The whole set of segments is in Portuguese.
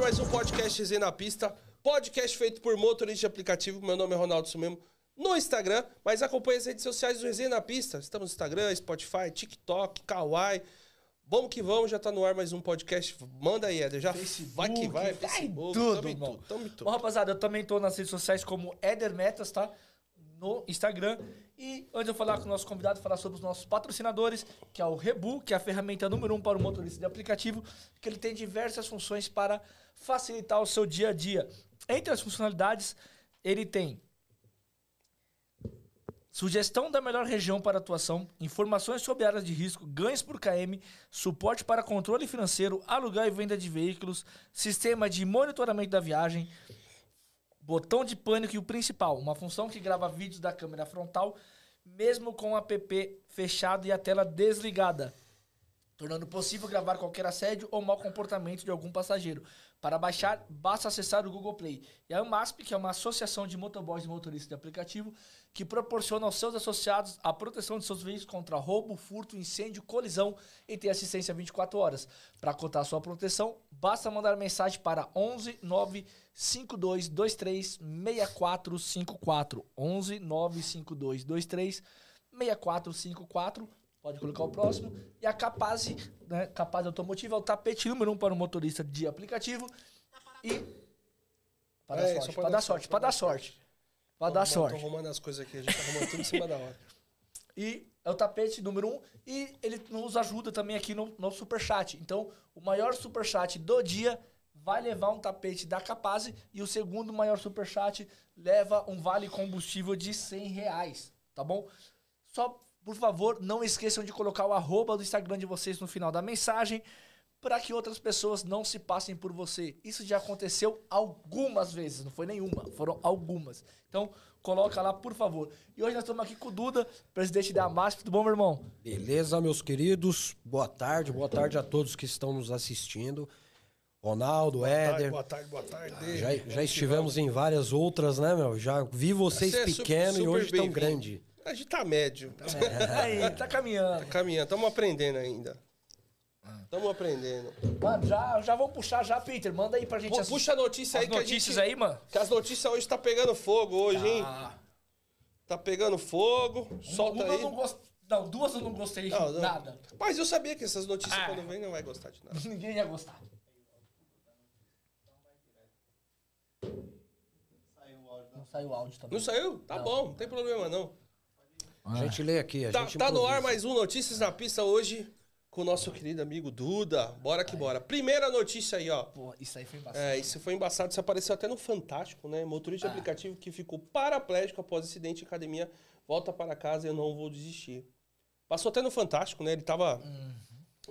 ar mais um podcast Resenha na Pista. Podcast feito por motorista de aplicativo. Meu nome é Ronaldo Sumemo. No Instagram, mas acompanhe as redes sociais do Resenha na Pista. Estamos no Instagram, Spotify, TikTok, Kawaii. Vamos que vamos, já tá no ar mais um podcast. Manda aí, Éder. Já Facebook, vai que vai. Facebook, tudo, tamo irmão. tudo, tamo tudo. Bom, rapaziada, eu também tô nas redes sociais como Eder Metas, tá? No Instagram. E antes de eu falar com o nosso convidado, falar sobre os nossos patrocinadores, que é o Rebu, que é a ferramenta número um para o motorista de aplicativo, que ele tem diversas funções para facilitar o seu dia a dia. Entre as funcionalidades, ele tem Sugestão da melhor região para atuação, informações sobre áreas de risco, ganhos por KM, suporte para controle financeiro, aluguel e venda de veículos, sistema de monitoramento da viagem, botão de pânico e o principal, uma função que grava vídeos da câmera frontal, mesmo com o app fechado e a tela desligada, tornando possível gravar qualquer assédio ou mau comportamento de algum passageiro. Para baixar, basta acessar o Google Play. E a AMASP, que é uma associação de motoboys e motoristas de aplicativo, que proporciona aos seus associados a proteção de seus veículos contra roubo, furto, incêndio, colisão e tem assistência 24 horas. Para contar sua proteção, basta mandar mensagem para 11 952 23 6454. 11 952 23 6454. Pode colocar o próximo. E a Capaz, né? Capaz Automotiva é o tapete número um para o motorista de aplicativo. E. Para É, dar sorte, para dar sorte, para dar sorte. Para dar sorte. arrumando as coisas aqui, a gente tá arrumando tudo em cima da hora. E é o tapete número um. E ele nos ajuda também aqui no, no superchat. Então, o maior superchat do dia vai levar um tapete da Capaz. E o segundo maior superchat leva um vale combustível de 100 reais. Tá bom? Só, por favor, não esqueçam de colocar o arroba do Instagram de vocês no final da mensagem. Para que outras pessoas não se passem por você. Isso já aconteceu algumas vezes, não foi nenhuma, foram algumas. Então, coloca lá, por favor. E hoje nós estamos aqui com o Duda, presidente da MASP. Tudo bom, meu irmão? Beleza, meus queridos? Boa tarde, boa tarde a todos que estão nos assistindo. Ronaldo, Éder. Boa tarde, boa tarde. Já, já estivemos em várias outras, né, meu? Já vi vocês Você é su- pequeno e super hoje tão grande. A gente tá médio. Aí, tá caminhando. Caminhando, estamos aprendendo ainda. Estamos aprendendo. Mano, já, já vamos puxar já, Peter. Manda aí pra gente Pu- as, Puxa a notícia as aí que a notícias gente... aí, mano. Que as notícias hoje tá pegando fogo hoje, hein? Ah, Tá pegando fogo. Solta uma aí. eu não gost... Não, duas eu não gostei de Não, não. nada. Mas eu sabia que essas notícias, Ah. quando vem, não vai gostar de nada. Ninguém ia gostar. Não saiu o áudio também. Não saiu? Tá Não. bom, não tem problema não. A gente lê aqui, a Tá, gente tá no ar mais um Notícias na Pista hoje com o nosso querido amigo Duda. Bora que bora. Primeira notícia aí, ó. Pô, isso aí foi embaçado. É, isso foi embaçado, isso apareceu até no Fantástico, né? Motorista de aplicativo que ficou paraplégico após acidente em academia, volta para casa e eu não vou desistir. Passou até no Fantástico, né? Ele tava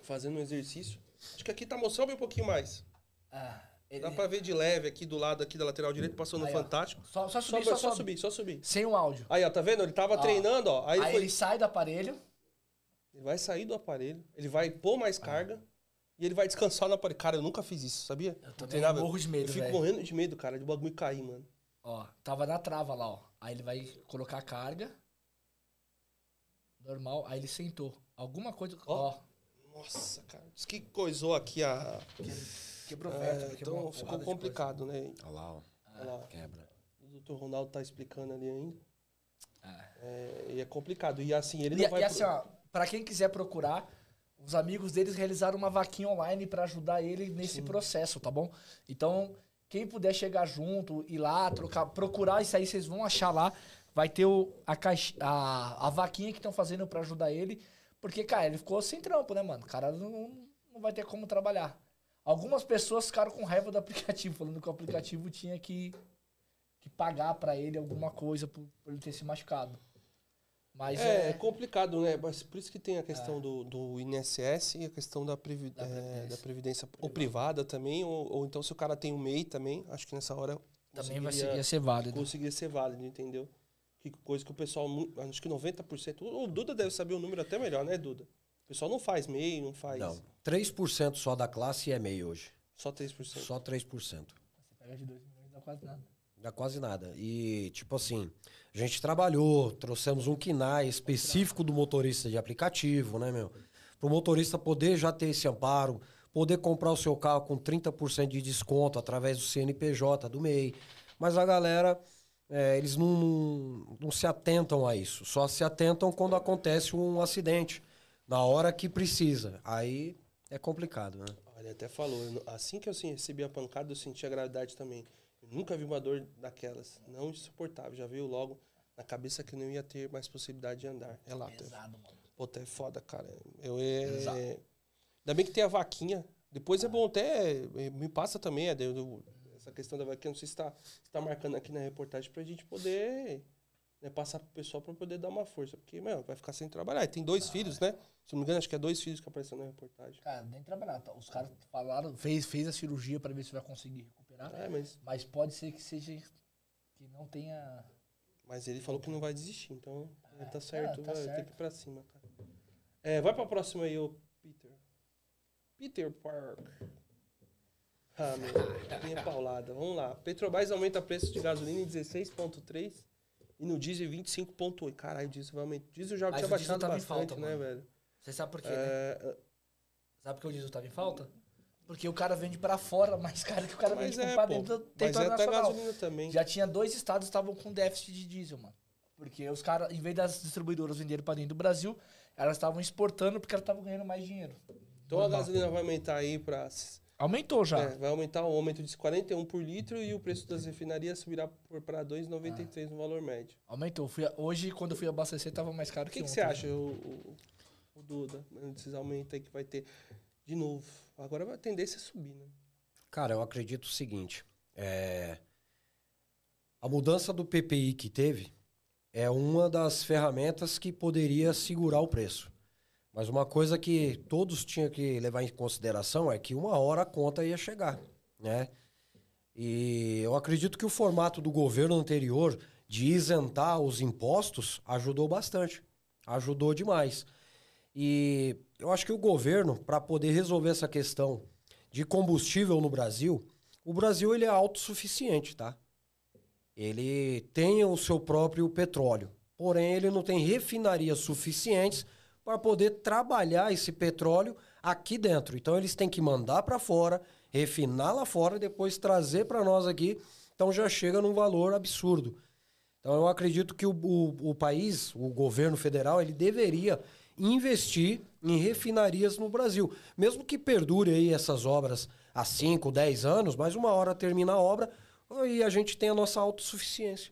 fazendo um exercício. Acho que aqui tá mostrando um pouquinho mais. Ah, ele- Dá pra ver de leve aqui do lado aqui da lateral direita, passou no Aí, ó. Fantástico. Só, só Só, subir, só, só, sobe. subir, só subir. Sem o áudio. Aí, ó, tá vendo? Ele tava treinando, ó. Aí, Aí, ele, foi- ele sai do aparelho. ele vai sair do aparelho, ele vai pôr mais carga e ele vai descansar no aparelho. Cara, eu nunca fiz isso, sabia? Eu também morro de medo, Eu fico velho. morrendo de medo, cara, de bagulho cair, mano. Ó, tava na trava lá, ó. Aí ele vai colocar a carga. Normal. Aí ele sentou. Alguma coisa. Ó. Nossa, cara. Diz que coisou aqui a. Quebrou É, vértebra, então uma ficou complicado, né? Olha lá, ó. Olha lá. Quebra. O doutor Ronaldo tá explicando ali ainda. Ah. É, e é complicado. E assim, ele E, não e vai. assim, ó, pra quem quiser procurar, os amigos deles realizaram uma vaquinha online pra ajudar ele nesse processo, tá bom? Então, quem puder chegar junto, ir lá, trocar, procurar isso aí, vocês vão achar lá. Vai ter o, a, caixa, a, a vaquinha que estão fazendo pra ajudar ele. Porque, cara, ele ficou sem trampo, né, mano? O cara não, não vai ter como trabalhar. Algumas pessoas ficaram com raiva do aplicativo, falando que o aplicativo tinha que, que pagar pra ele alguma coisa por, por ele ter se machucado. Mas É, é, é complicado, né? Mas por isso que tem a questão do, do INSS e a questão da, previ- Da é, previdência. da previdência ou privada também, ou, ou então se o cara tem um MEI também, acho que nessa hora também vai ser, válido. conseguiria ser válido, entendeu? Que coisa que o pessoal, acho que 90%, o o Duda deve saber o número até melhor, né, Duda? O pessoal não faz MEI, não faz Não, 3% só da classe é MEI hoje. só 3%. Só 3%. Você pega de 2 milhões, dá quase nada. Dá quase nada. E, tipo assim, a gente trabalhou, trouxemos um KINAI específico do motorista de aplicativo, né, meu? Pro motorista poder já ter esse amparo. Poder comprar o seu carro com 30% de desconto através do CNPJ, do MEI. Mas a galera, é, eles não, não, não se atentam a isso. Só se atentam quando acontece um acidente, na hora que precisa. Aí é complicado, né? Ele até falou, assim que eu sim, recebi a pancada, eu senti a gravidade também. Eu nunca vi uma dor daquelas, não insuportável. Já veio logo na cabeça que não ia ter mais possibilidade de andar. Relato. Pesado, mano. Puta, é foda, cara. Eu é... Exato. Ainda bem que tem a vaquinha. Depois é bom até. eh, Me passa também, é, eu- eu- essa questão da vaquinha. Não sei se tá, se tá marcando aqui na reportagem pra gente poder né, passar pro pessoal pra poder dar uma força. Porque, meu, vai ficar sem trabalhar. E tem dois filhos, né? Se não me engano, acho que é dois filhos que apareceram na reportagem. Cara, nem trabalhar. tá? Os caras falaram, fez, fez a cirurgia pra ver se vai conseguir recuperar. É, mas, Mas pode ser que seja. Que não tenha. mas ele falou que não vai desistir. Então, é, tá Ah, certo. tá vai, Tem que ir pra cima, cara. É, vai pra próxima aí, ô Peter. Peter Park. Ah, meu, minha paulada. Vamos lá. Petrobras aumenta preço de gasolina em 16,3 e no diesel 25,8. Caralho, o diesel vai aumentar. O diesel já Mas tinha o diesel baixado tava em bastante, falta, né, mano. velho? Você sabe por quê, né? É, Sabe por que o diesel tava em falta? Porque o cara vende pra fora mais caro que o cara mas vende é, pra pô. dentro do Mas é território nacional. gasolina também. Já tinha dois estados que estavam com déficit de diesel, mano. Porque os caras, em vez das distribuidoras venderem pra dentro do Brasil, elas estavam exportando porque elas estavam ganhando mais dinheiro. Então a gasolina vai aumentar aí pra... Aumentou já. É, vai aumentar o aumento de 41 por litro e o preço das refinarias subirá pra 2,93 no valor médio. Aumentou. Fui hoje, quando eu fui abastecer, tava mais caro O que, que, que ontem. você acha, o, o, o Duda, desses aumentos aí que vai ter de novo? Agora a tendência é subir, né? Cara, eu acredito o seguinte: é, a mudança do PPI que teve é uma das ferramentas que poderia segurar o preço. Mas uma coisa que todos tinham que levar em consideração é que uma hora a conta ia chegar, né? E eu acredito que o formato do governo anterior de isentar os impostos ajudou bastante. Ajudou demais. E eu acho que o governo, para poder resolver essa questão de combustível no Brasil, o Brasil ele é autossuficiente, tá? Ele tem o seu próprio petróleo, porém ele não tem refinarias suficientes para poder trabalhar esse petróleo aqui dentro. Então eles têm que mandar para fora, refinar lá fora e depois trazer para nós aqui. Então já chega num valor absurdo. Então eu acredito que o, o, o país, o governo federal, ele deveria investir em refinarias no Brasil. Mesmo que perdure aí essas obras há 5, 10 anos, mas uma hora termina a obra e a gente tem a nossa autossuficiência.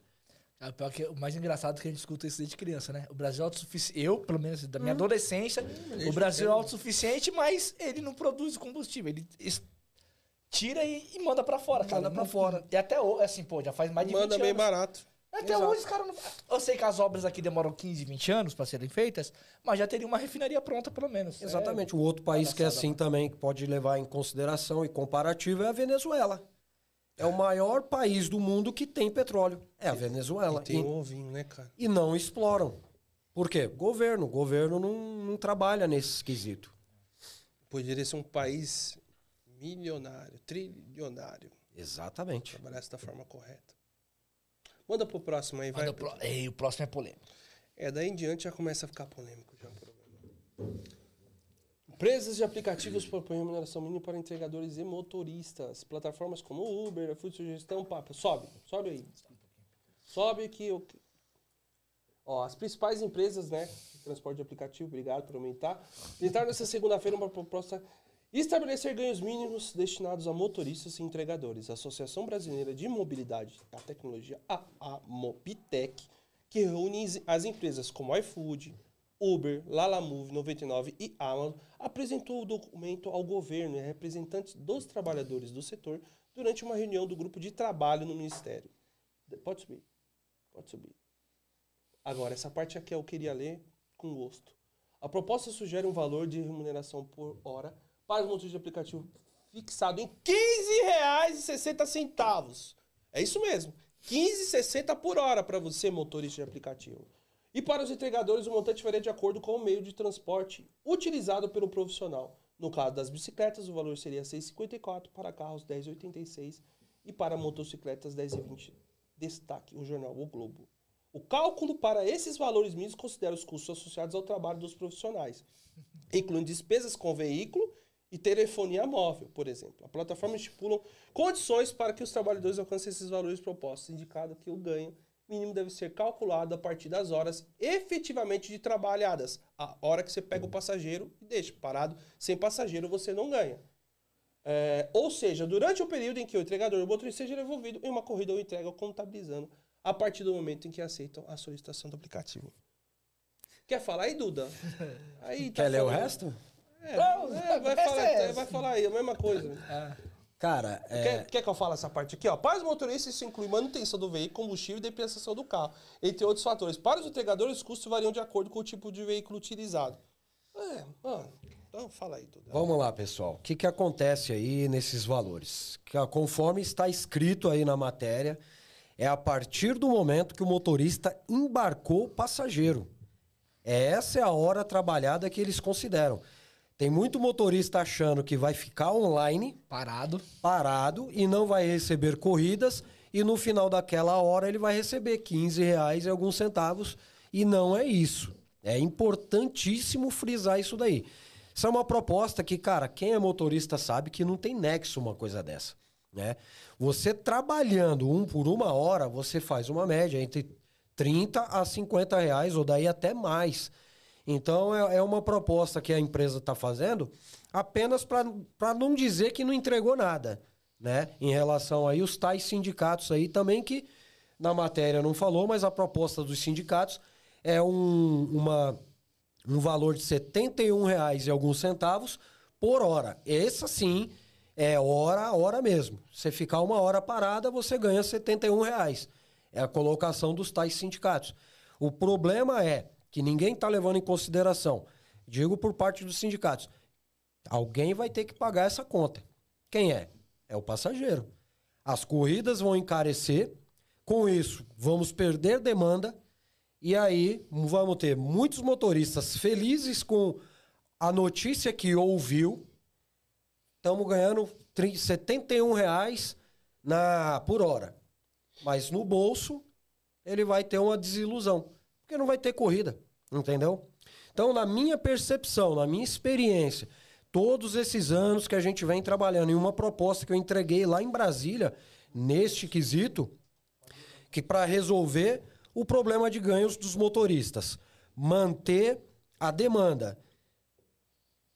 É, pior que, o mais engraçado é que a gente escuta isso desde criança, né? O Brasil é autossuficiente. Eu, pelo menos da Hum. minha adolescência, o Brasil é autossuficiente, mas ele não produz combustível. Ele tira e, e manda pra fora, cara. Manda pra fora. E até hoje, assim, pô, já faz mais de 20 Manda bem anos. barato. Até Exato. hoje os caras não. Eu sei que as obras aqui demoram 15, 20 anos pra serem feitas, mas já teria uma refinaria pronta, pelo menos. Exatamente. Um outro país que é assim também, que pode levar em consideração e comparativo, é a Venezuela. É o maior país do mundo que tem petróleo. É a Venezuela. E tem E- um ovinho, né, cara? e não exploram. Por quê? Governo. O governo não, não trabalha nesse quesito. Poderia ser um país milionário, trilionário. Exatamente. Trabalhasse da forma correta. Manda pro próximo aí, vai. Pro- Ei, o próximo é polêmico. É, daí em diante já começa a ficar polêmico já o programa. Empresas de aplicativos propõem remuneração mínima para entregadores e motoristas. Plataformas como Uber, Food Sugestão, Papa. Sobe, sobe aí. Sobe que eu... Ó, as principais empresas, né, de transporte de aplicativo, obrigado por aumentar, tentaram nessa segunda-feira uma proposta estabelecer ganhos mínimos destinados a motoristas e entregadores. A Associação Brasileira de Mobilidade e a Tecnologia, a AMOBITEC, que reúne as empresas como iFood, Uber, Lalamove 99 e Amazon, apresentou o documento ao governo e a representantes dos trabalhadores do setor durante uma reunião do grupo de trabalho no Ministério. Pode subir. Pode subir. Agora, essa parte aqui eu queria ler com gosto. A proposta sugere um valor de remuneração por hora para os motores de aplicativo fixado em R$ 15,60. É isso mesmo. R$ 15,60 por hora para você, motorista de aplicativo. E para os entregadores, o montante varia de acordo com o meio de transporte utilizado pelo profissional. No caso das bicicletas, o valor seria R$ 6,54, para carros R$ 10,86 e para motocicletas R$ 10,20. Destaque o jornal O Globo. O cálculo para esses valores mínimos considera os custos associados ao trabalho dos profissionais, incluindo despesas com veículo e telefonia móvel, por exemplo. A plataforma estipula condições para que os trabalhadores alcancem esses valores propostos, indicado que o ganho mínimo deve ser calculado a partir das horas efetivamente de trabalhadas. A hora que você pega o passageiro e deixa parado, sem passageiro você não ganha. É, ou seja, durante o período em que o entregador ou motorista seja envolvido em uma corrida ou entrega, contabilizando a partir do momento em que aceitam a solicitação do aplicativo. Quer falar aí, Duda? Aí, tá Quer ler o falando. resto? É, Não, é, vai, falar, é essa. vai falar aí, a mesma coisa. Cara, é, Quer, quer que eu fale essa parte aqui? Ó? Para os motoristas, isso inclui manutenção do veículo, combustível e depreciação do carro, entre outros fatores. Para os entregadores, os custos variam de acordo com o tipo de veículo utilizado. É, mano, então fala aí, Duda. Vamos lá, pessoal. O que, que acontece aí nesses valores? Que, conforme está escrito aí na matéria, é a partir do momento que o motorista embarcou o passageiro. Essa é a hora trabalhada que eles consideram. Tem muito motorista achando que vai ficar online, Parado. parado, e não vai receber corridas, e no final daquela hora ele vai receber 15 reais e alguns centavos, e não é isso. É importantíssimo frisar isso daí. Isso é uma proposta que, cara, quem é motorista sabe que não tem nexo uma coisa dessa, né? Você trabalhando um por uma hora, você faz uma média entre 30 a 50 reais, ou daí até mais. Então é, é uma proposta que a empresa está fazendo apenas para não dizer que não entregou nada, né? Em relação aí os tais sindicatos aí também que na matéria não falou, mas a proposta dos sindicatos é um, uma, um valor de 71 reais e alguns centavos por hora. Essa sim é hora a hora mesmo. Você ficar uma hora parada, você ganha 71 reais. É a colocação dos tais sindicatos. O problema é que ninguém está levando em consideração, digo por parte dos sindicatos, alguém vai ter que pagar essa conta. Quem é? É o passageiro. As corridas vão encarecer, com isso vamos perder demanda e aí vamos ter muitos motoristas felizes com a notícia que ouviu. Estamos ganhando 71 reais na, por hora. Mas no bolso ele vai ter uma desilusão, porque não vai ter corrida, entendeu? Então, na minha percepção, na minha experiência, todos esses anos que a gente vem trabalhando em uma proposta que eu entreguei lá em Brasília, neste quesito, que para resolver o problema de ganhos dos motoristas, manter a demanda,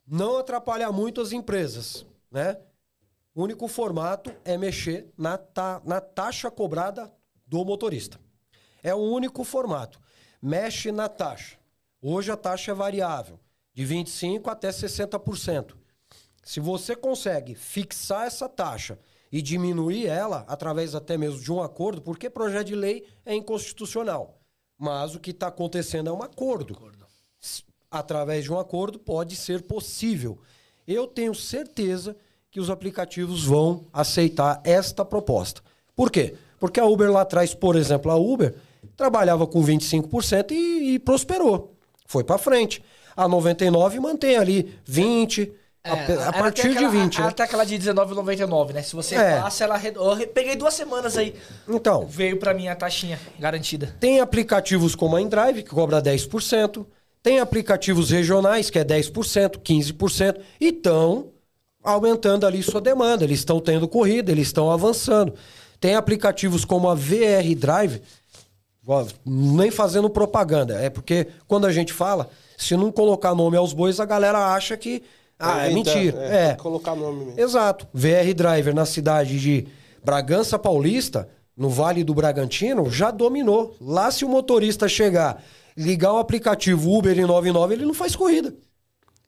não atrapalhar muito as empresas, né? O único formato é mexer na, ta na taxa cobrada do motorista. É o único formato. Mexe na taxa. Hoje a taxa é variável, de 25% até 60%. Se você consegue fixar essa taxa e diminuir ela, através até mesmo de um acordo, porque projeto de lei é inconstitucional. Mas o que está acontecendo é um acordo. S- Através de um acordo pode ser possível. Eu tenho certeza que os aplicativos vão aceitar esta proposta. Por quê? Porque a Uber lá atrás, por exemplo, a Uber trabalhava com 25% e, e prosperou. Foi para frente. A 99 mantém ali 20, a, pe- a ela partir tem aquela- de 20. né? Até aquela de R$19,99, né? Se você É. passa, ela. Eu peguei duas semanas aí. Então, Veio pra mim a taxinha garantida. Tem aplicativos como a Endrive, que cobra 10%. Tem aplicativos regionais, que é 10%, 15%. E estão aumentando ali sua demanda. Eles estão tendo corrida, eles estão avançando. Tem aplicativos como a VR Drive, nem fazendo propaganda. É porque quando a gente fala, se não colocar nome aos bois, a galera acha que ah, é, então, mentira. É, É, que colocar nome mesmo. Exato. VR Driver na cidade de Bragança Paulista, no Vale do Bragantino, já dominou. Lá, se o motorista chegar, ligar o aplicativo Uber em 99, ele não faz corrida.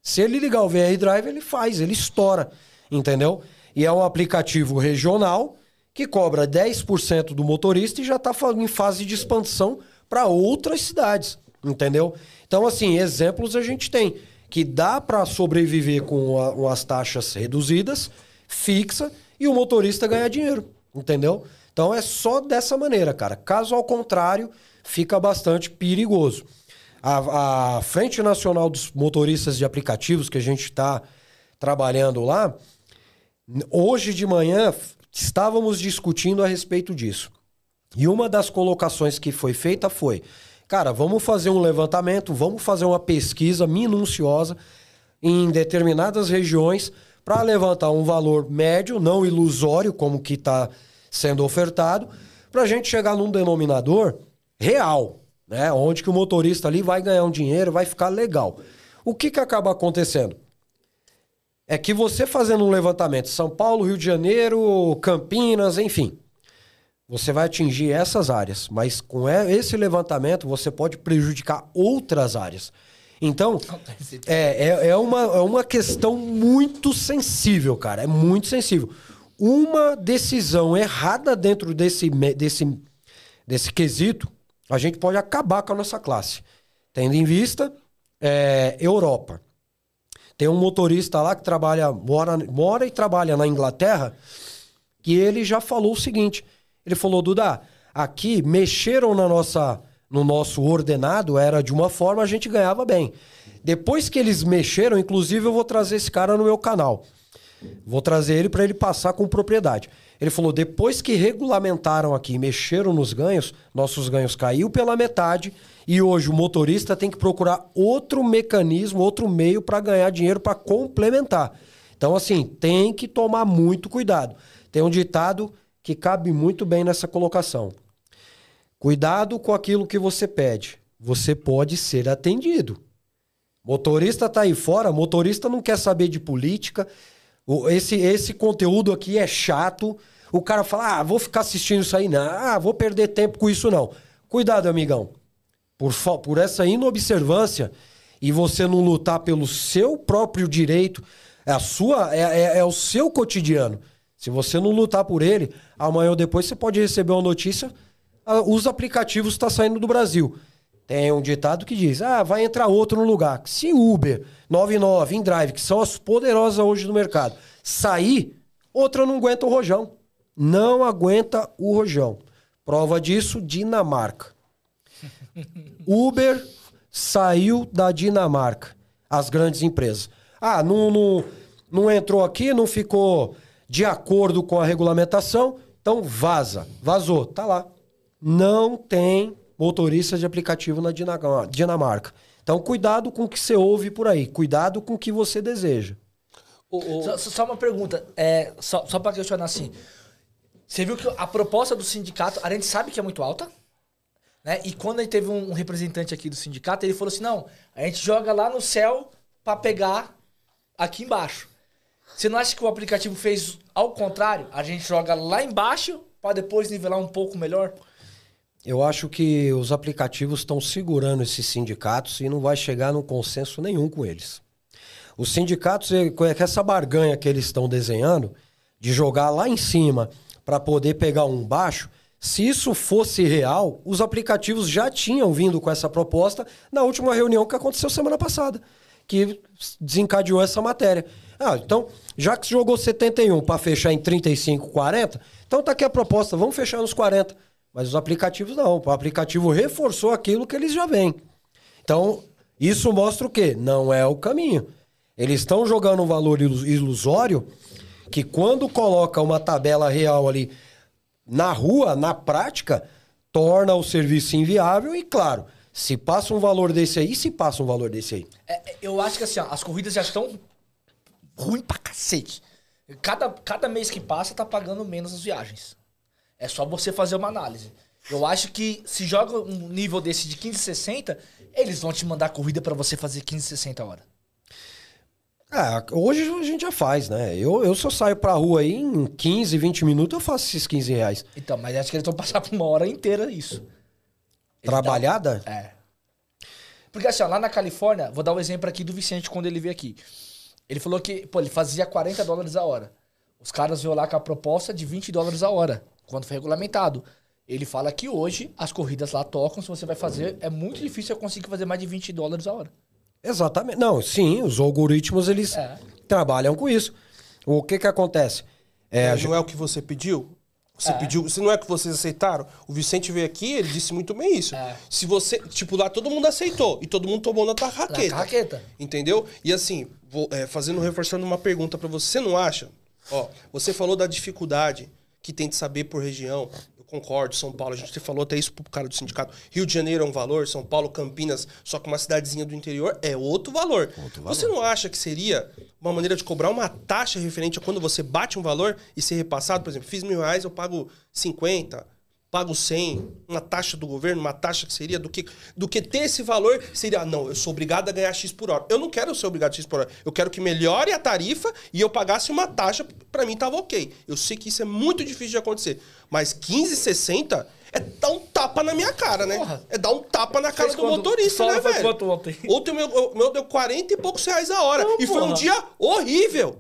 Se ele ligar o VR Driver, ele faz, ele estoura. Entendeu? E é um aplicativo regional que cobra 10% do motorista e já está em fase de expansão para outras cidades. Entendeu? Então, assim, exemplos a gente tem. Que dá para sobreviver com a- as taxas reduzidas, fixa, e o motorista ganhar dinheiro. Entendeu? Então é só dessa maneira, cara. Caso ao contrário, fica bastante perigoso. A, a Frente Nacional dos Motoristas de Aplicativos, que a gente está trabalhando lá, hoje de manhã estávamos discutindo a respeito disso. E uma das colocações que foi feita foi: cara, vamos fazer um levantamento, vamos fazer uma pesquisa minuciosa em determinadas regiões para levantar um valor médio, não ilusório, como que está sendo ofertado, para a gente chegar num denominador real, né? Onde que o motorista ali vai ganhar um dinheiro, vai ficar legal. O que, que acaba acontecendo? É que você fazendo um levantamento, São Paulo, Rio de Janeiro, Campinas, enfim, você vai atingir essas áreas, mas com esse levantamento você pode prejudicar outras áreas. Então, é, é, é, uma, é uma questão muito sensível, cara. É muito sensível. Uma decisão errada dentro desse, desse, desse quesito, a gente pode acabar com a nossa classe. Tendo em vista é, Europa. Tem um motorista lá que trabalha, mora, mora e trabalha na Inglaterra, que ele já falou o seguinte: ele falou, Duda, aqui mexeram na nossa, no nosso ordenado, era de uma forma, a gente ganhava bem. Depois que eles mexeram, inclusive eu vou trazer esse cara no meu canal. Vou trazer ele para ele passar com propriedade. Ele falou: depois que regulamentaram aqui, mexeram nos ganhos, nossos ganhos caiu pela metade e hoje o motorista tem que procurar outro mecanismo, outro meio para ganhar dinheiro para complementar. Então, assim, tem que tomar muito cuidado. Tem um ditado que cabe muito bem nessa colocação. Cuidado com aquilo que você pede. Você pode ser atendido. Motorista tá aí fora, motorista não quer saber de política. Esse, esse conteúdo aqui é chato. O cara fala: ah, vou ficar assistindo isso aí, não. Ah, vou perder tempo com isso, não. Cuidado, amigão. Por, por essa inobservância e você não lutar pelo seu próprio direito, é, a sua, é, é, é o seu cotidiano. Se você não lutar por ele, amanhã ou depois você pode receber uma notícia: ah, os aplicativos estão tá saindo do Brasil. Tem um ditado que diz: ah, vai entrar outro no lugar. Se Uber, 99, InDrive, que são as poderosas hoje no mercado, sair, outra não aguenta o rojão. Não aguenta o rojão. Prova disso, Dinamarca. Uber saiu da Dinamarca, as grandes empresas. Ah, não, não, não entrou aqui, não ficou de acordo com a regulamentação, então vaza. Vazou, tá lá. Não tem motorista de aplicativo na Dinamarca. Então, cuidado com o que você ouve por aí. Cuidado com o que você deseja. O, o... Só, só, uma pergunta, é, só, só para questionar assim. Você viu que a proposta do sindicato, a gente sabe que é muito alta, né? E quando a gente teve um representante aqui do sindicato, ele falou assim: não, a gente joga lá no céu para pegar aqui embaixo. Você não acha que o aplicativo fez ao contrário? A gente joga lá embaixo para depois nivelar um pouco melhor? Eu acho que os aplicativos estão segurando esses sindicatos e não vai chegar num consenso nenhum com eles. Os sindicatos, com essa barganha que eles estão desenhando, de jogar lá em cima para poder pegar um baixo, se isso fosse real, os aplicativos já tinham vindo com essa proposta na última reunião que aconteceu semana passada, que desencadeou essa matéria. Ah, então, já que jogou 71 para fechar em 35, 40, então tá aqui a proposta, vamos fechar nos 40. Mas os aplicativos não. O aplicativo reforçou aquilo que eles já vêm. Então, isso mostra o quê? Não é o caminho. Eles estão jogando um valor ilusório que quando coloca uma tabela real ali na rua, na prática, torna o serviço inviável e, claro, se passa um valor desse aí, se passa um valor desse aí. É, eu acho que assim, ó, as corridas já estão ruim pra cacete. Cada, cada mês que passa, tá pagando menos as viagens. É só você fazer uma análise. Eu acho que se joga um nível desse de 15, 60, eles vão te mandar corrida para você fazer 15, 60 horas. É, hoje a gente já faz, né? Eu, eu só saio pra rua aí em 15, 20 minutos, eu faço esses 15 reais. Então, mas acho que eles vão passar por uma hora inteira isso. Eles Trabalhada? Dão... É. Porque assim, ó, lá na Califórnia, vou dar um exemplo aqui do Vicente quando ele veio aqui. Ele falou que, pô, ele fazia 40 dólares a hora. Os caras veio lá com a proposta de 20 dólares a hora, quando foi regulamentado. Ele fala que hoje as corridas lá tocam, se você vai fazer, é muito difícil eu conseguir fazer mais de 20 dólares a hora. Exatamente. Não, sim, os algoritmos eles é. trabalham com isso. O que que acontece? É, não é o que você pediu? Você é. pediu, se não é que vocês aceitaram, o Vicente veio aqui, ele disse muito bem isso. É. Se você, tipo, lá todo mundo aceitou e todo mundo tomou na tua raqueta. Na raqueta. Entendeu? E assim, vou, é, fazendo, reforçando uma pergunta para você, você não acha? Ó, você falou da dificuldade que tem de saber por região. Concordo, São Paulo, a gente falou até isso pro cara do sindicato. Rio de Janeiro é um valor, São Paulo, Campinas, só que uma cidadezinha do interior é outro valor. Outro valor. Você não acha que seria uma maneira de cobrar uma taxa referente a quando você bate um valor e ser repassado? Por exemplo, fiz mil reais, eu pago 50, pago 100, uma taxa do governo, uma taxa que seria do que, do que ter esse valor seria, ah, não, eu sou obrigado a ganhar X por hora. Eu não quero ser obrigado a X por hora. Eu quero que melhore a tarifa e eu pagasse uma taxa, pra mim tava ok. Eu sei que isso é muito difícil de acontecer. Mas 15,60 é dar um tapa na minha cara, né? Porra. É dar um tapa na cara Fez do quanto- motorista, né, velho? quanto ontem? Ontem o meu, o meu deu 40 e poucos reais a hora. Não, e foi um porra. dia horrível.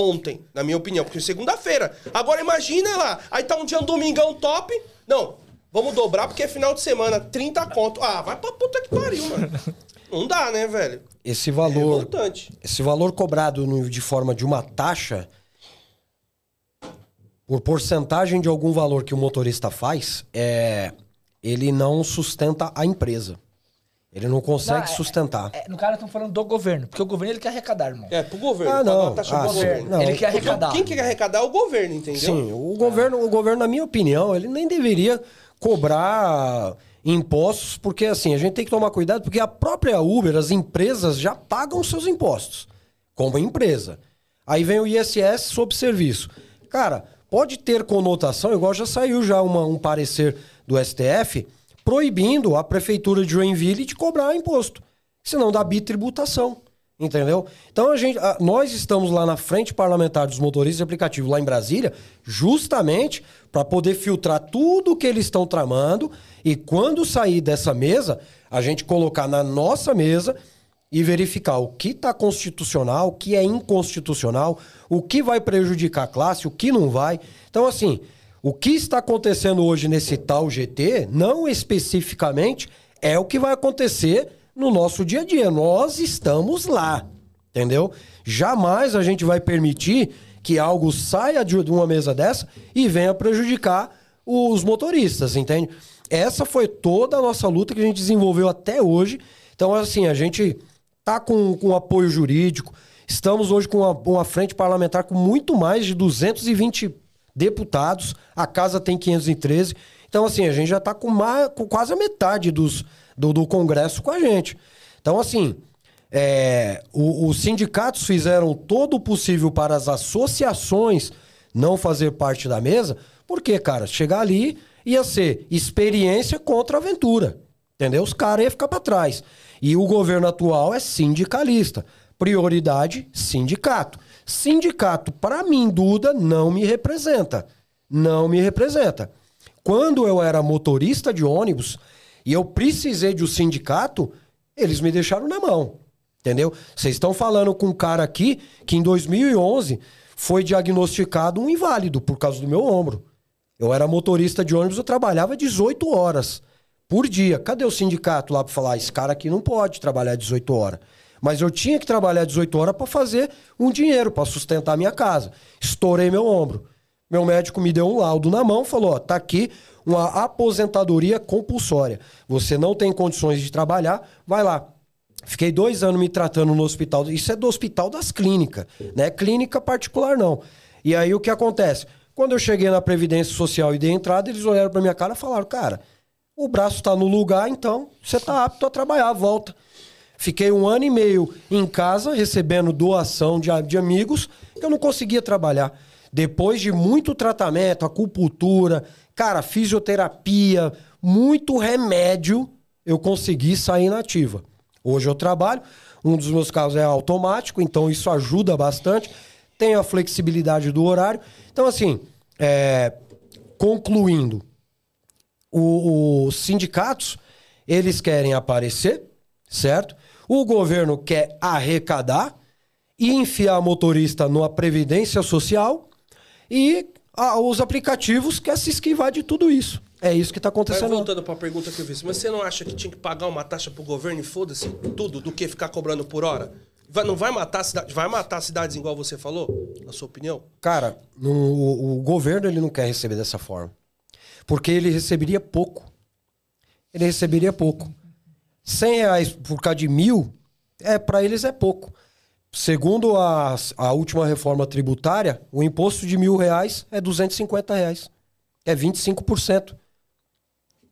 Ontem, na minha opinião, porque é segunda-feira. Agora imagina lá, aí tá um dia um domingão top. Não, vamos dobrar porque é final de semana, 30 conto. Ah, vai pra puta que pariu, mano. Não dá, né, velho? Esse É valor, revoltante. esse valor cobrado no- de forma de uma taxa, por porcentagem de algum valor que o motorista faz, é, ele não sustenta a empresa. Ele não consegue Não, é- sustentar. É, no cara, estão falando do governo, porque o governo ele quer arrecadar, irmão. É, pro governo. Ah, não. uma taxa Ah, governo. Não, ele quer arrecadar. Quem quer arrecadar é o governo, entendeu? Sim, o governo, o governo, na minha opinião, ele nem deveria cobrar impostos, porque assim, a gente tem que tomar cuidado, porque a própria Uber, as empresas já pagam seus impostos, como empresa. Aí vem o ISS sobre serviço. Cara, pode ter conotação, igual já saiu já uma- um parecer do STF, proibindo a prefeitura de Joinville de cobrar imposto, senão dá bitributação. Entendeu? Então a gente, a- nós estamos lá na frente parlamentar dos motoristas de aplicativo lá em Brasília, justamente para poder filtrar tudo que eles estão tramando e quando sair dessa mesa, a gente colocar na nossa mesa e verificar o que está constitucional, o que é inconstitucional, o que vai prejudicar a classe, o que não vai. Então, assim, o que está acontecendo hoje nesse tal GT, não especificamente, é o que vai acontecer no nosso dia a dia. Nós estamos lá, entendeu? Jamais a gente vai permitir que algo saia de uma mesa dessa e venha prejudicar os motoristas, entende? Essa foi toda a nossa luta que a gente desenvolveu até hoje. Então, assim, a gente tá com, com apoio jurídico. Estamos hoje com uma, uma frente parlamentar com muito mais de 220 deputados. A casa tem 513. Então, assim, a gente já está com, com quase a metade dos, do, do Congresso com a gente. Então, assim, é, o- os sindicatos fizeram todo o possível para as associações não fazer parte da mesa, porque, cara, chegar ali ia ser experiência contra aventura. Entendeu? Os caras iam ficar para trás. E o governo atual é sindicalista. Prioridade, sindicato. Sindicato, para mim, Duda, não me representa. Não me representa. Quando eu era motorista de ônibus e eu precisei de um sindicato, eles me deixaram na mão. Entendeu? Vocês estão falando com um cara aqui que em 2011 foi diagnosticado um inválido por causa do meu ombro. Eu era motorista de ônibus, eu trabalhava 18 horas por dia. Cadê o sindicato lá para falar? Esse cara aqui não pode trabalhar 18 horas. Mas eu tinha que trabalhar 18 horas para fazer um dinheiro, para sustentar minha casa. Estourei meu ombro. Meu médico me deu um laudo na mão, falou: ó, tá aqui uma aposentadoria compulsória. Você não tem condições de trabalhar, vai lá. Fiquei dois anos me tratando no hospital. Isso é do hospital das clínicas, né? Clínica particular não. E aí o que acontece? Quando eu cheguei na Previdência Social e dei entrada, eles olharam pra minha cara e falaram: cara, o braço tá no lugar, então você tá apto a trabalhar, volta. Fiquei um ano e meio em casa, recebendo doação de, de amigos, que eu não conseguia trabalhar. Depois de muito tratamento, acupuntura, cara, fisioterapia, muito remédio, eu consegui sair nativa. Hoje eu trabalho, um dos meus carros é automático, então isso ajuda bastante. Tenho a flexibilidade do horário. Então, assim, é, concluindo, os sindicatos, eles querem aparecer, certo? O governo quer arrecadar e enfiar motorista numa previdência social e ah, os aplicativos querem se esquivar de tudo isso. É isso que está acontecendo. voltando pra pergunta que eu fiz, mas você não acha que tinha que pagar uma taxa pro governo e foda-se tudo do que ficar cobrando por hora? Vai- não vai matar a cidade, vai matar cidades igual você falou, na sua opinião? Cara, no- o, o governo ele não quer receber dessa forma. Porque ele receberia pouco. Ele receberia pouco. 100 reais por causa de mil, é, para eles é pouco. Segundo a, a última reforma tributária, o imposto de mil reais é 250 reais. é 25%.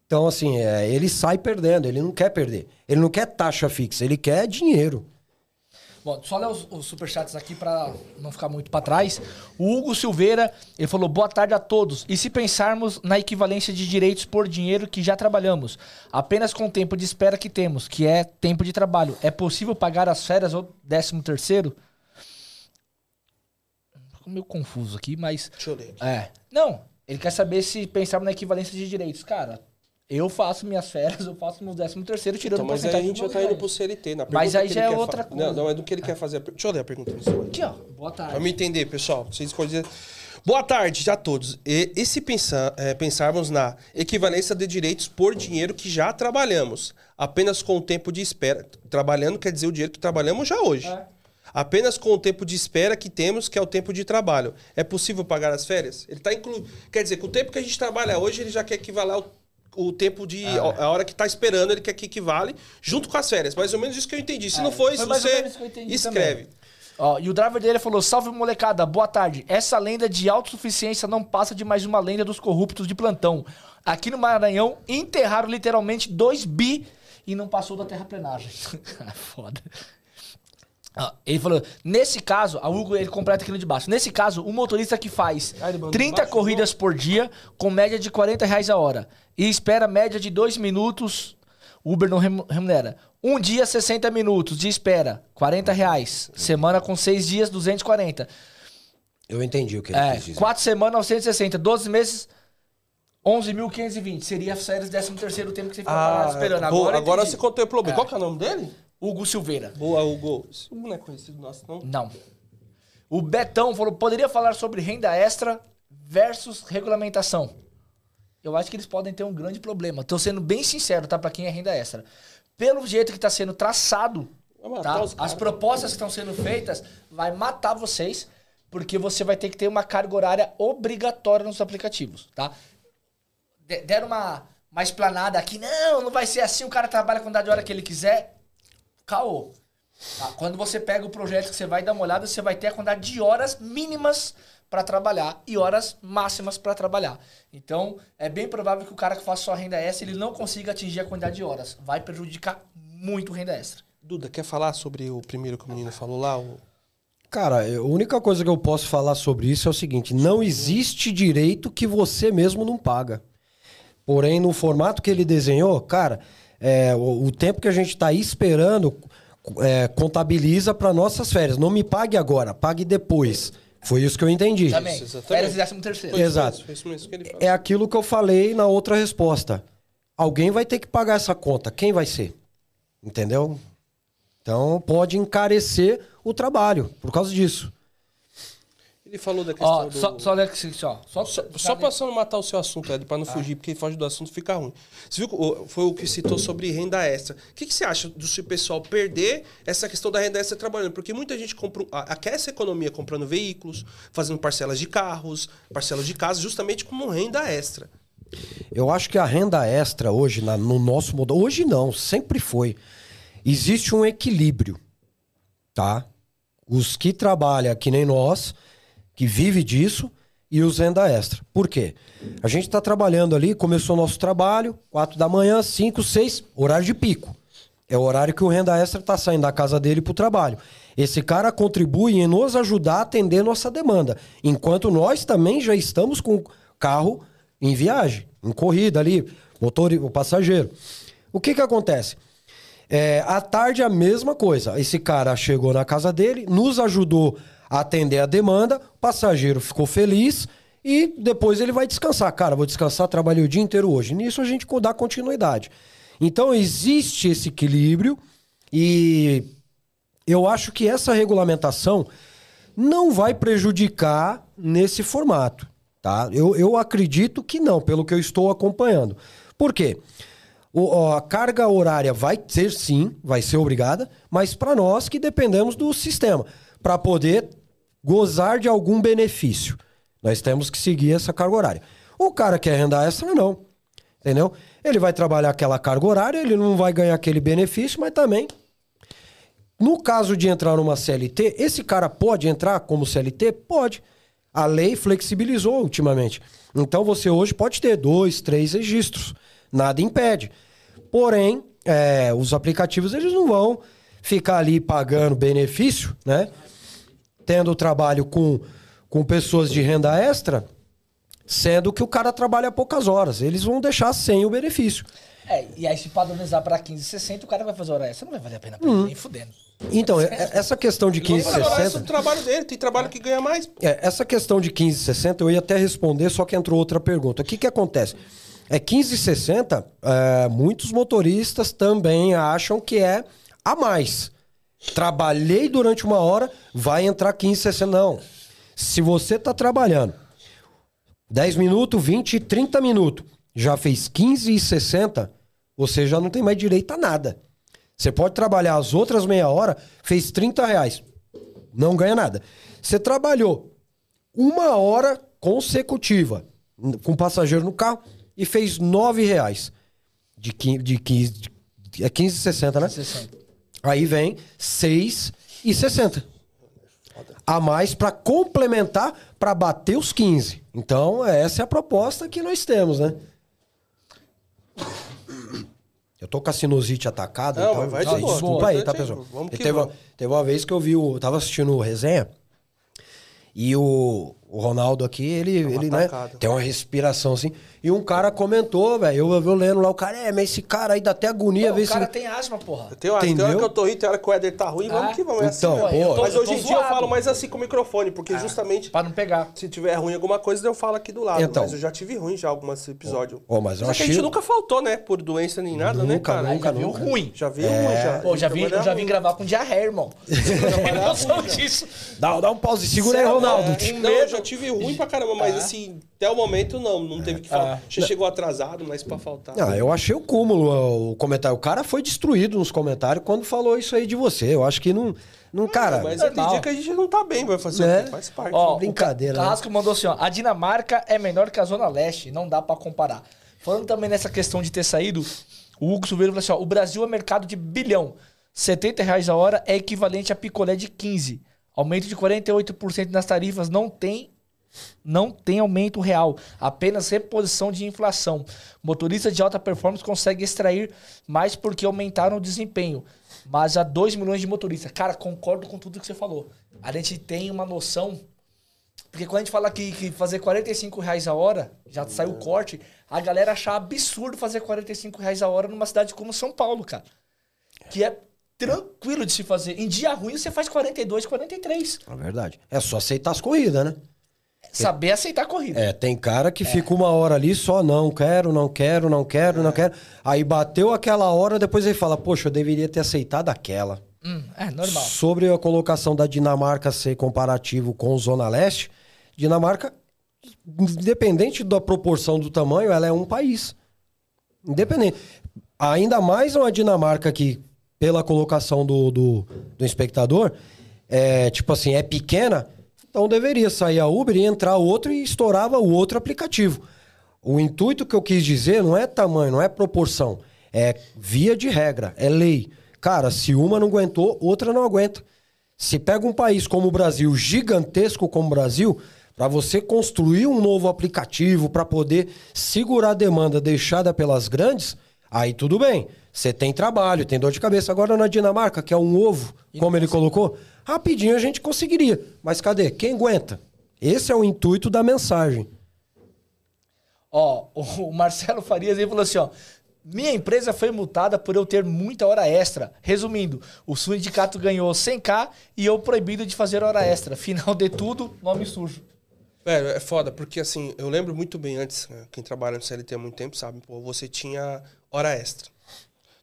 Então, assim, é, ele sai perdendo, ele não quer perder. Ele não quer taxa fixa, ele quer dinheiro. Bom, só ler os, os superchats aqui pra não ficar muito pra trás. O Hugo Silveira, ele falou, boa tarde a todos. E se pensarmos na equivalência de direitos por dinheiro que já trabalhamos, apenas com o tempo de espera que temos, que é tempo de trabalho, é possível pagar as férias ou décimo terceiro? Ficou meio confuso aqui, mas... Deixa eu ler. É. Não, ele quer saber se pensarmos na equivalência de direitos. Cara, eu faço minhas férias, eu faço meu décimo terceiro, tirando Então, o mas aí a gente já tá meus indo pro. CLT. Na Mas aí já é outra fa- coisa. Não, não, é do que ele quer fazer. Deixa eu ler a pergunta. pessoal. Aqui, ó. Boa tarde. Pra me entender, pessoal. Vocês dizer. Boa tarde a todos. E, e se pensar, é, pensarmos na equivalência de direitos por dinheiro que já trabalhamos, apenas com o tempo de espera. Trabalhando quer dizer o dinheiro que trabalhamos já hoje. É. Apenas com o tempo de espera que temos, que é o tempo de trabalho. É possível pagar as férias? Ele tá inclu... Quer dizer, com o tempo que a gente trabalha hoje, ele já quer equivaler ao o tempo de. É. A hora que tá esperando, ele quer que equivale, junto com as férias. Mais ou menos isso que eu entendi. Se É, não for foi isso, você escreve. Ó, e o driver dele falou: Salve molecada, boa tarde. Essa lenda de autossuficiência não passa de mais uma lenda dos corruptos de plantão. Aqui no Maranhão, enterraram literalmente 2 bi e não passou da terraplenagem. Foda. Ó, ele falou: nesse caso, a Hugo ele completa aqui no de baixo. Nesse caso, o motorista que faz Ah, ele mandou de 30 baixo, corridas por dia, com média de 40 reais a hora, e espera média de 2 minutos, Uber não remu- remunera. Um dia, 60 minutos de espera, 40 reais. Semana com 6 dias, 240. Eu entendi o que ele É, quis dizer. 4 semanas, 960. 12 meses, 11.520. Seria as férias 13 terceiro tempo que você fica parado esperando. Ah, boa, Agora, agora você contemplou bem. É. Qual que é o nome dele? Hugo Silveira. Boa, Hugo. Esse não é conhecido nosso, não? Não. O Betão falou, poderia falar sobre renda extra versus regulamentação. Eu acho que eles podem ter um grande problema. Tô sendo bem sincero, tá? Pra quem é renda extra. Pelo jeito que tá sendo traçado, tá? As propostas que estão sendo feitas vai matar vocês, porque você vai ter que ter uma carga horária obrigatória nos aplicativos, tá? De- deram uma, uma explanada aqui, não, não vai ser assim, o cara trabalha a quantidade de hora que ele quiser. Caô. Tá? Quando você pega o projeto que você vai dar uma olhada, você vai ter a quantidade de horas mínimas para trabalhar e horas máximas para trabalhar. Então, é bem provável que o cara que faça só renda extra, ele não consiga atingir a quantidade de horas. Vai prejudicar muito renda extra. Duda, quer falar sobre o primeiro que o menino falou lá? O... Cara, eu- a única coisa que eu posso falar sobre isso é o seguinte: não existe direito que você mesmo não paga. Porém, no formato que ele desenhou, cara, é, o, o tempo que a gente está esperando é, contabiliza para nossas férias. Não me pague agora, pague depois. Foi isso que eu entendi. Também. exatamente. Férias e décimo terceiro. Exato. É aquilo que eu falei na outra resposta. Alguém vai ter que pagar essa conta. Quem vai ser? Entendeu? Então pode encarecer o trabalho por causa disso. Ele falou da questão Ó, do... só, só, ó, só, Só, só não matar o seu assunto, Ed, pra não fugir, porque foge do assunto fica ruim. Você viu foi o que citou sobre renda extra. O que, que você acha do seu pessoal perder essa questão da renda extra trabalhando? Porque muita gente compra, a- aquece a economia comprando veículos, fazendo parcelas de carros, parcelas de casa, justamente como renda extra. Eu acho que a renda extra hoje, na- no nosso modelo. Hoje não, sempre foi. Existe um equilíbrio. Tá? Os que trabalham que nem nós, que vive disso, e os renda extra. Por quê? A gente está trabalhando ali, começou o nosso trabalho, 4 da manhã, 5, 6, horário de pico. É o horário que o renda extra está saindo da casa dele para o trabalho. Esse cara contribui em nos ajudar a atender nossa demanda. Enquanto nós também já estamos com o carro em viagem, em corrida ali, motor e o passageiro. O que que acontece? É, à tarde a mesma coisa. Esse cara chegou na casa dele, nos ajudou a atender a demanda, passageiro ficou feliz e depois ele vai descansar. Cara, vou descansar, trabalhei o dia inteiro hoje. Nisso a gente dá continuidade. Então existe esse equilíbrio e eu acho que essa regulamentação não vai prejudicar nesse formato, tá? Eu, eu acredito que não, pelo que eu estou acompanhando. Por quê? O- a carga horária vai ser sim, vai ser obrigada, mas para nós que dependemos do sistema, para poder gozar de algum benefício, nós temos que seguir essa carga horária. O cara que é renda extra, não. Entendeu? Ele vai trabalhar aquela carga horária, ele não vai ganhar aquele benefício, mas também no caso de entrar numa CLT, esse cara pode entrar como CLT? Pode. A lei flexibilizou ultimamente. Então você hoje pode ter dois, três registros. Nada impede. Porém, é, os aplicativos eles não vão ficar ali pagando benefício, né? Tendo trabalho com, com pessoas de renda extra, sendo que o cara trabalha poucas horas. Eles vão deixar sem o benefício. É, e aí se padronizar pra 15,60, o cara vai fazer hora extra, não vai valer a pena pra ele, nem fudendo. Então, é- é- essa questão de Vamos valorar 1560. o trabalho dele, tem trabalho que ganha mais. É, essa questão de 15,60 eu ia até responder, só que entrou outra pergunta. O que, que acontece? É 15,60, é, muitos motoristas também acham que é a mais. Trabalhei durante uma hora, vai entrar 15,60. Não. Se você está trabalhando 10 minutos, 20, 30 minutos, já fez 15,60, você já não tem mais direito a nada. Você pode trabalhar as outras meia hora, fez 30 reais. Não ganha nada. Você trabalhou uma hora consecutiva com passageiro no carro e fez nove reais. De 15, de 15, de- é 15,60, né? 60. Aí vem 6,60. A mais para complementar, para bater os 15. Então, essa é a proposta que nós temos, né? Eu tô com a sinusite atacada, Não, então vai de vocês boa. desculpa aí, tá, pessoal? teve, uma, teve uma vez que eu vi, o, eu tava assistindo o resenha e o, o Ronaldo aqui, ele, ele né, tem uma respiração assim. E um cara comentou, velho, eu, eu lendo lá, o cara, é, mas esse cara aí dá até agonia, Pô, ver o se... cara tem asma, porra. Tem hora, tem hora Entendeu? que eu tô rindo, tem hora que o Éder tá ruim, vamos Ah, que vamos. É então, assim, mesmo. pô, Mas eu hoje em dia eu falo mais assim com o microfone, porque justamente Pra não pegar. se tiver ruim alguma coisa, eu falo aqui do lado. Então. Mas eu já tive ruim já alguns episódios. Ó, mas eu Mas é que a achei... gente nunca faltou, né? Por doença nem nada, né, Nunca, cara? Aí nunca, já viu nunca. ruim. Já veio ruim, já. Pô, já vim, eu já vim gravar com diarreia, irmão. Tem noção disso? Dá, dá um pause, segura aí, é Ronaldo. Não, eu já tive ruim pra caramba, mas assim, até o momento não, não teve que falar. Ah. Você chegou atrasado, mas pra faltar. Ah, eu achei o cúmulo o comentário. O cara foi destruído nos comentários quando falou isso aí de você. Eu acho que não. não cara, mas é tem dia que a gente não tá bem, vai fazer Né? o quê? Faz parte. Ó, brincadeira, O né? Carrasco mandou assim, ó. A Dinamarca é menor que a Zona Leste, não dá pra comparar. Falando também nessa questão de ter saído, o Hugo Silveira falou assim, ó. O Brasil é mercado de bilhão. 70 reais a hora é equivalente a picolé de 15. Aumento de 48% nas tarifas não tem não tem aumento real, apenas reposição de inflação. Motoristas de alta performance conseguem extrair mais porque aumentaram o desempenho. Mas há 2 milhões de motoristas. Cara, concordo com tudo que você falou. A gente tem uma noção. Porque quando a gente fala que, que fazer 45 reais a hora, já saiu o corte, a galera acha absurdo fazer 45 reais a hora numa cidade como São Paulo, cara. Que é tranquilo de se fazer. Em dia ruim você faz 42, 43. é verdade. É só aceitar as corridas, né? Saber aceitar a corrida. É, tem cara que fica uma hora ali só, não quero, não quero, não quero, não quero. Aí bateu aquela hora, depois ele fala, poxa, eu deveria ter aceitado aquela. Hum, é normal. Sobre a colocação da Dinamarca ser comparativo com Zona Leste, Dinamarca, independente da proporção do tamanho, ela é um país. Independente. Ainda mais uma Dinamarca que, pela colocação do, do, do espectador, é tipo assim, é pequena, então deveria sair a Uber e entrar outro e estourava o outro aplicativo. O intuito que eu quis dizer não é tamanho, não é proporção. É via de regra, é lei. Cara, se uma não aguentou, outra não aguenta. Se pega um país como o Brasil, gigantesco como o Brasil, para você construir um novo aplicativo para poder segurar a demanda deixada pelas grandes, aí tudo bem. Você tem trabalho, tem dor de cabeça. Agora na Dinamarca, que é um ovo, como ele colocou, rapidinho a gente conseguiria. Mas cadê? Quem aguenta? Esse é o intuito da mensagem. Ó, o Marcelo Farias ele falou assim, ó. Minha empresa foi multada por eu ter muita hora extra. Resumindo, o sindicato ganhou 100k e eu proibido de fazer hora extra. Final de tudo, nome sujo. Velho, é foda, porque assim, eu lembro muito bem antes, né, quem trabalha no CLT há muito tempo sabe, pô, você tinha hora extra.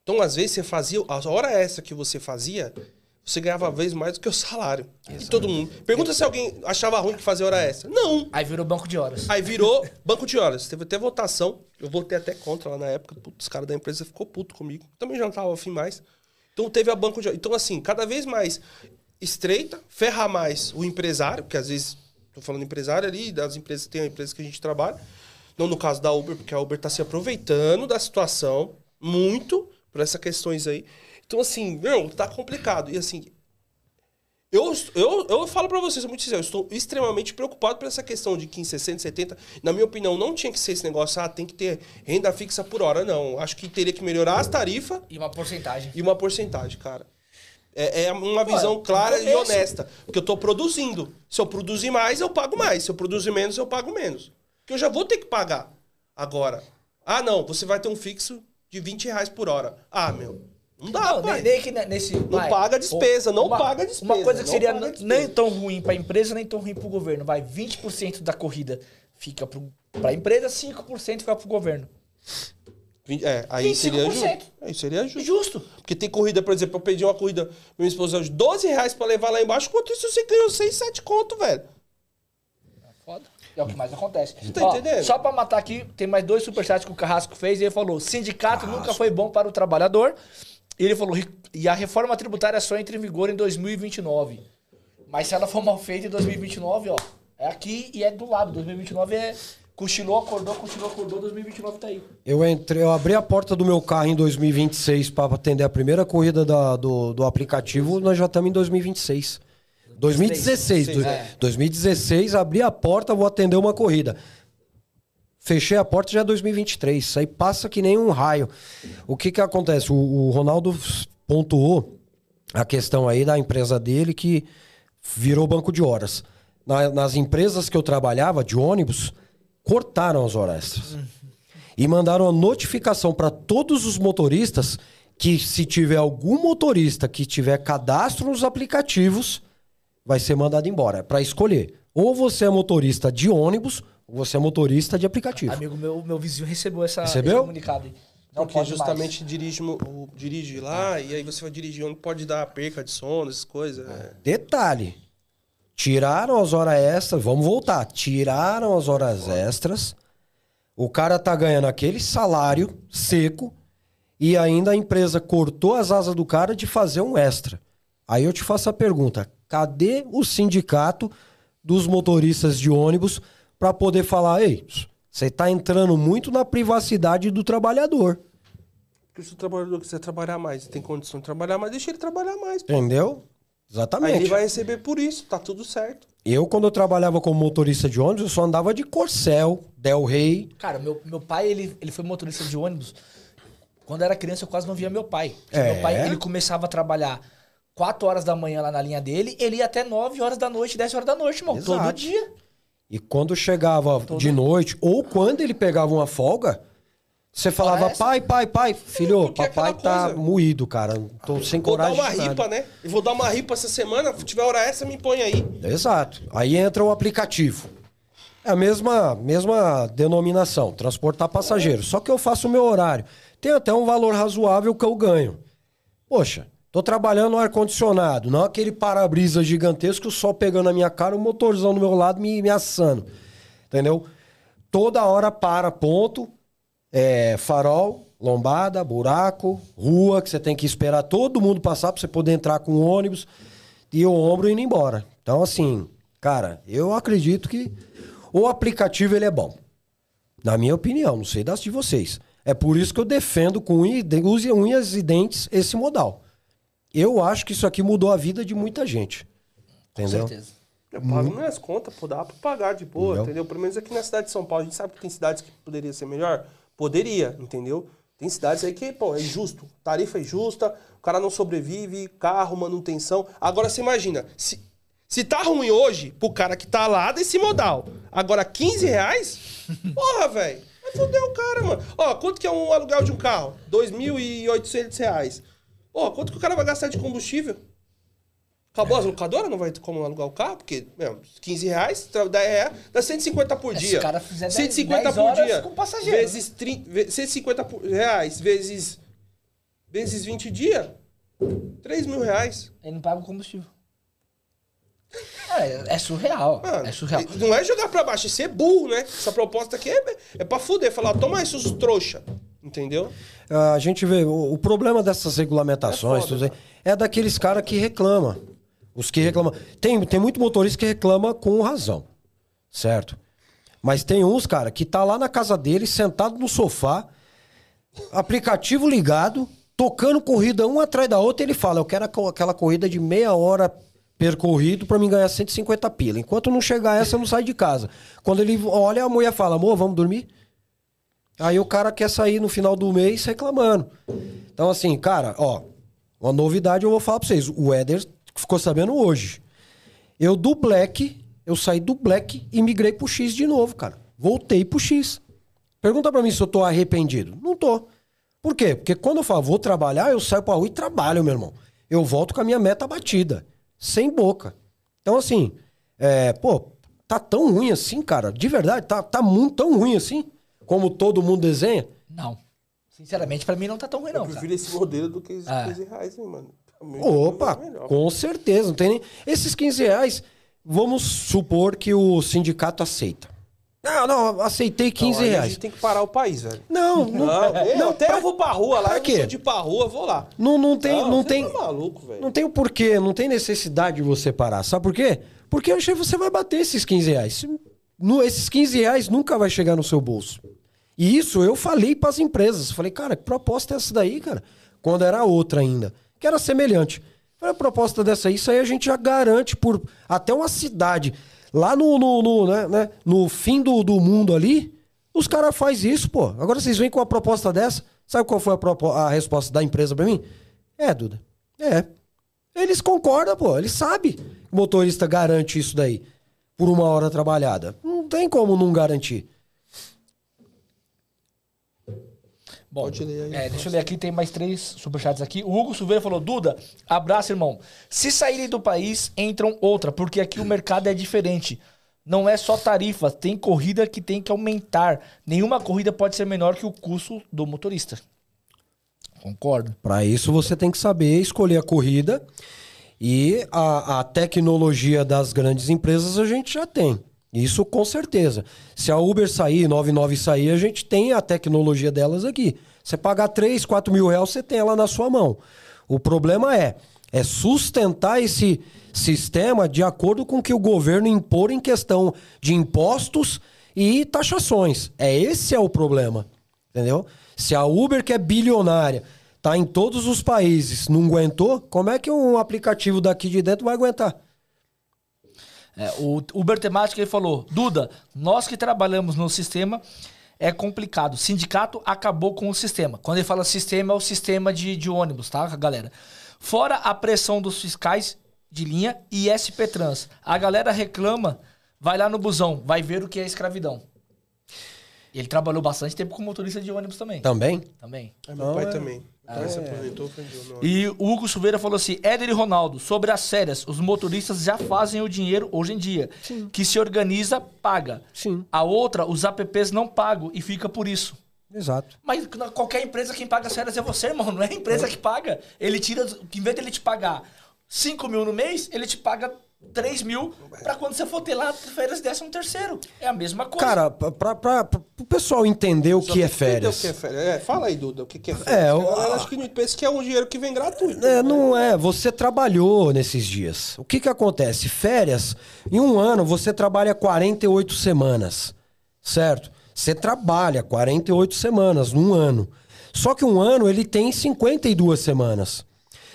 Então, às vezes, você fazia, a hora extra que você fazia, você ganhava vez mais do que o salário. E todo mundo. Pergunta se alguém achava ruim que fazia hora extra. Não. Aí virou banco de horas. Aí virou banco de horas. Teve até votação. Eu votei até contra lá na época. Putz, os caras da empresa ficou puto comigo. Também já não tava afim mais. Então teve a banco de horas. Então, assim, cada vez mais estreita, ferra mais o empresário, porque às vezes, tô falando empresário ali, das empresas, tem empresas que a gente trabalha. Não no caso da Uber, porque a Uber tá se aproveitando da situação muito por essas questões aí. Então, assim, meu, tá complicado. E assim, Eu, eu, eu falo pra vocês, muito sincero, eu estou extremamente preocupado por essa questão de 15, 60, 70. Na minha opinião, não tinha que ser esse negócio, ah, tem que ter renda fixa por hora, não. Acho que teria que melhorar as tarifas E uma porcentagem. e uma porcentagem, cara. É, é uma visão clara e honesta. Porque eu tô produzindo. Se eu produzir mais, eu pago mais. Se eu produzir menos, eu pago menos. Porque eu já vou ter que pagar. Agora, ah, não, você vai ter um fixo de 20 reais por hora. Ah, meu, não dá, Não, pai. nem, nem que ne- nesse. Não paga despesa, não paga despesa, Uma coisa que seria nem tão ruim pra empresa, nem tão ruim pro governo. Vai, 20% da corrida fica pro, pra empresa, 5% fica pro governo. Vinte- É, aí seria 25%. justo. Aí seria justo. Justo. Porque tem corrida, por exemplo, eu pedi uma corrida minha esposa de 12 reais pra levar lá embaixo, enquanto isso você ganhou 6, 7 conto, velho. Foda. É o que mais acontece. tá entendendo? Só pra matar aqui, tem mais dois superchats que o Carrasco fez. E ele falou: sindicato nunca foi bom para o trabalhador. E ele falou: "Ri- e a reforma tributária só entra em vigor em 2029. Mas se ela for mal feita em 2029, ó, é aqui e é do lado. 2029 é. Cochilou, acordou, cochilou, acordou, 2029 tá aí. Eu entrei, eu abri a porta do meu carro em 2026 para atender a primeira corrida da- do, do aplicativo, nós já estamos em 2026. 2016. do- É. 2016, abri a porta, vou atender uma corrida. Fechei a porta já é 2023. Isso aí passa que nem um raio. O que que acontece? O, o Ronaldo pontuou a questão aí da empresa dele que virou banco de horas. Na- nas empresas que eu trabalhava, de ônibus, cortaram as horas extras. E mandaram a notificação para todos os motoristas que se tiver algum motorista que tiver cadastro nos aplicativos, vai ser mandado embora. É para escolher. Ou você é motorista de ônibus, você é motorista de aplicativo. Amigo meu, meu vizinho recebeu essa, Recebeu? esse comunicado aí. Não Porque justamente dirige, o- dirige lá e aí você vai dirigir onde pode dar perca de sono, essas coisas. é. Detalhe. Tiraram as horas extras, vamos voltar. Tiraram as horas extras. O cara tá ganhando aquele salário seco e ainda a empresa cortou as asas do cara de fazer um extra. Aí eu te faço a pergunta: cadê o sindicato dos motoristas de ônibus para poder falar, ei, você tá entrando muito na privacidade do trabalhador, Porque se o trabalhador quiser trabalhar mais tem condição de trabalhar mais, deixa ele trabalhar mais. pô. entendeu? Aí Exatamente. ele vai receber por isso, tá tudo certo. Eu, quando eu trabalhava como motorista de ônibus, eu só andava de Corcel, Del Rey. Cara, meu, meu pai, ele, ele foi motorista de ônibus. Quando eu era criança, eu quase não via meu pai. Porque É? Meu pai, ele começava a trabalhar 4 horas da manhã lá na linha dele, ele ia até 9 horas da noite, 10 horas da noite, irmão. Todo dia. E quando chegava de noite, ou quando ele pegava uma folga, você falava, essa? pai, pai, pai, filho, porque é papai tá coisa. moído, cara. Tô sem Vou dar coragem uma de nada." ripa, né? E vou dar uma ripa essa semana, se tiver hora essa, me põe aí. Exato. Aí entra o aplicativo. É a mesma, mesma denominação, transportar passageiro. Só que eu faço o meu horário. Tem até um valor razoável que eu ganho. Poxa, tô trabalhando no ar-condicionado, não aquele para-brisa gigantesco, o sol pegando na minha cara, o motorzão do meu lado me, me assando. Entendeu? Toda hora para, ponto. É, farol, lombada, buraco, rua, que você tem que esperar todo mundo passar pra você poder entrar com o ônibus e o ombro indo embora. Então, assim, cara, eu acredito que o aplicativo ele é bom. Na minha opinião, não sei das de vocês. É por isso que eu defendo com unhas e dentes esse modal. Eu acho que isso aqui mudou a vida de muita gente. Com Entendeu? certeza. Eu pago minhas contas, pô, dá pra pagar de boa, Entendeu? entendeu? Pelo menos aqui na cidade de São Paulo, a gente sabe que tem cidades que poderia ser melhor? Poderia, entendeu? Tem cidades aí que, pô, é justo. Tarifa é justa, o cara não sobrevive, carro, manutenção. Agora você imagina, se, se tá ruim hoje, pro cara que tá lá desse modal, agora 15 reais? Porra, velho. Vai foder o cara, mano. Ó, quanto que é um aluguel de um carro? 2.800 reais. Ó, quanto que o cara vai gastar de combustível? Acabou as locadoras? Não vai ter como alugar o carro? Porque, meu, 15 reais, tra- dá, é, dá 150 por É, se dia. o cara fizer 10 150 10 por horas dia. com passageiro, Vezes 30, ve- 150 por- reais, vezes, vezes 20 dias, 3 mil reais. Ele não paga o combustível. É, é surreal. Mano, é surreal. Não é jogar pra baixo, é ser burro, né? Essa proposta aqui é, é pra fuder. Falar, toma aí, seus trouxa. Entendeu? A gente vê, o, o problema dessas regulamentações É foda, é daqueles caras que reclamam. Os que reclamam. Tem, tem muito motorista que reclama com razão. Certo? Mas tem uns, cara, que tá lá na casa dele, sentado no sofá, aplicativo ligado, tocando corrida uma atrás da outra, e ele fala: Eu quero aquela corrida de meia hora percorrido pra mim ganhar 150 pila. Enquanto não chegar essa, eu não saio de casa. Quando ele olha, a mulher fala, amor, vamos dormir? Aí o cara quer sair no final do mês reclamando. Então, assim, cara, ó, uma novidade eu vou falar pra vocês. O Éder ficou sabendo hoje. Eu do Black, eu saí do Black e migrei pro X de novo, cara. Voltei pro X. Pergunta pra mim se eu tô arrependido. Não tô. Por quê? Porque quando eu falo vou trabalhar, eu saio pra rua e trabalho, meu irmão. Eu volto com a minha meta batida. Sem boca. Então, assim, é, pô, tá tão ruim assim, cara. De verdade, tá, tá muito tão ruim assim, como todo mundo desenha. Não. Sinceramente, pra mim não tá tão ruim, Eu não. Cara. prefiro esse modelo do que esses É. 15 reais, hein, mano. Opa, é com certeza. Não tem nem... Esses 15 reais, vamos supor que o sindicato aceita. Não, não, aceitei 15 Então, aí A reais. gente tem que parar o país, velho. Não, não, Não, eu, não, até pra- eu vou pra rua lá, pra eu quê? sou de ir pra rua, eu vou lá. não, não tem, não, você tem, Tá maluco, velho. não tem o porquê, não tem necessidade de você parar. Sabe por quê? Porque eu achei que você vai bater esses 15 reais. No, esses 15 reais nunca vai chegar no seu bolso. E isso eu falei pras empresas. Falei, cara, que proposta é essa daí, cara? Quando era outra ainda, que era semelhante. Falei, a proposta dessa aí, isso aí a gente já garante por até uma cidade. Lá no, no, no, né, né, no fim do, do mundo ali, os caras fazem isso, pô. Agora vocês vêm com uma proposta dessa. Sabe qual foi a, a resposta da empresa pra mim? É, Duda. É. Eles concordam, pô. Eles sabem o motorista garante isso daí por uma hora trabalhada. Não tem como não garantir. Bom, Pode ler aí. é, deixa eu ler aqui, tem mais três superchats aqui. O Hugo Silveira falou: Duda, abraço, irmão. Se saírem do país, entram outra, porque aqui o mercado é diferente. Não é só tarifa, tem corrida que tem que aumentar. Nenhuma corrida pode ser menor que o custo do motorista. Concordo. Para isso você tem que saber escolher a corrida e a, a tecnologia das grandes empresas a gente já tem. Isso com certeza. Se a Uber sair, 99 sair, a gente tem a tecnologia delas aqui. Você pagar 3, 4 mil reais, você tem ela na sua mão. O problema é, é sustentar esse sistema de acordo com o que o governo impor em questão de impostos e taxações. É esse é o problema. Entendeu? Se a Uber, que é bilionária, tá em todos os países, não aguentou, como é que um aplicativo daqui de dentro vai aguentar? É, o Uber Temática ele falou: Duda, nós que trabalhamos no sistema é complicado. O sindicato acabou com o sistema. Quando ele fala sistema, é o sistema de, de ônibus, tá, galera? Fora a pressão dos fiscais de linha e SP Trans. A galera reclama, vai lá no busão, vai ver o que é escravidão. Ele trabalhou bastante tempo como motorista de ônibus também. Também? Também. É, meu pai também. Então, aprendeu. Não. E o Hugo Silveira falou assim: Éder e Ronaldo, sobre as férias, os motoristas já fazem o dinheiro hoje em dia. Que se organiza, paga. Sim. A outra, os apps não pagam e fica por isso. Exato. Mas na- qualquer empresa quem paga as férias é você, irmão. Não é a empresa que paga. Ele tira, em vez de ele te pagar 5 mil no mês, ele te paga 3 mil pra quando você for ter lá férias décimo terceiro. É a mesma coisa. Cara, pra, pro pessoal entender o que é férias. O que é férias. É, fala aí, Duda, o que, que é férias. É, o- a galera acho que não pensa que é um dinheiro que vem gratuito. É, não é. Você trabalhou nesses dias. O que que acontece? Férias, em um ano você trabalha 48 semanas, certo? Você trabalha 48 semanas num ano. Só que um ano ele tem 52 semanas.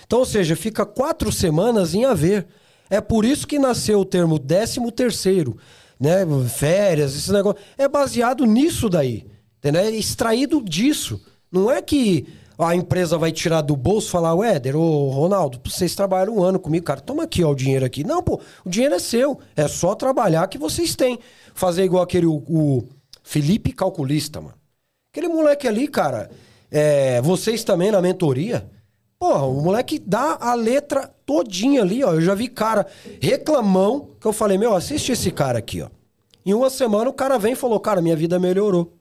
Então, ou seja, fica quatro semanas em haver. É por isso que nasceu o termo 13 terceiro, né? Férias, esse negócio. É baseado nisso daí. Entendeu? É extraído disso. Não é que a empresa vai tirar do bolso e falar, o Éder, ô Ronaldo, vocês trabalharam um ano comigo, cara, toma aqui ó, o dinheiro aqui. Não, pô, o dinheiro é seu. É só trabalhar que vocês têm. Fazer igual aquele, o, o Felipe Calculista, mano. Aquele moleque ali, cara, é, vocês também na mentoria, porra, o moleque dá a letra todinha ali, ó. Eu já vi cara reclamão, que eu falei, meu, assiste esse cara aqui, ó. Em uma semana o cara vem e falou, cara, minha vida melhorou.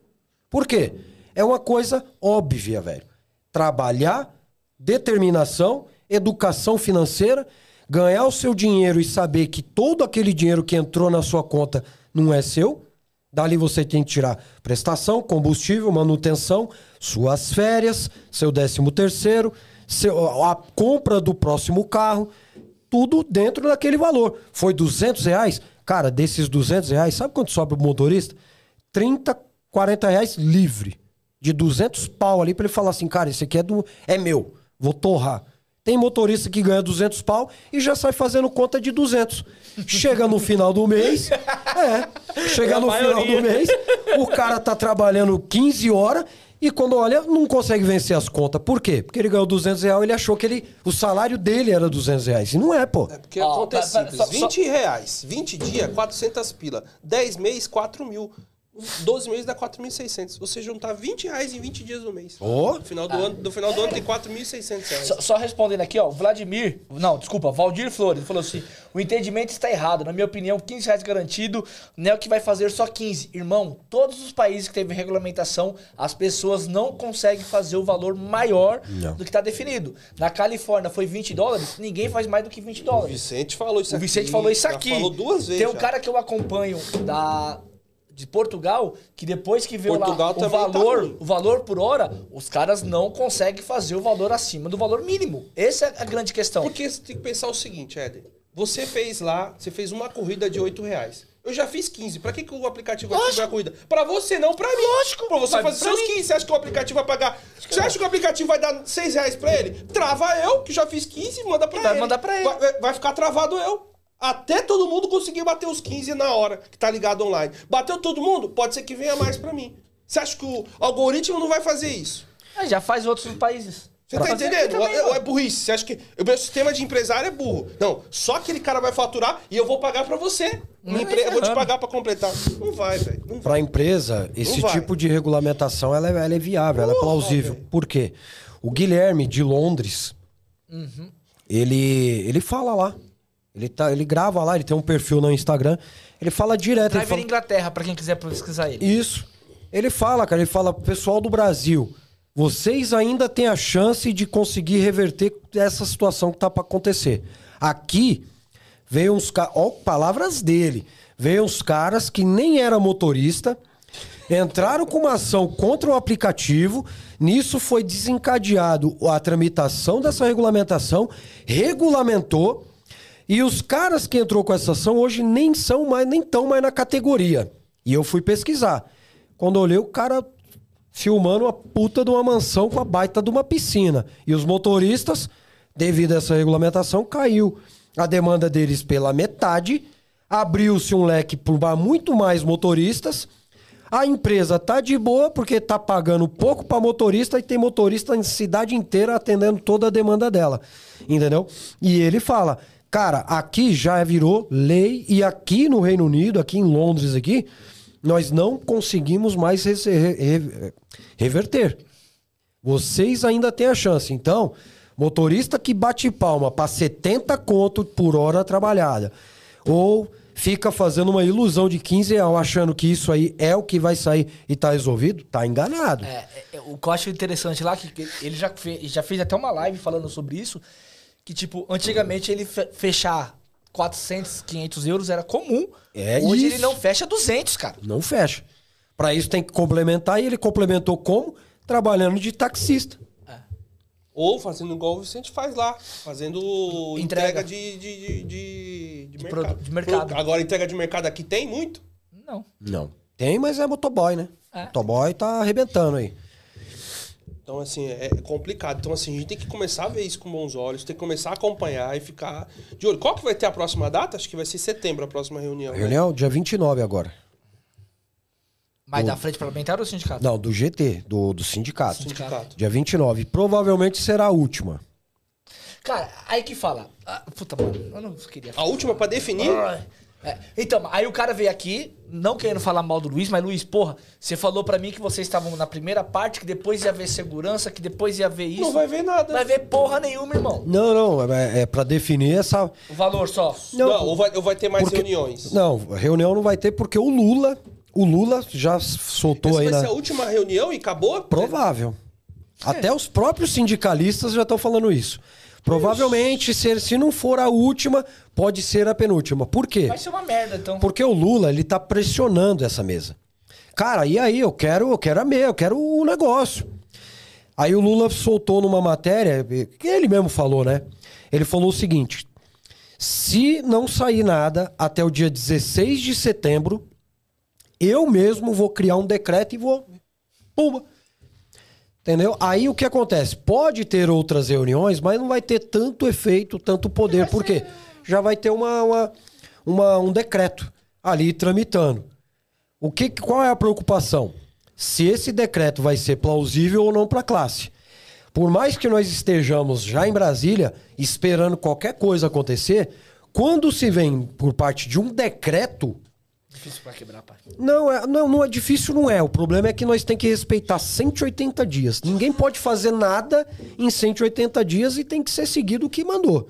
Por quê? É uma coisa óbvia, velho. Trabalhar, determinação, educação financeira, ganhar o seu dinheiro e saber que todo aquele dinheiro que entrou na sua conta não é seu. Dali você tem que tirar prestação, combustível, manutenção, suas férias, seu décimo terceiro, seu, a compra do próximo carro, tudo dentro daquele valor. Foi 200 reais? Cara, desses 200 reais, sabe quanto sobra o motorista? 30, 40 reais livre. De 200 pau ali pra ele falar assim, cara, esse aqui é, do, é meu, vou torrar. Tem motorista que ganha 200 pau e já sai fazendo conta de 200. Chega no final do mês, é, chega É no final maioria. do mês, o cara tá trabalhando 15 horas e quando olha, não consegue vencer as contas. Por quê? Porque ele ganhou 200 reais, ele achou que ele, o salário dele era 200 reais. E não é, pô. É porque Ó, a conta é pa- pa- simples. só- só- 20 reais, 20 dias, 400 pila. 10 meses, 4 mil. 12 meses dá 4.600. Você juntar 20 reais em 20 dias do mês. Ó. No final do, ano, no final do ano tem 4.600 reais. Só, só respondendo aqui, ó, Vladimir, não, desculpa, Valdir Flores, falou assim, o entendimento está errado, na minha opinião, 15 reais garantido, não é o que vai fazer só 15. Irmão, todos os países que teve regulamentação, as pessoas não conseguem fazer o valor maior Não. do que está definido. Na Califórnia foi 20 dólares, ninguém faz mais do que 20 O dólares. Vicente falou isso O aqui. Vicente falou isso já aqui. falou duas vezes. Tem um já. cara que eu acompanho da de Portugal que depois que vê Portugal lá o tá valor, ruim. o valor por hora, os caras não conseguem fazer o valor acima do valor mínimo. Essa é a grande questão. Porque você tem que pensar o seguinte, Éder. Você fez lá, você fez uma corrida de 8 reais. Eu já fiz 15. Pra que, que o aplicativo vai cobrar a corrida? Pra você, não pra mim. Lógico. Pra você Vai fazer pra seus 15. Você acha que o aplicativo vai pagar... Você acha que o aplicativo vai dar 6 reais pra ele? Trava eu, que já fiz 15, manda pra Vai ele. mandar pra ele. Vai, vai ficar travado eu. Até todo mundo conseguir bater os 15 na hora que tá ligado online. Bateu todo mundo? Pode ser que venha mais pra mim. Você acha que o algoritmo não vai fazer isso? Ah, já faz outros países. Você Pra tá entendendo? também, ou, ó. é burrice? Você acha que o meu sistema de empresário é burro? Não, só aquele cara vai faturar e eu vou pagar pra você. Minha Não empre- Eu vou te pagar pra completar. Não vai, velho. Para a empresa, esse tipo de regulamentação ela é, ela é viável, ela é Porra, plausível. velho. Por quê? O Guilherme de Londres, ele, ele fala lá. Ele, tá, ele grava lá, ele tem um perfil no Instagram. Ele fala direto. Ele Driver fala, Inglaterra, pra quem quiser pesquisar ele. Isso. Ele fala, cara, ele fala, pessoal do Brasil, vocês ainda têm a chance de conseguir reverter essa situação que tá para acontecer. Aqui veio uns caras, ó, palavras dele, veio uns caras que nem era motorista, entraram com uma ação contra o aplicativo, nisso foi desencadeado a tramitação dessa regulamentação, regulamentou e os caras que entrou com essa ação hoje nem são mais, nem estão mais na categoria. E eu fui pesquisar. Quando eu olhei, o cara filmando uma puta de uma mansão com a baita de uma piscina. E os motoristas, devido a essa regulamentação, caiu a demanda deles pela metade, abriu-se um leque para muito mais motoristas. A empresa tá de boa porque tá pagando pouco para motorista e tem motorista em cidade inteira atendendo toda a demanda dela. Entendeu? E ele fala: "Cara, aqui já virou lei e aqui no Reino Unido, aqui em Londres aqui, nós não conseguimos mais reverter. Vocês ainda têm a chance. Então, motorista que bate palma para 70 conto por hora trabalhada, ou fica fazendo uma ilusão de 15 reais achando que isso aí é o que vai sair e tá resolvido, tá enganado. É, é, é, o que eu acho interessante lá, que que ele já fez, já fez até uma live falando sobre isso, que, tipo, antigamente ele fe- fechar 400, 500 euros era comum. É Hoje ele isso. não fecha 200, cara. Não fecha. Para isso tem que complementar e ele complementou como? Trabalhando de taxista. Ou fazendo igual o Vicente faz lá, fazendo entrega, Entrega. de, de, de, de, de De mercado. de mercado. Agora, entrega de mercado aqui tem muito? Não. Não. Tem, mas é motoboy, né? É. Motoboy tá arrebentando aí. Então, assim, é complicado. Então, assim, a gente tem que começar a ver isso com bons olhos, tem que começar a acompanhar e ficar de olho. Qual que vai ter a próxima data? Acho que vai ser setembro a próxima reunião. né? Reunião dia 29 agora. Mas da frente parlamentar ou sindicato? Não, do GT, do, do sindicato. Sindicato. Dia 29. Provavelmente será a última. Cara, aí que fala. ah, puta, mano, eu não queria A última pra definir? É, então, aí o cara veio aqui, não querendo falar mal do Luiz, mas Luiz, porra, você falou pra mim que vocês estavam na primeira parte, que depois ia haver segurança, que depois ia haver isso. Não vai ver nada. Vai ver porra nenhuma, irmão. Não, não, é, é para definir essa. O valor só. Não, ou, vai, ou vai ter mais Porque- reuniões. Não, reunião não vai ter porque o Lula, o Lula já soltou Essa aí vai na. ser a última reunião e acabou? Provável. Até os próprios sindicalistas já estão falando isso. Provavelmente, se, se não for a última, pode ser a penúltima. Por quê? Vai ser uma merda, então. Porque o Lula, ele tá pressionando essa mesa. Cara, e aí? Eu quero, eu quero a meia, eu quero o negócio. Aí o Lula soltou numa matéria, que ele mesmo falou, né? Ele falou o seguinte: se não sair nada até o dia 16 de setembro, eu mesmo vou criar um decreto e vou. Pumba! Entendeu? Aí o que acontece? Pode ter outras reuniões, mas não vai ter tanto efeito, tanto poder. Por quê? Já vai ter uma, uma, uma- um decreto ali tramitando. O que, qual é a preocupação? Se esse decreto vai ser plausível ou não para a classe. Por mais que nós estejamos já em Brasília esperando qualquer coisa acontecer, quando se vem por parte de um decreto, Difícil pra quebrar, pai. não, é, não, não é difícil, não é. O problema é que nós temos que respeitar 180 dias. Ninguém pode fazer nada em 180 dias e tem que ser seguido o que mandou.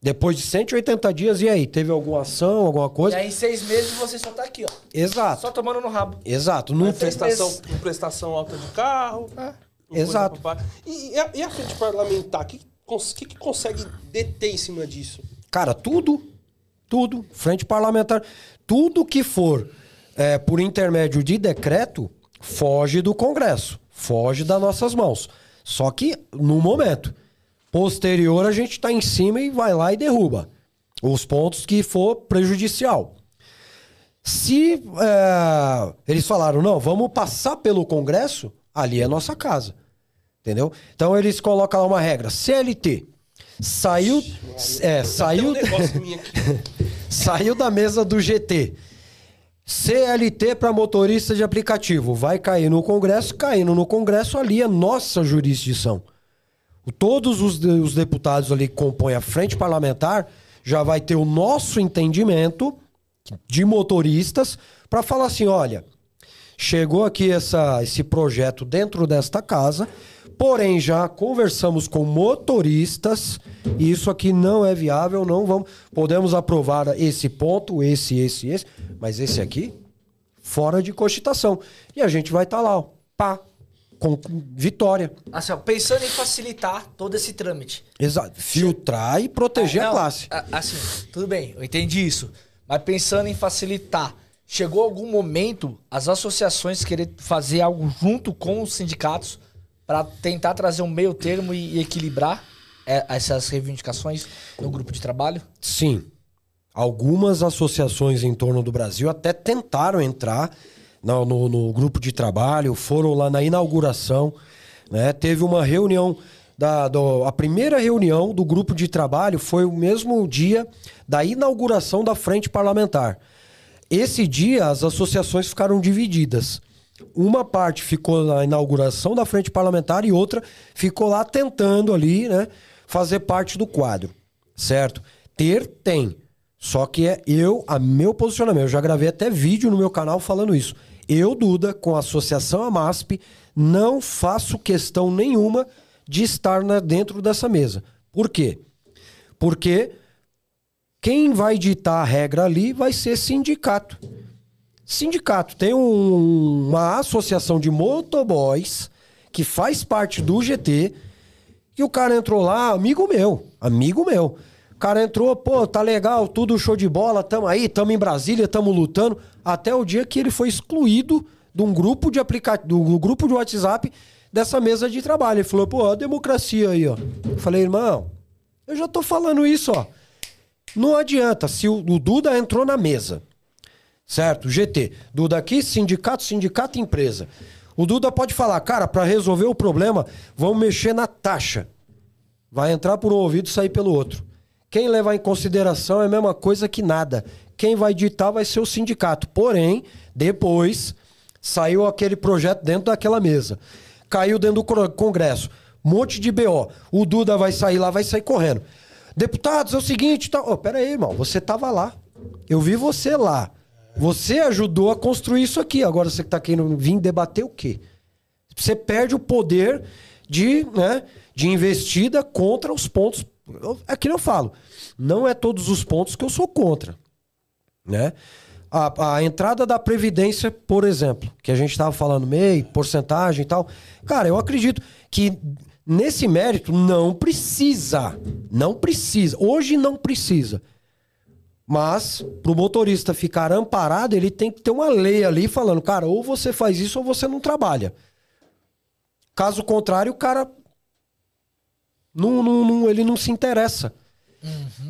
Depois de 180 dias, e aí? Teve alguma ação, alguma E coisa? aí, em seis meses, você só tá aqui, ó. Exato, Só tomando no rabo. exato. Não. Prestação, com prestação alta de carro. É. Exato. E, e a, e a frente parlamentar? O que, que, que consegue deter em cima disso? Cara, tudo, tudo, frente parlamentar, tudo que for é, por intermédio de decreto, foge do Congresso, foge das nossas mãos. Só que no momento posterior a gente está em cima e vai lá e derruba os pontos que for prejudicial. Se é, eles falaram, não, vamos passar pelo Congresso, ali é nossa casa. Entendeu? Então eles colocam lá uma regra, CLT. Saiu, é, saiu, um saiu da mesa do GT. CLT para motorista de aplicativo. Vai cair no Congresso, caindo no Congresso, ali é nossa jurisdição. Todos os, os deputados ali que compõem a frente parlamentar já vai ter o nosso entendimento de motoristas para falar assim: olha, chegou aqui essa, esse projeto dentro desta casa, porém já conversamos com motoristas e isso aqui não é viável, não vamos, podemos aprovar esse ponto, esse, esse, esse, mas esse aqui fora de cogitação. E a gente vai estar lá, ó, pá, com vitória. Assim, ó, pensando em facilitar todo esse trâmite. Exato. Filtrar e proteger a Não, classe. a- Assim, tudo bem, eu entendi isso. Mas pensando em facilitar, chegou algum momento as associações querer fazer algo junto com os sindicatos para tentar trazer um meio termo e, equilibrar é, essas reivindicações no grupo de trabalho? Sim. Algumas associações em torno do Brasil até tentaram entrar no, no- no grupo de trabalho, foram lá na inauguração, né? Teve uma reunião da, do- a primeira reunião do grupo de trabalho foi o mesmo dia da inauguração da frente parlamentar. Esse dia as associações ficaram divididas. Uma parte ficou na inauguração da frente parlamentar e outra ficou lá tentando ali, né, fazer parte do quadro, certo? Ter tem. Só que é eu, a meu posicionamento. Eu já gravei até vídeo no meu canal falando isso. Eu, Duda, com a associação Amasp, não faço questão nenhuma de estar na- dentro dessa mesa. Por quê? Porque quem vai ditar a regra ali vai ser sindicato. Sindicato. Tem um- uma associação de motoboys que faz parte do GT. E o cara entrou lá, amigo meu, amigo meu. O cara entrou, pô, tá legal, tudo show de bola, tamo aí, tamo em Brasília, tamo lutando. Até o dia que ele foi excluído de um grupo de aplicativo, do grupo de WhatsApp dessa mesa de trabalho. Ele falou, pô, a democracia aí, ó. Eu falei, irmão, eu já tô falando isso, ó. Não adianta, se o, o Duda entrou na mesa, certo? GT. Duda aqui, sindicato, sindicato, empresa. O Duda pode falar, cara, para resolver o problema, vamos mexer na taxa. Vai entrar por um ouvido e sair pelo outro. Quem levar em consideração é a mesma coisa que nada. Quem vai ditar vai ser o sindicato. Porém, depois saiu aquele projeto dentro daquela mesa. Caiu dentro do Congresso. Monte de BO. O Duda vai sair lá, vai sair correndo. Deputados, é o seguinte. Tá... Oh, pera aí, irmão. Você tava lá. Eu vi você lá. Você ajudou a construir isso aqui. Agora você que tá querendo vir debater o quê? Você perde o poder de, né, de investida contra os pontos. É que eu falo. Não é todos os pontos que eu sou contra. Né? A, a entrada da Previdência, por exemplo, que a gente estava falando MEI, porcentagem e tal. Cara, eu acredito que nesse mérito não precisa. Não precisa. Hoje não precisa. Mas, pro motorista ficar amparado, ele tem que ter uma lei ali falando, cara, ou você faz isso ou você não trabalha. Caso contrário, o cara. Não, não, não- ele não se interessa.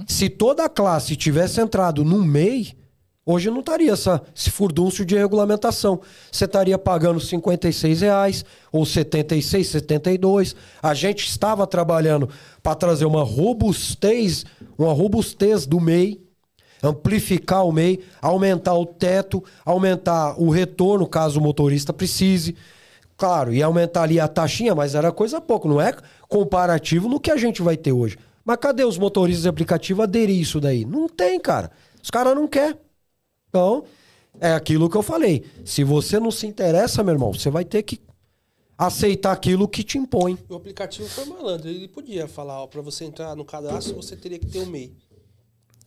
Se toda a classe tivesse entrado no MEI, Hoje não estaria essa, esse furdúncio de regulamentação. Você estaria pagando 56 reais ou 76, 72. A gente estava trabalhando para trazer uma robustez, uma robustez do MEI, amplificar o MEI, aumentar o teto, aumentar o retorno caso o motorista precise. Claro, ia aumentar ali a taxinha, mas era coisa pouco, não é comparativo no que a gente vai ter hoje. Mas cadê os motoristas de aplicativo aderir isso daí? Não tem, cara. Os caras não querem. Então, é aquilo que eu falei. Se você não se interessa, meu irmão, você vai ter que aceitar aquilo que te impõe. O aplicativo foi malandro. Ele podia falar, ó, pra você entrar no cadastro, você teria que ter um MEI.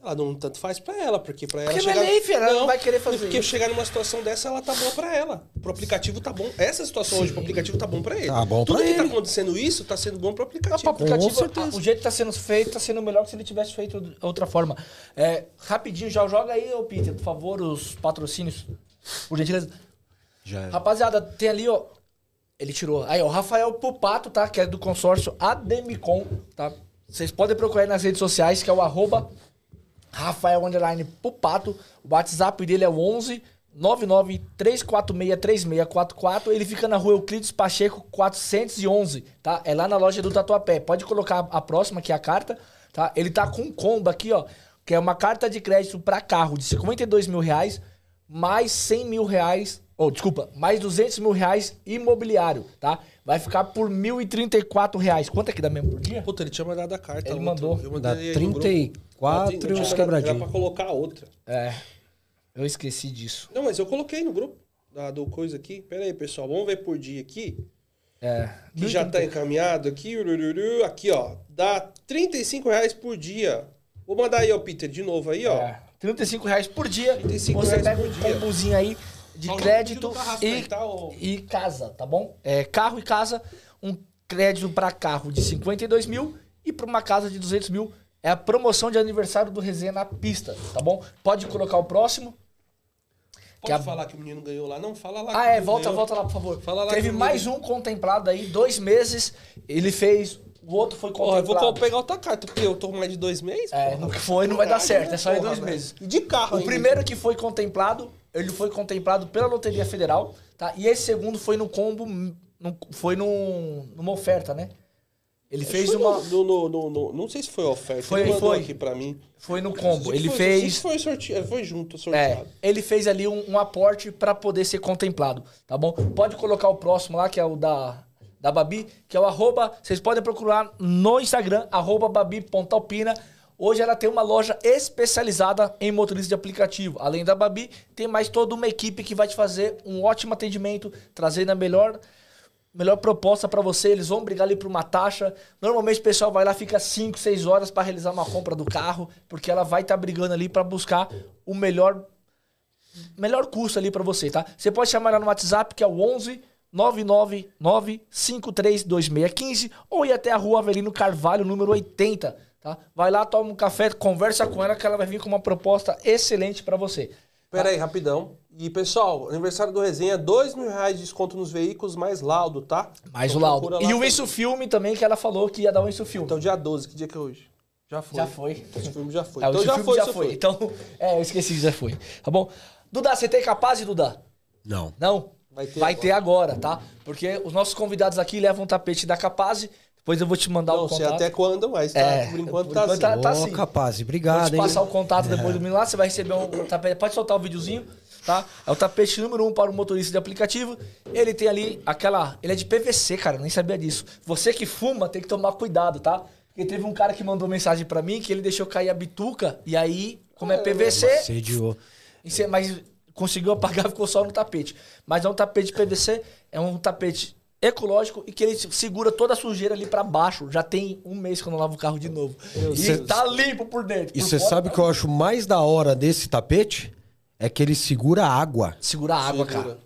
Ela não tanto faz pra ela, porque pra ela Porque chegar... não é lei, filho, ela não vai querer fazer Porque isso. chegar numa situação dessa, ela tá boa pra ela. Pro aplicativo tá bom. Essa situação hoje pro aplicativo tá bom pra ele. Tá bom Tudo pra que tá ele. acontecendo isso, tá sendo bom pro Não, aplicativo. pro aplicativo, certeza. o jeito que tá sendo feito, tá sendo melhor que se ele tivesse feito de outra forma. É, rapidinho, já joga aí, ô Peter, por favor, os patrocínios. Por gentileza. Já Rapaziada, tem ali, ó. Ele tirou. Aí, ó, o Rafael Pupato, tá? Que é do consórcio Ademicon, tá? Vocês podem procurar aí nas redes sociais, que é o arroba Rafael Underline Pupato. O WhatsApp dele é o 11 99 346 3644. Ele fica na rua Euclides Pacheco 411, tá? É lá na loja do Tatuapé. Pode colocar a próxima, que é a carta, tá? Ele tá com um combo aqui, ó, que é uma carta de crédito para carro de 52 mil reais, mais 100 mil reais, ou desculpa, mais 200 mil reais imobiliário, tá? Vai ficar por 1.034 reais. Quanto é que dá mesmo por dia? Puta, ele tinha mandado a carta. Ele outra. mandou. Eu Dá mandei aí no grupo. 34 Eu e tinha uns Era quebradinhos. pra colocar a outra. É. Eu esqueci disso. Não, mas eu coloquei no grupo da, do coisa aqui. Pera aí, pessoal. Vamos ver por dia aqui. É. Que já tá encaminhado aqui. urururu. Aqui, ó. Dá 35 reais por dia. Vou mandar aí, ó, Peter, de novo aí, ó. É. 35 reais por dia. 35 você reais pega por um dia. combozinho aí de Só crédito e, tá, e casa, tá bom? É, carro e casa, um crédito para carro de 52 mil e para uma casa de 200 mil. É a promoção de aniversário do Resenha na pista, tá bom? Pode colocar o próximo. Pode que a- falar que o menino ganhou lá? Não, fala lá. Ah, é, volta, ganhou. volta lá, por favor. Fala lá Teve mais menino- um contemplado aí, dois meses. Ele fez, o outro foi Ó, eu vou contemplado. pegar outra carta, porque eu tô mais de dois meses. É, porra. não foi, não vai dar certo, é só em porra, dois meses. De carro O primeiro que foi contemplado, ele foi contemplado pela Loteria Federal, tá? E esse segundo foi no combo, num- foi num, numa oferta, né? Ele fez uma. No, no, no, no- não sei se foi oferta. Foi, ele foi. aqui pra mim. Foi no combo. Ele foi, fez. Foi, sorte... foi junto, É, sorteado. ele fez ali um, um aporte pra poder ser contemplado, tá bom? Pode colocar o próximo lá, que é o da, da Babi, que é o arroba. Vocês podem procurar no Instagram, arroba babi.alpina. Hoje ela tem uma loja especializada em motorista de aplicativo. Além da Babi, tem mais toda uma equipe que vai te fazer um ótimo atendimento, trazendo a melhor melhor proposta pra você, eles vão brigar ali por uma taxa. Normalmente o pessoal vai lá, fica 5, 6 horas pra realizar uma compra do carro, porque ela vai estar brigando ali pra buscar o melhor melhor custo ali pra você, tá? Você pode chamar ela no WhatsApp, que é o 11 999 532615 ou ir até a rua Avelino Carvalho, número 80, tá? Vai lá, toma um café, conversa com ela que ela vai vir com uma proposta excelente pra você. Pera aí, rapidão. E, pessoal, aniversário do Resenha, dois mil reais de desconto nos veículos, mais laudo, tá? Mais Então o laudo. E o. Isso Filme também, que ela falou que ia dar um Isso Filme. Então, dia 12, que dia que é hoje? Já foi. Já foi. Esse filme já foi. É, o então, já Filme foi, já já foi. foi. Então, é, eu esqueci que já foi. Tá bom? Duda, você tem capaz, Duda? Não. Não? Vai ter Vai agora. ter agora, tá? Porque os nossos convidados aqui levam o tapete da Capaz. Depois eu vou te mandar Não o sei contato. até quando, mas tá, É, por enquanto por tá enquanto assim. tá- Ô, assim. capaz, Vou obrigado, te hein? passar o contato depois do menino lá, você vai receber um tapete. Pode soltar o videozinho, tá? É o tapete número um para o motorista de aplicativo. Ele tem ali aquela. Ele é de PVC, cara, nem sabia disso. Você que fuma tem que tomar cuidado, tá? Porque teve um cara que mandou mensagem pra mim que ele deixou cair a bituca e aí, como é PVC, Sediou. e cê- mas conseguiu apagar, ficou só no tapete. Mas é um tapete de PVC, é um tapete ecológico e que ele segura toda a sujeira ali pra baixo. Já tem um mês que eu não lavo o carro de novo. e Cê- tá limpo por dentro. E você sabe o tá que eu acho mais da hora desse tapete? É que ele segura a água. Segura a água, Segura. cara.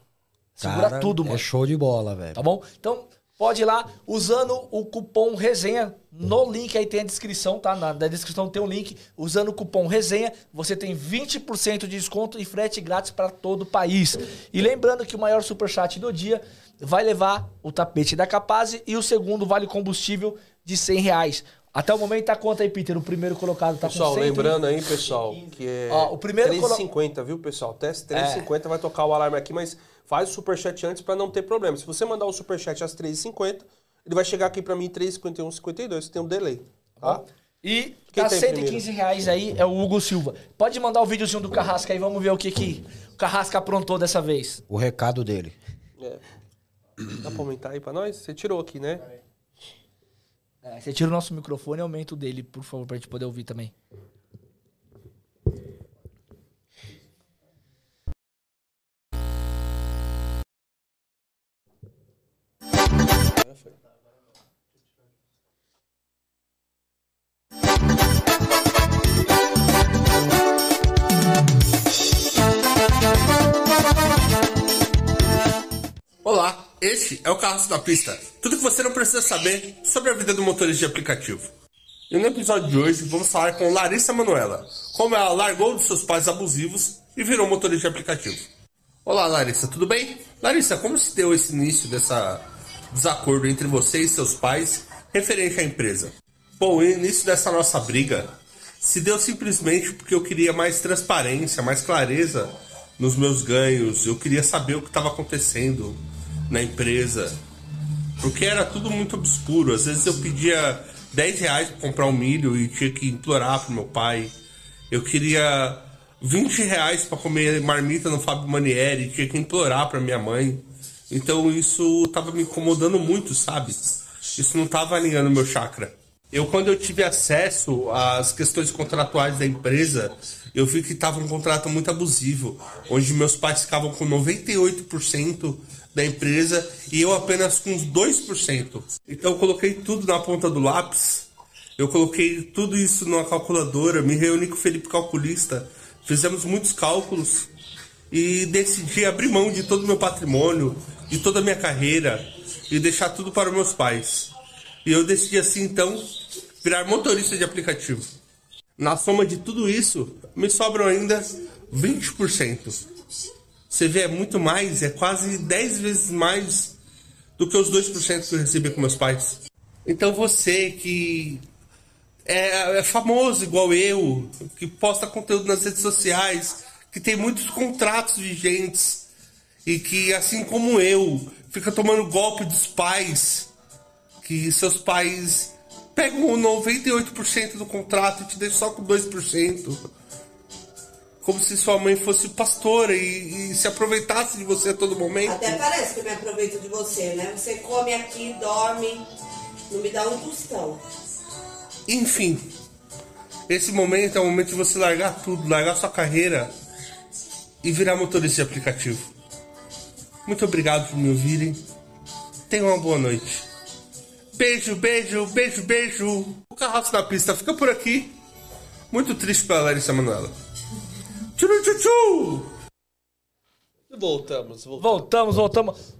Segura Cara, tudo, mano. É show de bola, velho. Tá bom? Então, pode ir lá usando o cupom resenha. No link aí tem a descrição, tá? Na, na descrição tem um link. Usando o cupom resenha, você tem 20% de desconto e frete grátis para todo o país. E lembrando que o maior superchat do dia vai levar o tapete da Capaz e o segundo vale combustível de 100 reais. Até o momento tá quanto aí, Peter? O primeiro colocado tá Pessoal, com 100, lembrando aí, pessoal, que é Ó, o primeiro colo- 3,50, viu, pessoal? Teste 3,50 vai tocar o alarme aqui, mas faz o superchat antes pra não ter problema. Se você mandar o superchat às 3,50, ele vai chegar aqui pra mim 3,51, 52, tem um delay, tá? E Quem tá tem 115 reais aí é o Hugo Silva. Pode mandar o videozinho do Carrasca aí, vamos ver o que, que o Carrasca aprontou dessa vez. O recado dele. É. Dá pra aumentar aí pra nós? Você tirou aqui, né? É, você tira o nosso microfone e aumenta o dele, por favor, pra gente poder ouvir também. Olá, este é o Carros da Pista. Tudo que você não precisa saber sobre a vida do motorista de aplicativo. E no episódio de hoje vamos falar com Larissa Manuela, como ela largou dos seus pais abusivos e virou motorista de aplicativo. Olá Larissa, tudo bem? Larissa, como se deu esse início dessa desacordo entre você e seus pais referente à empresa? Bom, o início dessa nossa briga se deu simplesmente porque eu queria mais transparência, mais clareza nos meus ganhos. Eu queria saber o que estava acontecendo na empresa. Porque era tudo muito obscuro. Às vezes eu pedia 10 reais para comprar um milho e tinha que implorar pro meu pai. Eu queria 20 reais para comer marmita no Fábio Manieri e tinha que implorar para minha mãe. Então isso tava me incomodando muito, sabe? Isso não tava alinhando meu chakra. Eu, quando eu tive acesso às questões contratuais da empresa, eu vi que estava um contrato muito abusivo, onde meus pais ficavam com 98% da empresa e eu apenas com uns 2%. Então eu coloquei tudo na ponta do lápis, eu coloquei tudo isso numa calculadora, me reuni com o Felipe Calculista, fizemos muitos cálculos e decidi abrir mão de todo o meu patrimônio, de toda a minha carreira e deixar tudo para meus pais. E eu decidi assim então virar motorista de aplicativo. Na soma de tudo isso, me sobram ainda 20%. Você vê, é muito mais, é quase 10 vezes mais do que os 2% que eu recebi com meus pais. Então você que é, é famoso igual eu, que posta conteúdo nas redes sociais, que tem muitos contratos vigentes e que, assim como eu, fica tomando golpe dos pais, que seus pais pegam 98% do contrato e te deixam só com 2%. Como se sua mãe fosse pastora e, e se aproveitasse de você a todo momento. Até parece que eu me aproveito de você, né? Você come aqui, dorme, não me dá um tostão. Enfim, esse momento é o momento de você largar tudo, largar sua carreira e virar motorista de aplicativo. Muito obrigado por me ouvirem. Tenham uma boa noite. Beijo, beijo, beijo, beijo. O Carroça na Pista fica por aqui. Muito triste pela Larissa Manoela. Tchuru, tchu, tchu. Voltamos, voltamos. Voltamos, voltamos.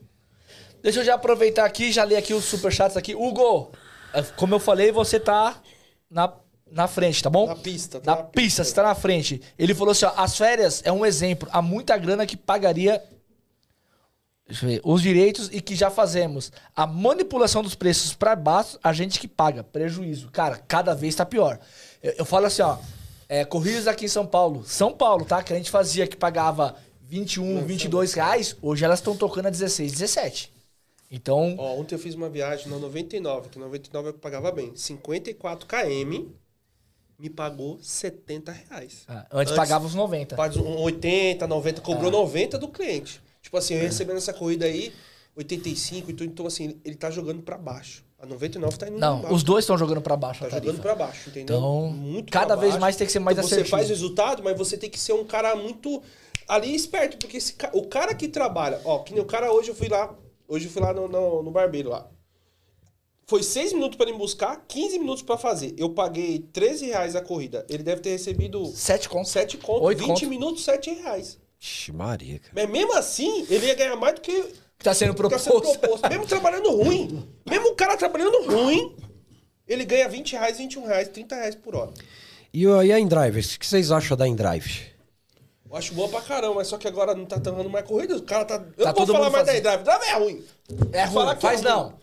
Deixa eu já aproveitar aqui, já ler aqui os superchats aqui. Hugo, é, como eu falei, você tá na, na frente, tá bom? Na pista, tá Na, na pista, pista. você tá na frente. Ele falou assim, ó, as férias é um exemplo. Há muita grana que pagaria deixa eu ver, os direitos e que já fazemos. A manipulação dos preços para baixo, a gente que paga. Prejuízo. Cara, cada vez tá pior. Eu, eu falo assim, ó. É, corridas aqui em São Paulo. São Paulo, tá? Que a gente fazia que pagava 21, 22 reais. Hoje elas estão tocando a 16, 17. Então, Ó, ontem eu fiz uma viagem na 99, que 99 eu pagava bem. 54 km, me pagou 70 reais. ah, antes, pagava os 90. Faz um 80, 90, cobrou 90 do cliente. Tipo assim, eu recebendo essa corrida aí, 85, então, então assim, ele tá jogando pra baixo. A 99 tá indo Não, os dois estão jogando para baixo Tá jogando pra baixo, entendeu? Então, Muito cada vez baixo. mais tem que ser mais então, Você assertivo. faz resultado, mas você tem que ser um cara muito ali esperto, porque esse o cara que trabalha, ó, que nem o cara hoje eu fui lá, hoje eu fui lá no, no, no barbeiro lá. Foi 6 minutos pra ele me buscar, 15 minutos pra fazer. Eu paguei 13 reais a corrida. Ele deve ter recebido Sete contos. 7 conto, Oito 20 conto. minutos, 7 reais. Ixi, Maria, cara. Mas mesmo assim, ele ia ganhar mais do que tá sendo tá proposto. sendo proposto. Mesmo trabalhando ruim. Mesmo o cara trabalhando ruim, ele ganha 20 reais, 21 reais, 30 reais por hora. E, e a Indrive? O que vocês acham da Indrive? Eu acho boa pra caramba, mas só que agora não tá dando mais corrida. O cara tá. Eu Tá não vou falar mais da fazendo. Drive. É ruim. É ruim, Falar é faz ruim. não.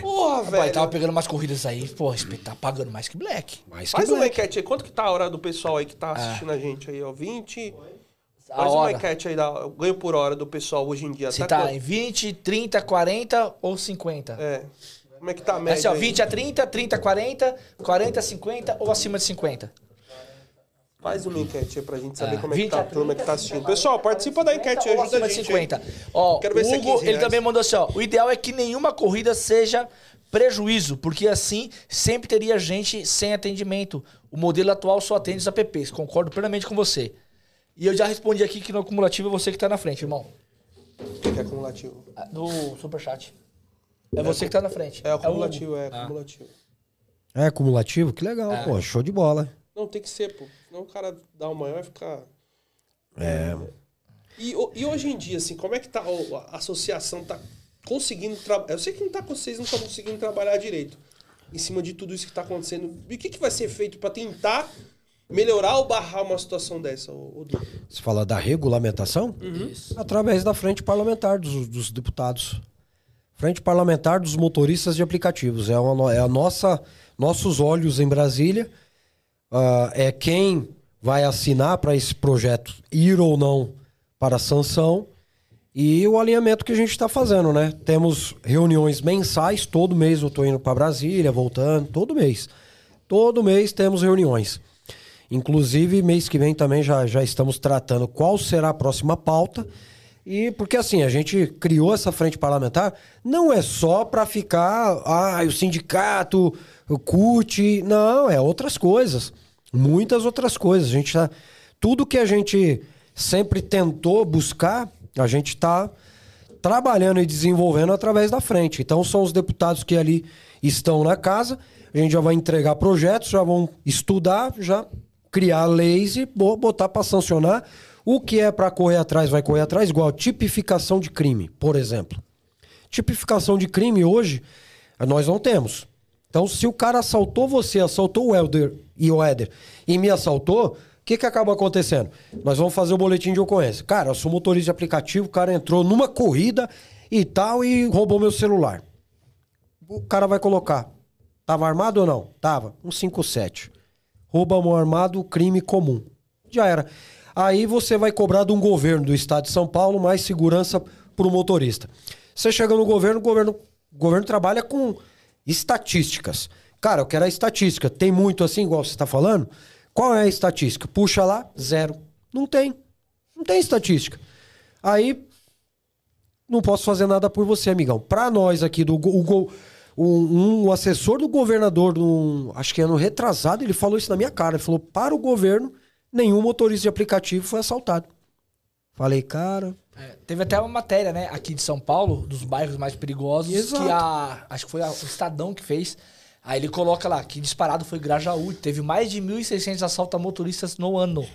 Porra, Pai, velho. tava pegando umas corridas aí, pô, tá pagando mais que Black. Faz que uma black. enquete aí. Quanto que tá a hora do pessoal aí que tá assistindo a gente aí, ó? 20. A Faz uma hora. enquete aí, da, o ganho por hora do pessoal hoje em dia. Você tá quanto? em 20, 30, 40 ou 50? É. Como é que tá a É média? assim, ó, aí? 20 a 30, 30 a 40, 40 a 50 ou acima de 50? Faz uma enquete aí pra gente saber Ah, como é que 20 tá a turma que tá 30, assistindo. Pessoal, participa da enquete aí, ajuda acima a de gente. 50. aí. Ó, Quero ver se é o 15 Hugo, ele reais. também mandou assim, ó, o ideal é que nenhuma corrida seja prejuízo, porque assim sempre teria gente sem atendimento. O modelo atual só atende os apps, concordo plenamente com você. E eu já respondi aqui que no acumulativo é você que tá na frente, irmão. O que é acumulativo? Ah, No superchat. É você que tá na frente. É o acumulativo, é Ah. acumulativo. É acumulativo? Que legal, pô. Show de bola. Não, tem que ser, pô. Senão o cara dá uma maior e fica... É. E, e hoje em dia, assim, como é que tá o- a associação tá conseguindo trabalhar? Eu sei que não tá, vocês não estão conseguindo trabalhar direito em cima de tudo isso que tá acontecendo. E o que, que vai ser feito pra tentar melhorar ou barrar uma situação dessa? Você fala da regulamentação? Isso. Através da frente parlamentar dos, dos deputados. Frente parlamentar dos motoristas de aplicativos. É, uma é a nossa, nossos olhos em Brasília. Ah, é quem vai assinar para esse projeto ir ou não para a sanção. E o alinhamento que a gente está fazendo, né? Temos reuniões mensais, todo mês eu estou indo para Brasília, voltando, todo mês. Todo mês temos reuniões. Inclusive, mês que vem também já, já estamos tratando qual será a próxima pauta. E porque assim, a gente criou essa frente parlamentar, não é só para ficar, ah, o sindicato, o CUT, não, é outras coisas. Muitas outras coisas. A gente tá, tudo que a gente sempre tentou buscar, a gente está trabalhando e desenvolvendo através da frente. Então são os deputados que ali estão na casa, a gente já vai entregar projetos, já vão estudar, já criar leis e bo- botar para sancionar. O que é para correr atrás vai correr atrás, igual tipificação de crime, por exemplo. Tipificação de crime hoje nós não temos. Então, se o cara assaltou você, assaltou o Helder e o Éder e me assaltou, o que, que acaba acontecendo? Nós vamos fazer o boletim de ocorrência. Cara, eu sou motorista de aplicativo, o cara entrou numa corrida e tal e roubou meu celular. O cara vai colocar. Tava armado ou não? Tava. Um 57. Roubo à mão armado, crime comum. Já era. Aí você vai cobrar de um governo do estado de São Paulo mais segurança para o motorista. Você chega no governo, o governo, o governo trabalha com estatísticas. Cara, eu quero a estatística. Tem muito assim, igual você está falando? Qual é a estatística? Puxa lá, zero. Não tem. Não tem estatística. Aí, não posso fazer nada por você, amigão. Para nós aqui, do, go- o, go- um, um assessor do governador, um, acho que ano retrasado, ele falou isso na minha cara. Ele falou: para o governo, nenhum motorista de aplicativo foi assaltado. Falei, cara. É, teve até uma matéria, né, aqui de São Paulo, dos bairros mais perigosos, Exato. que a. Acho que foi a- o Estadão que fez. Aí ele coloca lá que disparado foi Grajaú. Teve mais de 1.600 assaltos a motoristas no ano.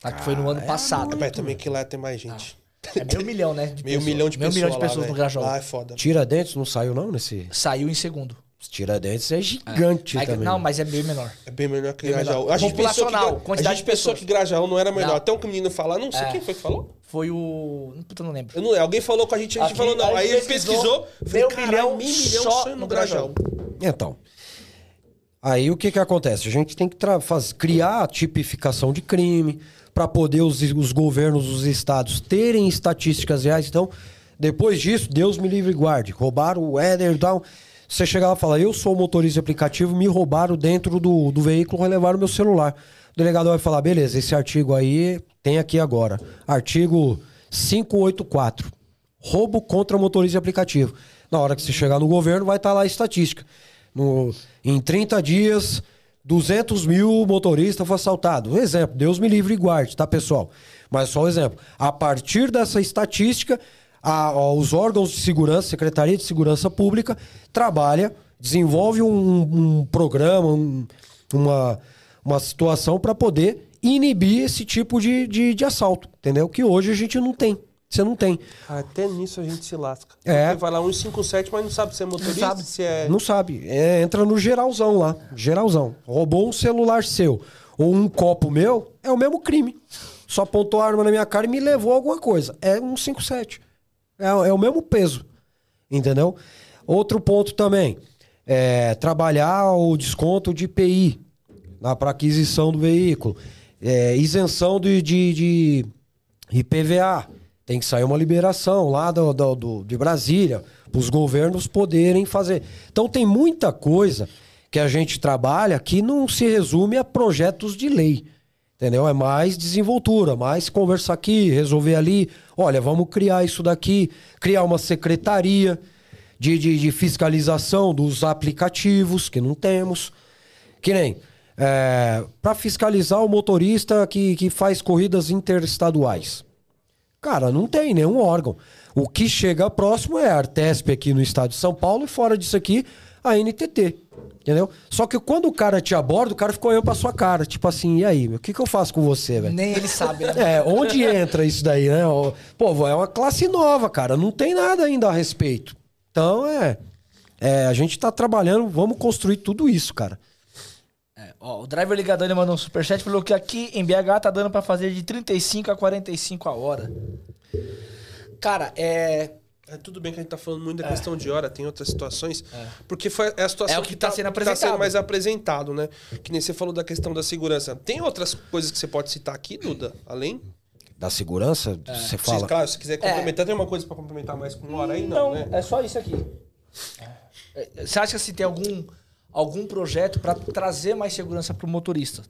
Tá, que foi no ano passado. É, também que lá tem mais gente. É meio milhão, né? de Meio milhão de meio pessoas. milhão de lá, pessoas no velho. Grajaú. Lá é foda. Tiradentes não saiu, não, nesse. Saiu em segundo. Tiradentes é gigante Aí- também. não, mas é bem menor. É bem melhor que Bem Grajaú. melhor. A gente pensou que, Populacional, Gra- a quantidade gente de pensou pessoas. que Grajaú não era melhor. Não. Até um menino falar, não sei É. quem foi que falou. Foi o. Puta, não lembro. Eu não, alguém falou com a gente, a gente Aqui, falou não. aí ele pesquisou, pesquisou, falei, meio caralho, milhão meio milhão só no no Grajaú. Então. Aí o que que acontece? A gente tem que faz- criar a tipificação de crime para poder os, os governos, os estados terem estatísticas reais. Então, depois disso, Deus me livre e guarde. Roubaram o Éder e tal. Você chegar lá e falar, eu sou motorista de aplicativo, me roubaram dentro do, do veículo, levaram meu celular. O delegado vai falar, beleza, esse artigo aí tem aqui agora. Artigo 584. Roubo contra motorista de aplicativo. Na hora que você chegar no governo, vai estar lá a estatística. No, em 30 dias, 200 mil motoristas foram assaltados. Um exemplo, Deus me livre e guarde, tá, pessoal? Mas só um exemplo. A partir dessa estatística, a- ó, os órgãos de segurança, Secretaria de Segurança Pública, trabalha, desenvolve um, um programa, um- uma, uma situação para poder inibir esse tipo de, de, de assalto, entendeu? Que hoje a gente não tem. Você não tem. Até nisso a gente se lasca. É. Porque vai lá 157, mas não sabe se é motorista, sabe. se é... Não sabe. É, entra no geralzão lá. Geralzão. Roubou um celular seu ou um copo meu, é o mesmo crime. Só apontou a arma na minha cara e me levou alguma coisa. É um 57. É, é o mesmo peso. Entendeu? Outro ponto também é trabalhar o desconto de IPI para aquisição do veículo. É, isenção de, de, de IPVA. Tem que sair uma liberação lá do, do, do de Brasília para os governos poderem fazer. Então tem muita coisa que a gente trabalha que não se resume a projetos de lei. Entendeu? É mais desenvoltura, mais conversar aqui, resolver ali. Olha, vamos criar isso daqui, criar uma secretaria de, de, de fiscalização dos aplicativos, que não temos. Que nem é, para fiscalizar o motorista que, que faz corridas interestaduais. Cara, não tem nenhum órgão. O que chega próximo é a Artesp aqui no estado de São Paulo e fora disso aqui, a NTT. Entendeu? Só que quando o cara te aborda, o cara ficou olhando pra sua cara. Tipo assim, e aí, meu, o que, que eu faço com você, velho? Nem ele sabe, né? É, onde entra isso daí, né? Pô, é uma classe nova, cara. Não tem nada ainda a respeito. Então, é. é a gente tá trabalhando, vamos construir tudo isso, cara. É, ó, o driver ligadão ele mandou um superchat falou que aqui em BH tá dando pra fazer de 35 a 45 a hora. Cara, é. É, tudo bem que a gente tá falando muito da questão de hora, tem outras situações. Porque foi é a situação É o que tá sendo Tá sendo apresentado. mais apresentado, né? Que nem você falou da questão da segurança. Tem outras coisas que você pode citar aqui, Duda? Além? Da segurança, você fala. Se, claro, se quiser complementar, tem uma coisa pra complementar mais com hora aí? Não, Não, né? é só isso aqui. É, Você acha que se tem algum, algum projeto pra trazer mais segurança pro motorista?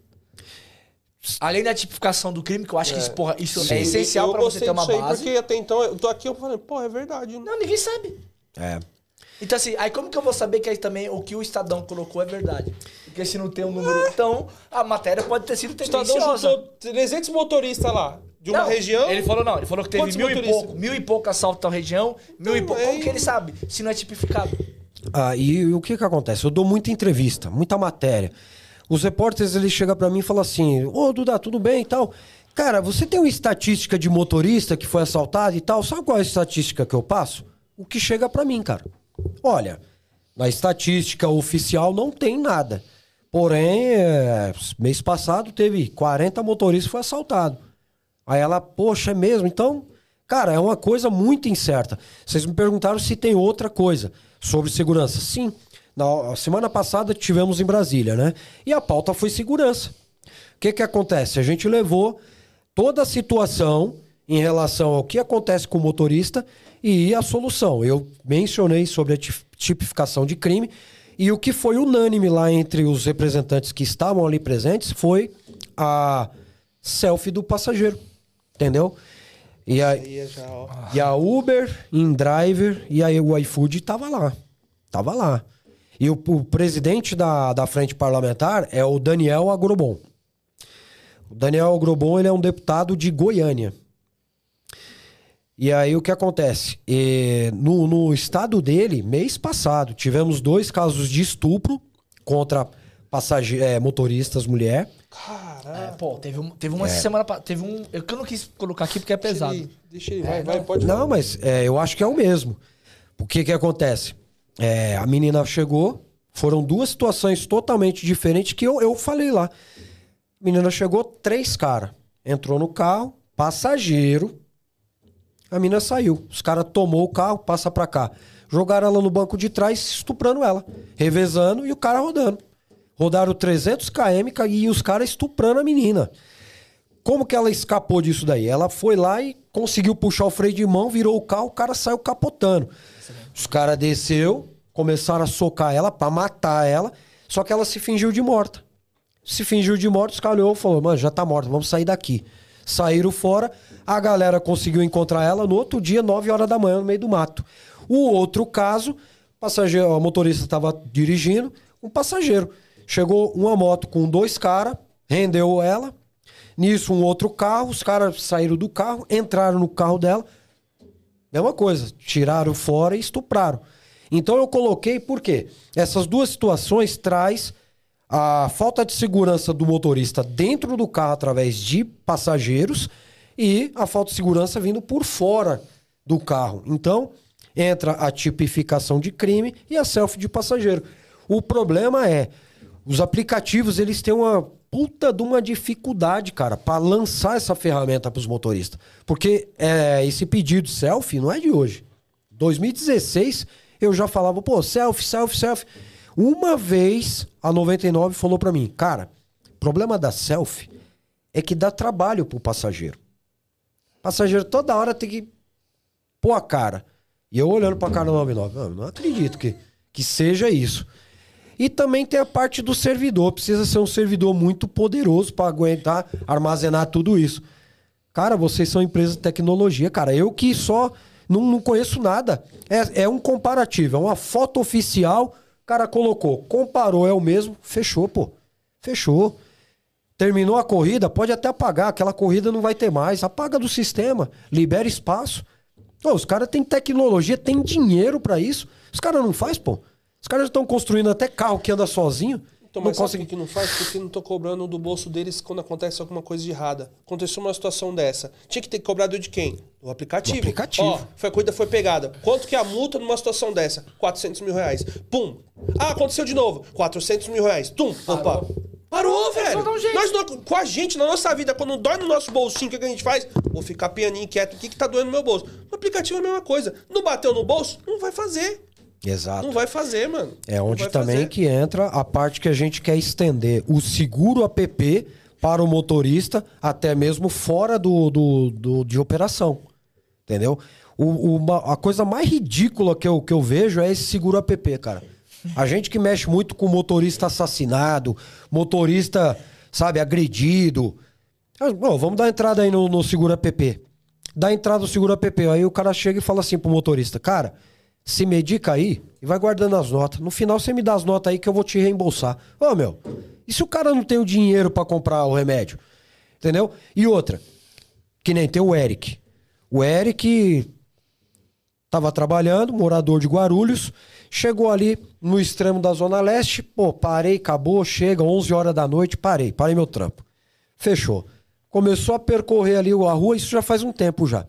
Além da tipificação do crime, que eu acho que isso, porra, isso é essencial pra você ter uma disso aí, base. Porque até então, eu tô aqui, eu falei, pô, é verdade. né? Não, ninguém sabe. É. Então, assim, aí como que eu vou saber que aí também o que o Estadão colocou é verdade? Porque se não tem um número. Então, a matéria pode ter sido O Estadão tendenciosa. juntou 300 motoristas lá, de uma Não, região. Ele falou não, ele falou que teve mil e motoristas? pouco, mil e pouco assaltos na região, mil e pouco. é Como aí- que ele sabe? Se não é tipificado. Ah, e, e o que que acontece? Eu dou muita entrevista, muita matéria. Os repórteres, eles chegam pra mim e falam assim, ô Duda, tudo bem e tal? Cara, você tem uma estatística de motorista que foi assaltado e tal? Sabe qual é a estatística que eu passo? O que chega pra mim, cara. Olha, na estatística oficial não tem nada. Porém, é, mês passado teve 40 motoristas que foi assaltado. Aí ela, poxa, é mesmo? Então, cara, é uma coisa muito incerta. Vocês me perguntaram se tem outra coisa sobre segurança. Sim. Na semana passada tivemos em Brasília, né? E a pauta foi segurança. O que que acontece? A gente levou toda a situação em relação ao que acontece com o motorista e a solução. Eu mencionei sobre a tipificação de crime e o que foi unânime lá entre os representantes que estavam ali presentes foi a selfie do passageiro. Entendeu? E a, é já, e a Uber, InDriver e aí o iFood tava lá. Tava lá. E o, o presidente da, da frente parlamentar é o Daniel Agrobon. O Daniel Agrobon ele é um deputado de Goiânia. E aí o que acontece? E no, no estado dele, mês passado, tivemos dois casos de estupro contra passage- eh, motoristas mulher. É, pô, teve, um, teve É. uma semana. pa- Teve um. Eu que eu não quis colocar aqui porque é pesado. Deixa ele, deixa ele vai, vai, pode falar. Não, mas é, eu acho que é o mesmo. O que que acontece? É, a menina chegou, foram duas situações totalmente diferentes que eu, eu falei lá. A menina chegou, três caras. Entrou no carro, passageiro. A menina saiu. Os caras tomou o carro, passa pra cá. Jogaram ela no banco de trás, estuprando ela. Revezando e o cara rodando. Rodaram 300 km e os caras estuprando a menina. Como que ela escapou disso daí? Ela foi lá e conseguiu puxar o freio de mão, virou o carro, o cara saiu capotando. Os caras desceu, começaram a socar ela pra matar ela, só que ela se fingiu de morta. Se fingiu de morta, os caras olhou e falou, mano, já tá morta, vamos sair daqui. Saíram fora, a galera conseguiu encontrar ela no outro dia, 9 horas da manhã, no meio do mato. O outro caso, passageiro, o motorista estava dirigindo, um passageiro. Chegou uma moto com dois caras, rendeu ela, Nisso, um outro carro, os caras saíram do carro, entraram no carro dela. Mesma coisa, tiraram fora e estupraram. Então eu coloquei porque essas duas situações traz a falta de segurança do motorista dentro do carro através de passageiros e a falta de segurança vindo por fora do carro. Então entra a tipificação de crime e a selfie de passageiro. O problema é os aplicativos eles têm uma puta de uma dificuldade, cara, para lançar essa ferramenta para os motoristas. Porque é, esse pedido selfie não é de hoje. 2016 eu já falava, pô, selfie, selfie, selfie. Uma vez a 99 falou pra mim, cara, problema da selfie é que dá trabalho pro passageiro. O passageiro toda hora tem que pôr a cara. E eu olhando pra cara da 99, não, não acredito que, que seja isso. E também tem a parte do servidor. Precisa ser um servidor muito poderoso para aguentar, armazenar tudo isso. Cara, vocês são empresa de tecnologia, cara. Eu que só não, não conheço nada. É, é um comparativo, é uma foto oficial. Cara colocou, comparou, é o mesmo, fechou, pô. Fechou. Terminou a corrida, pode até apagar. Aquela corrida não vai ter mais. Apaga do sistema, libera espaço. Pô, os caras têm tecnologia, têm dinheiro pra isso. Os caras não faz, pô. Os caras estão construindo até carro que anda sozinho. Então, não mas sabe consegue... que não faz? Porque não tô cobrando do bolso deles quando acontece alguma coisa de errada. Aconteceu uma situação dessa. Tinha que ter cobrado de quem? Do aplicativo. Do aplicativo. Ó, foi a corrida foi pegada. Quanto que é a multa numa situação dessa? 400 mil reais. Pum. Ah, aconteceu de novo. 400 mil reais. Tum. Opa. Parou, velho. dá um. Nós, não- com a gente, na nossa vida, quando dói no nosso bolsinho, o que que a gente faz? Vou ficar pianinho, quieto. O que que tá doendo no meu bolso? No aplicativo é a mesma coisa. Não bateu no bolso? Não vai fazer. Exato. Não vai fazer, mano. É onde também fazer. que entra a parte que a gente quer estender o seguro app para o motorista, até mesmo fora do, do, do- de operação. Entendeu? O, o- uma- a coisa mais ridícula que eu, que eu vejo é esse seguro app, cara. A gente que mexe muito com motorista assassinado, motorista, sabe, agredido. Ah, bom, vamos dar entrada aí no, no seguro app. Dá entrada no seguro app. Aí o cara chega e fala assim pro motorista, cara, se medica aí e vai guardando as notas. No final você me dá as notas aí que eu vou te reembolsar. Ô, meu, e se o cara não tem o dinheiro pra comprar o remédio? Entendeu? E outra, que nem tem o Eric. O Eric tava trabalhando, morador de Guarulhos, chegou ali no extremo da Zona Leste, pô, parei, acabou, chega, 11 horas da noite, parei, parei meu trampo. Fechou. Começou a percorrer ali a rua, isso já faz um tempo já.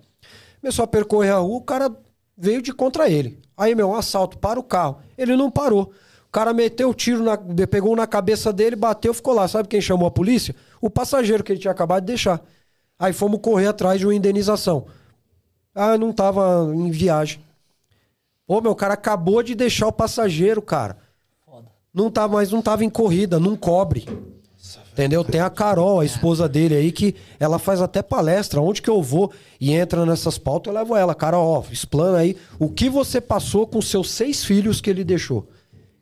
Começou a percorrer a rua, o cara veio de contra ele. Aí, meu, um assalto, para o carro. Ele não parou. O cara meteu o tiro, na, pegou um na cabeça dele, bateu, ficou lá. Sabe quem chamou a polícia? O passageiro que ele tinha acabado de deixar. Aí fomos correr atrás de uma indenização. Ah, não tava em viagem. Ô, meu, o cara acabou de deixar o passageiro, cara. Não tava, mas não tava em corrida, não cobre. Entendeu? Tem a Carol, a esposa dele aí, que ela faz até palestra. Onde que eu vou e entra nessas pautas, eu levo ela. Carol, ó, explana aí o que você passou com seus seis filhos que ele deixou.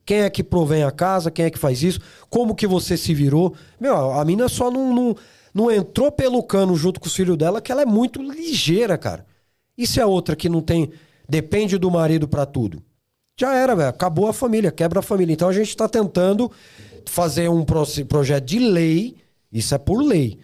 Quem é que provém a casa? Quem é que faz isso? Como que você se virou? Meu, a mina só não, não, não entrou pelo cano junto com os filhos dela, que ela é muito ligeira, cara. E se a outra que não tem. Depende do marido pra tudo? Já era, velho. Acabou a família, quebra a família. Então a gente tá tentando fazer um pro- projeto de lei, isso é por lei,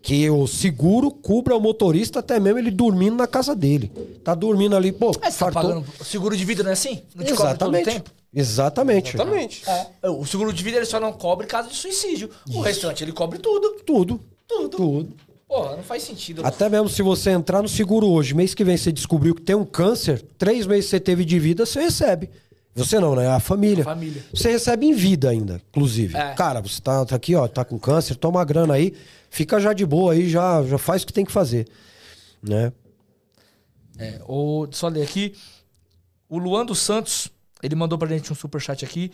que o seguro cubra o motorista até mesmo ele dormindo na casa dele. Tá dormindo ali, pô, É, você tá pagando seguro de vida, não é assim? Não te cobre todo o Exatamente. tempo? Exatamente. Exatamente. É. O seguro de vida ele só não cobre caso de suicídio. O restante ele cobre tudo. Tudo. Tudo. Tudo. Porra, não faz sentido. Até mesmo se você entrar no seguro hoje, mês que vem você descobriu que tem um câncer, três meses você teve de vida, você recebe. Você não, né? A família. A família. Você recebe em vida ainda, inclusive. É. Cara, você tá, tá aqui, ó, tá com câncer, toma a grana aí, fica já de boa aí, já, já faz o que tem que fazer. Né? É, o, só ler aqui. O Luan dos Santos, ele mandou pra gente um superchat aqui.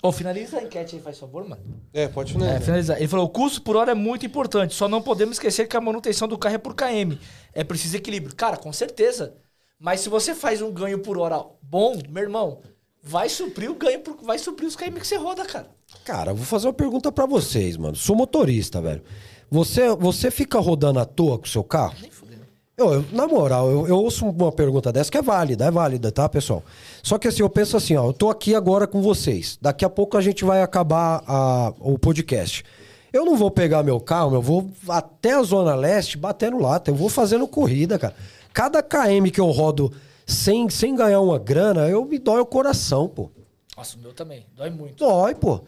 Ô, finaliza a enquete aí, faz favor, mano. É, pode É, né? finalizar. Ele falou: o custo por hora é muito importante. Só não podemos esquecer que a manutenção do carro é por KM. É preciso equilíbrio. Cara, com certeza. Mas se você faz um ganho por hora bom, meu irmão, vai suprir o ganho, por- vai suprir os KM que você roda, cara. Cara, eu vou fazer uma pergunta pra vocês, mano. Sou motorista, velho. Você, você fica rodando à toa com o seu carro? Eu, eu- na moral, eu, eu ouço uma pergunta dessa que é válida, é válida, tá, pessoal? Só que assim, eu penso assim, ó, eu tô aqui agora com vocês. Daqui a pouco a gente vai acabar a- o podcast. Eu não vou pegar meu carro, eu vou até a Zona Leste batendo lata. Eu vou fazendo corrida, cara. Cada KM que eu rodo sem, sem ganhar uma grana, eu me dói o coração, pô. Nossa, o meu também. Dói muito. Dói, pô.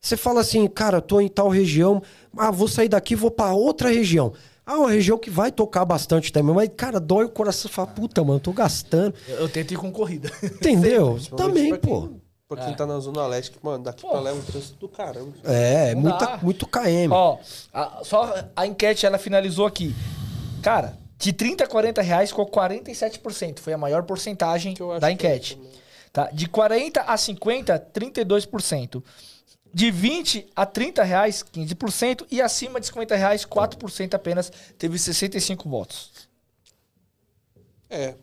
Você fala assim, cara, tô em tal região, ah, vou sair daqui, vou pra outra região. Ah, uma região que vai tocar bastante também, mas, cara, dói o coração. Você fala, puta, mano, tô gastando. Eu, eu tento ir com corrida. Entendeu? também, pô. Pra quem tá na Zona Leste, que, mano, daqui pra lá é um trânsito do caramba. É, é muita, muito KM. Ó, a- só a enquete ela finalizou aqui. Cara, de 30 a 40 reais ficou 47%. Foi a maior porcentagem da é enquete. também. Tá? De 40 a 50, 32%. De 20 a 30 reais, 15%. E acima de 50 reais, 4% apenas. Teve 65 votos. É,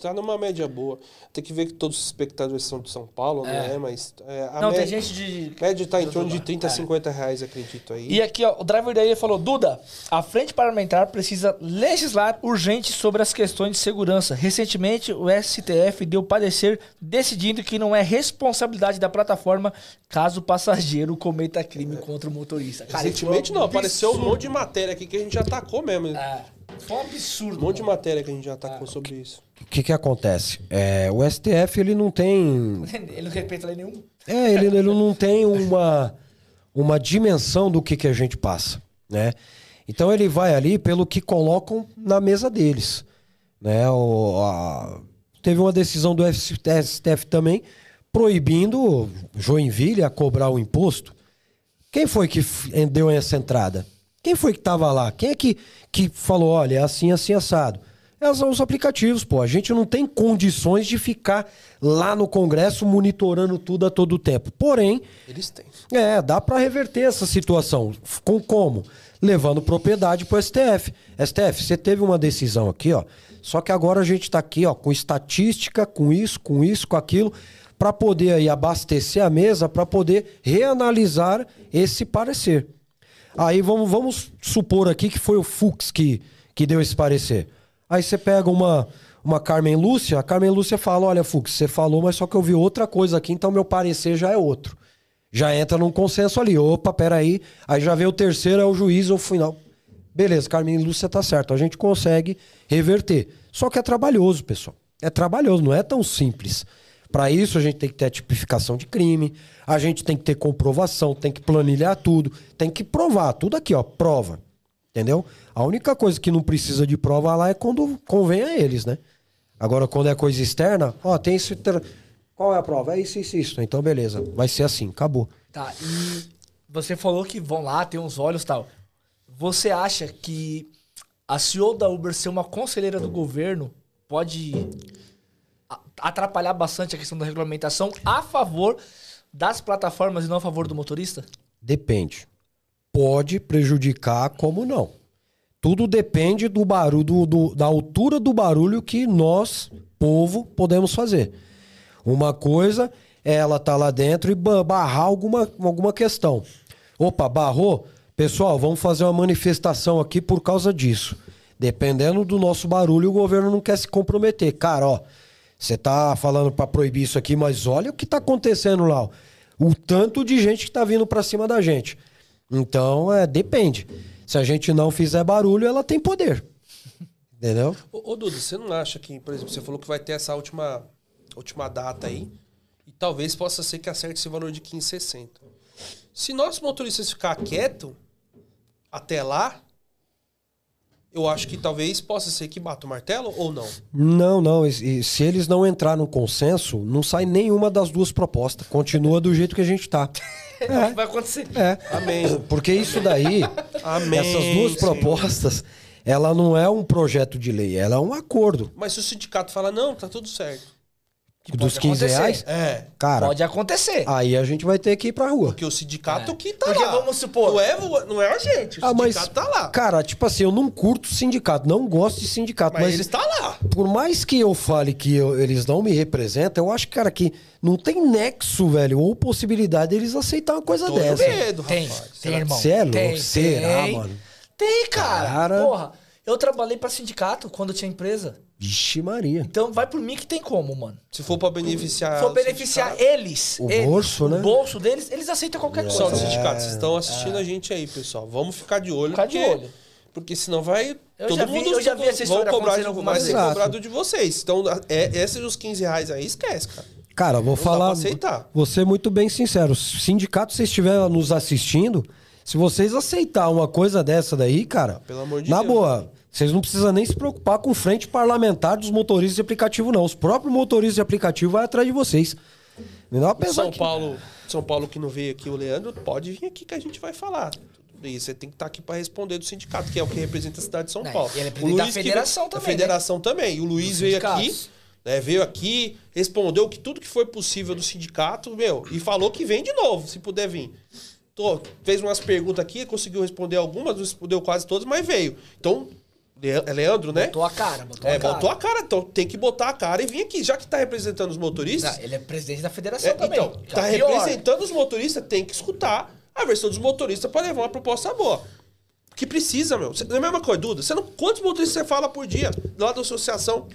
tá numa média boa. Tem que ver que todos os espectadores são de São Paulo, É. né? Mas é, a Não, média, tem gente de... média tá em torno de lugar. 30 a É. 50 reais, acredito aí. E aqui, ó, o driver daí falou: Duda, a frente parlamentar precisa legislar urgente sobre as questões de segurança. Recentemente, o STF deu parecer decidindo que não é responsabilidade da plataforma caso o passageiro cometa crime contra o motorista. Cara, isso Recentemente não, apareceu um monte de matéria aqui que a gente já tacou mesmo. É, foi um absurdo. Um monte de mano. matéria que a gente já tacou sobre isso. O que que acontece? É, o STF, ele não tem Ele não respeita lei nenhum. É, ele, ele não tem uma, uma dimensão do que, que a gente passa, né? Então ele vai ali pelo que colocam na mesa deles, né? O, a- teve uma decisão do STF também proibindo Joinville a cobrar o imposto. Quem foi que deu essa entrada? Quem foi que estava lá? Quem é que, que falou, olha, é assim, assim, assado? É, são os aplicativos, pô. A gente não tem condições de ficar lá no Congresso monitorando tudo a todo tempo. Porém, Eles têm. é, dá para reverter essa situação. Com como? Levando propriedade pro STF. STF, você teve uma decisão aqui, ó. Só que agora a gente tá aqui, ó, com estatística, com isso, com isso, com aquilo, para poder aí abastecer a mesa, para poder reanalisar esse parecer. Aí vamos, vamos supor aqui que foi o Fux que, que deu esse parecer. Aí você pega uma, uma Carmen Lúcia, a Carmen Lúcia fala: Olha, Fux, você falou, mas só que eu vi outra coisa aqui, então meu parecer já é outro. Já entra num consenso ali. Opa, peraí. Aí já vê o terceiro, é o juiz, o final. Beleza, Carmen Lúcia tá certo. A gente consegue reverter. Só que é trabalhoso, pessoal. É trabalhoso, não é tão simples. Para isso, a gente tem que ter a tipificação de crime, a gente tem que ter comprovação, tem que planilhar tudo, tem que provar. Tudo aqui, ó, prova. Entendeu? A única coisa que não precisa de prova lá é quando convém a eles, né? Agora, quando é coisa externa, ó, tem isso. Qual é a prova? É isso, isso, isso. Então, beleza. Vai ser assim, acabou. Tá, e você falou que vão lá, tem uns olhos e tal. Você acha que a CEO da Uber ser uma conselheira do governo pode atrapalhar bastante a questão da regulamentação a favor das plataformas e não a favor do motorista? Depende. Pode prejudicar, como não. Tudo depende do barulho, do- do- da altura do barulho que nós, povo, podemos fazer. Uma coisa é ela estar lá dentro e ba- barrar alguma, alguma questão. Opa, barrou? Pessoal, vamos fazer uma manifestação aqui por causa disso. Dependendo do nosso barulho, o governo não quer se comprometer. Cara, ó, você tá falando para proibir isso aqui, mas olha o que tá acontecendo lá. ó. O tanto de gente que tá vindo para cima da gente. Então, é, depende. Se a gente não fizer barulho, ela tem poder. Entendeu? Ô, ô Duda, você não acha que, por exemplo, você falou que vai ter essa última, última data aí, e talvez possa ser que acerte esse valor de 15,60. Se nós motoristas ficar quieto até lá, eu acho que talvez possa ser que bata o martelo ou não. Não, não. e- e se eles não entrar no consenso, não sai nenhuma das duas propostas. Continua do jeito que a gente tá. Vai acontecer. É. Amém. Porque isso daí, Amém. essas duas Senhor. propostas, ela não é um projeto de lei, ela é um acordo. Mas se o sindicato fala, não, tá tudo certo. Dos 15 acontecer. reais, É. cara, Pode acontecer. aí a gente vai ter que ir pra rua. Porque o sindicato É. que tá Porque lá. vamos supor- Não é, não é a gente, o Ah, mas, sindicato tá lá. cara, tipo assim, eu não curto sindicato, não gosto de sindicato, Mas, mas, ele está lá. por mais que eu fale que eu- eles não me representam, eu acho, cara, que não tem nexo, velho, ou possibilidade deles aceitar uma coisa Tô dessa. com medo, Tem, rapaz. tem, irmão. Você é louco? Tem, Será, tem. mano? Tem, cara. Cara. Porra, eu trabalhei pra sindicato quando tinha empresa. Vixe Maria. Então vai por mim que tem como, mano. Se for pra beneficiar. Se for beneficiar sindicato- eles, O eles, bolso, né? o bolso deles, eles aceitam qualquer Pessoal do coisa. sindicato, vocês estão assistindo a gente aí, pessoal. Vamos ficar de olho. Ficar de porque, olho. Porque senão vai. Eu todo já vi- mundo eu já vi essa vão história cobrar acontecendo de, vezes. cobrado de vocês. Então, é, esses os 15 reais aí, esquece, cara. Cara, vou dá falar. aceitar. Vou ser muito bem sincero. Sindicato, se vocês estiverem nos assistindo, se vocês aceitar uma coisa dessa daí, cara, Pelo amor de na Deus. boa, vocês não precisam nem se preocupar com frente parlamentar dos motoristas de aplicativo, não. Os próprios motoristas de aplicativo vão atrás de vocês. Não apesar São que- Paulo, São Paulo que não veio aqui, o Leandro, pode vir aqui que a gente vai falar. E você tem que estar aqui para responder do sindicato, que é o que representa a cidade de São É, Paulo. e ele O representa a que federação veio- também, A federação também. E o Luiz veio aqui. né, veio aqui, respondeu que tudo que foi possível do sindicato, meu, e falou que vem de novo, se puder vir. Tô, fez umas perguntas aqui, conseguiu responder algumas, não respondeu quase todas, mas veio. Então, é Leandro, né? Botou a cara, botou É, a cara. botou a cara, então tem que botar a cara e vir aqui. Já que tá representando os motoristas, Não, ele é presidente da federação é, também. então, Já tá pior. representando os motoristas, tem que escutar a versão dos motoristas pra levar uma proposta boa. Que precisa, meu. É a mesma coisa, Duda. Você não, quantos motoristas você fala por dia lá da associação?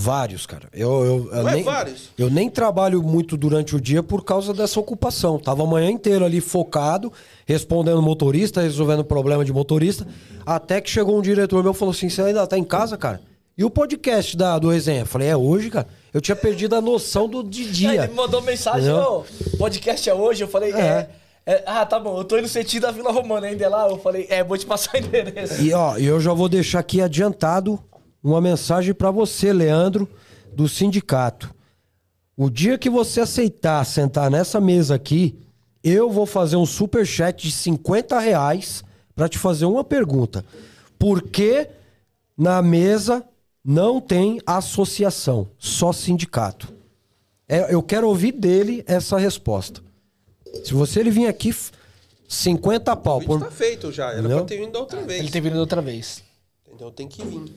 Vários, cara. Eu, eu, eu nem, vários? Eu nem trabalho muito durante o dia por causa dessa ocupação. Tava a manhã inteira ali focado, respondendo motorista, resolvendo problema de motorista. Até que chegou um diretor meu e falou assim: Você ainda tá em casa, cara? E o podcast da, do resenha? Eu falei: É hoje, cara? Eu tinha perdido a noção do de Aí dia. ele me mandou mensagem, ô, podcast é hoje? Eu falei, é. É. é, Ah, tá bom, eu tô indo no sentido da Vila Romana ainda é lá. Eu falei, é, vou te passar o endereço. E ó, eu já vou deixar aqui adiantado uma mensagem pra você, Leandro, do sindicato. O dia que você aceitar sentar nessa mesa aqui, eu vou fazer um super chat de 50 reais pra te fazer uma pergunta. Por que na mesa não tem associação, só sindicato? É, eu quero ouvir dele essa resposta. Se você ele vir aqui, f- 50 pau. O Por... tá feito já. Era Entendeu? pra ter vindo da outra vez. Ele teve vindo outra vez. Entendeu? Tem que vir.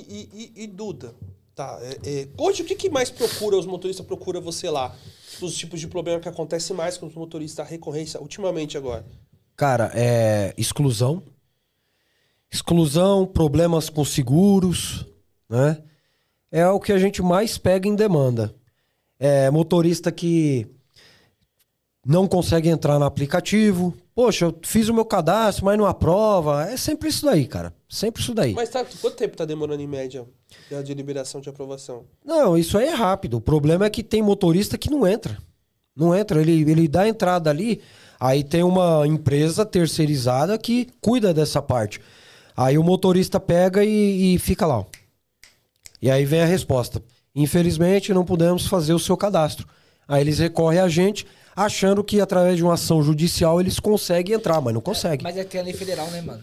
E, e- e- Duda, tá? é- é, hoje, o que, que mais procura, os motoristas procuram você lá? Os tipos de problema que acontece mais com os motoristas, a recorrência, ultimamente agora. Cara, é exclusão. Exclusão, problemas com seguros, né? É o que a gente mais pega em demanda. É motorista que não consegue entrar no aplicativo. Poxa, eu fiz o meu cadastro, mas não aprova. É sempre isso daí, cara. Sempre isso daí. Mas tá, quanto tempo tá demorando em média de- de liberação de aprovação? Não, isso aí é rápido. O problema é que tem motorista que não entra. Não entra. Ele, ele dá a entrada ali, aí tem uma empresa terceirizada que cuida dessa parte. Aí o motorista pega e, e fica lá. ó. E aí vem a resposta. Infelizmente, não podemos fazer o seu cadastro. Aí eles recorrem a gente, achando que através de uma ação judicial eles conseguem entrar, mas não conseguem. Mas é que tem a lei federal, né, mano?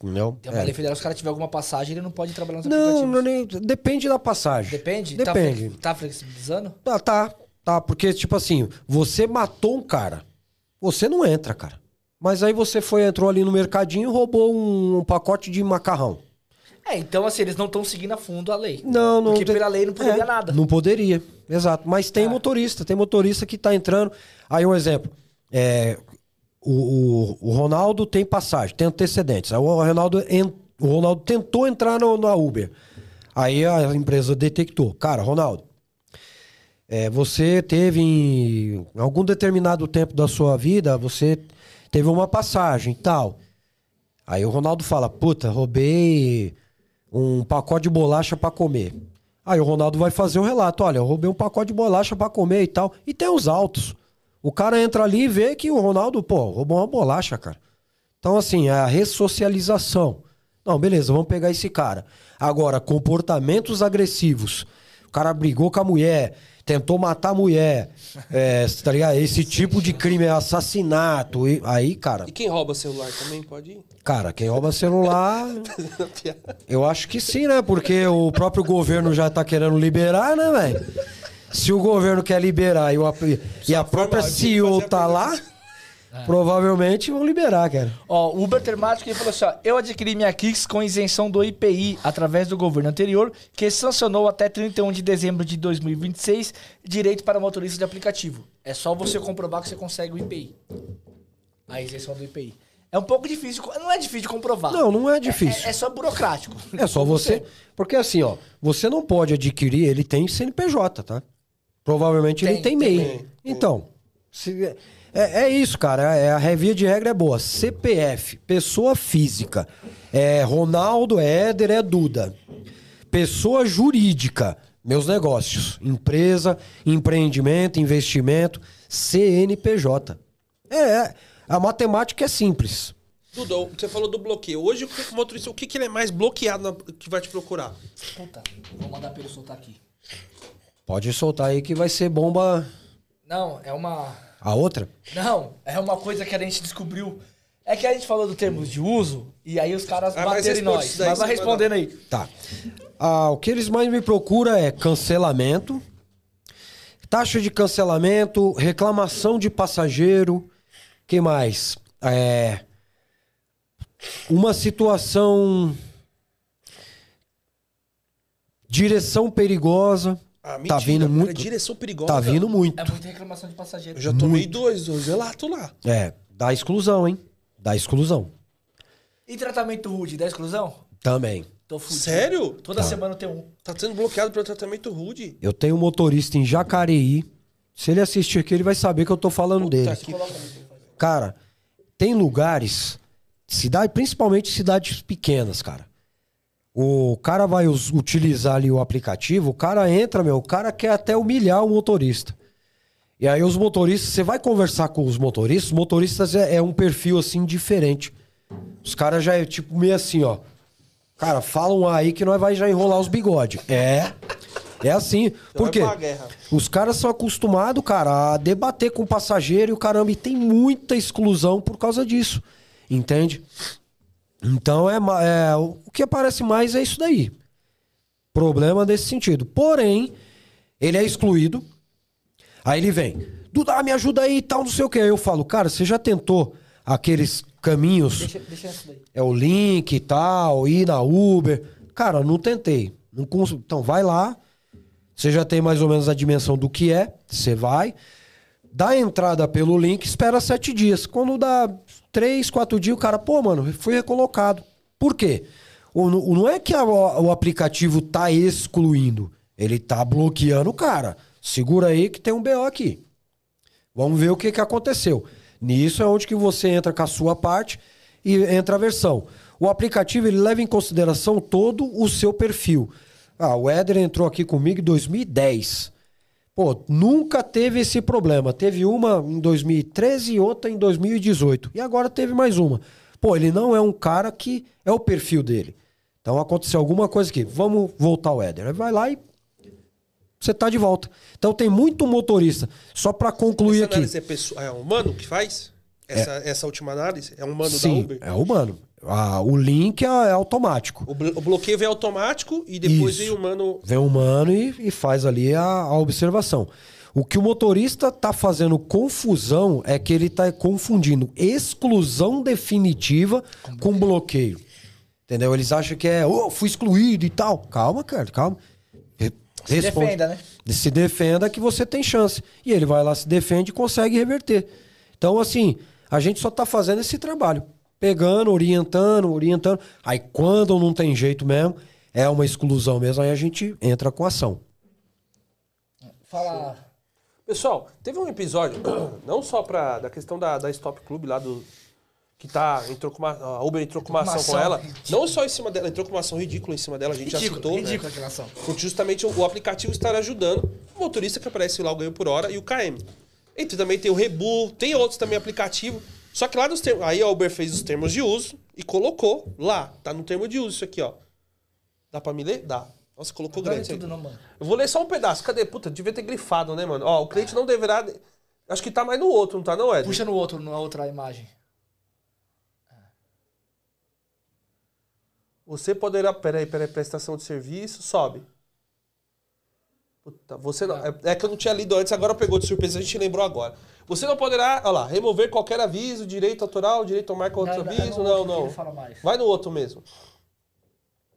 Entendeu? Tem uma É. lei federal, se o cara tiver alguma passagem, ele não pode trabalhar nos Não, aplicativos. não nem, depende da passagem. Depende? Depende. Tá, flex- tá flexibilizando? Tá, tá, tá. Porque, tipo assim, você matou um cara. Você não entra, cara. Mas aí você foi, entrou ali no mercadinho e roubou um, um pacote de macarrão. É, então assim, eles não estão seguindo a fundo a lei. Não, não. Porque tem- pela lei não poderia É, nada. Não poderia, exato. Mas tem Ah. motorista, tem motorista que tá entrando. Aí um exemplo. É, o, o- o Ronaldo tem passagem, tem antecedentes. Aí o Ronaldo, en- o Ronaldo tentou entrar no, na Uber. Aí a empresa detectou. Cara, Ronaldo, é, você teve em algum determinado tempo da sua vida, você teve uma passagem e tal. Aí o Ronaldo fala, puta, roubei um pacote de bolacha pra comer. Aí o Ronaldo vai fazer o relato, olha, eu roubei um pacote de bolacha pra comer e tal. E tem os autos. O cara entra ali e vê que o Ronaldo, pô, roubou uma bolacha, cara. Então, assim, é a ressocialização. Não, beleza, vamos pegar esse cara. Agora, comportamentos agressivos. O cara brigou com a mulher, tentou matar a mulher. É, tá ligado? Esse tipo de crime é assassinato. e- aí, cara, E quem rouba celular também pode ir? Cara, quem rouba celular. Eu acho que sim, né? Porque o próprio governo já tá querendo liberar, né, velho? Se o governo quer liberar e, o, e a própria CEO tá lá, provavelmente vão liberar, cara. Ó, o Uber Temático ele falou assim: ó, eu adquiri minha Kicks com isenção do IPI através do governo anterior, que sancionou até 31 de dezembro de 2026 direito para motorista de aplicativo. É só você comprovar que você consegue o IPI. A isenção do IPI. É um pouco difícil, não é difícil de comprovar. Não, não é É, difícil. é só burocrático. É só você. Porque assim, ó, você não pode adquirir, ele tem CNPJ, tá? Provavelmente ele Tem, tem tem. MEI. Então, se- é, é isso, cara. É, a revia de regra é boa. CPF, pessoa física. É Ronaldo, é Éder, é Duda. Pessoa jurídica, meus negócios. Empresa, empreendimento, investimento, CNPJ. É, é, a matemática é simples. Duda, você falou do bloqueio. Hoje, o que o motorista, o que, que ele é mais bloqueado na- que vai te procurar? Puta, vou mandar pra ele soltar aqui. Pode soltar aí que vai ser bomba Não, é uma. a outra. Não, é uma coisa que a gente descobriu. É que a gente falou do termos de uso e aí os caras Ah, bateram em nós. Mas vai respondendo aí. Tá. ah, o que eles mais me procuram é cancelamento, taxa de cancelamento, reclamação de passageiro, que mais? É, uma situação direção perigosa. Ah, Tá vindo cara, muito- direção perigosa. Tá vindo muito. É muita reclamação de passageiro. Eu já tomei dois, dois relatos lá. É, dá exclusão, hein? Dá exclusão. E tratamento rude, da exclusão? Também. Tô fudido. Sério? Toda semana tem um. Tá sendo bloqueado pelo tratamento rude. Eu tenho um motorista em Jacareí. Se ele assistir aqui, ele vai saber que eu tô falando dele. Puta que- Cara, tem lugares, cidade, principalmente cidades pequenas, cara. O cara vai utilizar ali o aplicativo, o cara entra, meu, o cara quer até humilhar o motorista. E aí os motoristas, você vai conversar com os motoristas, os motoristas é, é um perfil assim diferente. Os caras já é tipo meio assim, ó. Cara, falam aí que nós vai já enrolar os bigodes. É. É assim. Por vai quê? pra guerra. Os caras são acostumados, cara, a debater com o passageiro e o caramba, e tem muita exclusão por causa disso. Entende? Então é, é, o que aparece mais é isso daí. Problema desse sentido. Porém, ele é excluído. Aí ele vem, Duda, me ajuda aí e tal, não sei o que. Aí eu falo, cara, você já tentou aqueles caminhos? Deixa, deixa essa daí. é o link e tal, ir na Uber. Cara, não tentei. Não cons... Então, vai lá. Você já tem mais ou menos a dimensão do que é. Você vai. Dá entrada pelo link, espera sete dias. Quando dá três, quatro dias, o cara, pô, mano, foi recolocado. Por quê? O- não é que a- o aplicativo tá excluindo. Ele tá bloqueando o cara. Segura aí que tem um BO aqui. Vamos ver o que, que aconteceu. Nisso é onde que você entra com a sua parte e entra a versão. O aplicativo ele leva em consideração todo o seu perfil. Ah, o Éder entrou aqui comigo em 2010. Pô, nunca teve esse problema. Teve uma em 2013 e outra em 2018. E agora teve mais uma. Pô, ele não é um cara que é o perfil dele. Então aconteceu alguma coisa aqui. Vamos voltar ao Éder. Aí vai lá e você tá de volta. Então tem muito motorista. Só pra concluir Essa aqui. é, pessoal, é um humano que faz? Essa, essa última análise? É um humano da Sim, Uber? é humano. Ah, o link é, é automático. O, blo- o bloqueio vem automático e depois Isso. vem o humano. Vem o humano e, e faz ali a, a observação. O que o motorista tá fazendo confusão é que ele tá confundindo exclusão definitiva com bloqueio. Entendeu? Eles acham que é, oh, fui excluído e tal. Calma, cara, calma. Re- Se responde. defenda, né? Se defenda que você tem chance. E ele vai lá, se defende e consegue reverter. Então, assim, a gente só tá fazendo esse trabalho. Pegando, orientando, orientando. Aí, quando não tem jeito mesmo, é uma exclusão mesmo, aí a gente entra com ação. Fala. Pessoal, teve um episódio, não só pra, da questão da, da Stop Club lá do. Que tá. Entrou com uma, a Uber entrou com uma Uma ação com ação ela. ridícula. Não só em cima dela, entrou com uma ação ridícula em cima dela, a gente já Ridículo, citou. ridículo né? aquela ação. Porque justamente o, o aplicativo estar ajudando o motorista que aparece lá o ganho por hora e o KM. E também tem o Rebu, tem outros também aplicativo. Só que lá nos termos. Aí a Uber fez os termos de uso e colocou lá. Tá no termo de uso isso aqui, ó. Dá pra me ler? Dá. Nossa, colocou Não é grande. aí. tudo não, mano. Eu vou ler só um pedaço. Cadê? Puta, devia ter grifado, né, mano? Ó, o cliente não deverá. Acho que tá mais no outro, não tá, não, Ed? Puxa no outro, na outra imagem. Você poderá. Peraí, peraí, prestação de serviço. Sobe. Puta, você não. É, é que eu não tinha lido antes, agora pegou de surpresa, a gente lembrou agora. Você não poderá, olha lá, remover qualquer aviso, direito autoral, direito a marca outro Não, não, aviso. Não, não. mais. Vai no outro mesmo.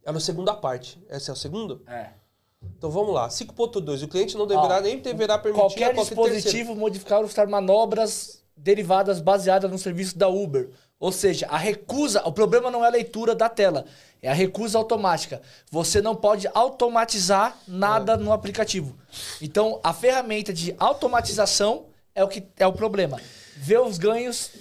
É na segunda parte. Esse é o segundo? É. Então vamos lá. 5.2. O cliente não deverá Ó, nem deverá permitir Qualquer a qualquer terceiro. dispositivo modificar ou usar manobras derivadas baseadas no serviço da Uber. Ou seja, a recusa, o problema não é a leitura da tela, é a recusa automática. Você não pode automatizar nada no aplicativo. Então, a ferramenta de automatização é o que é o problema. Ver os ganhos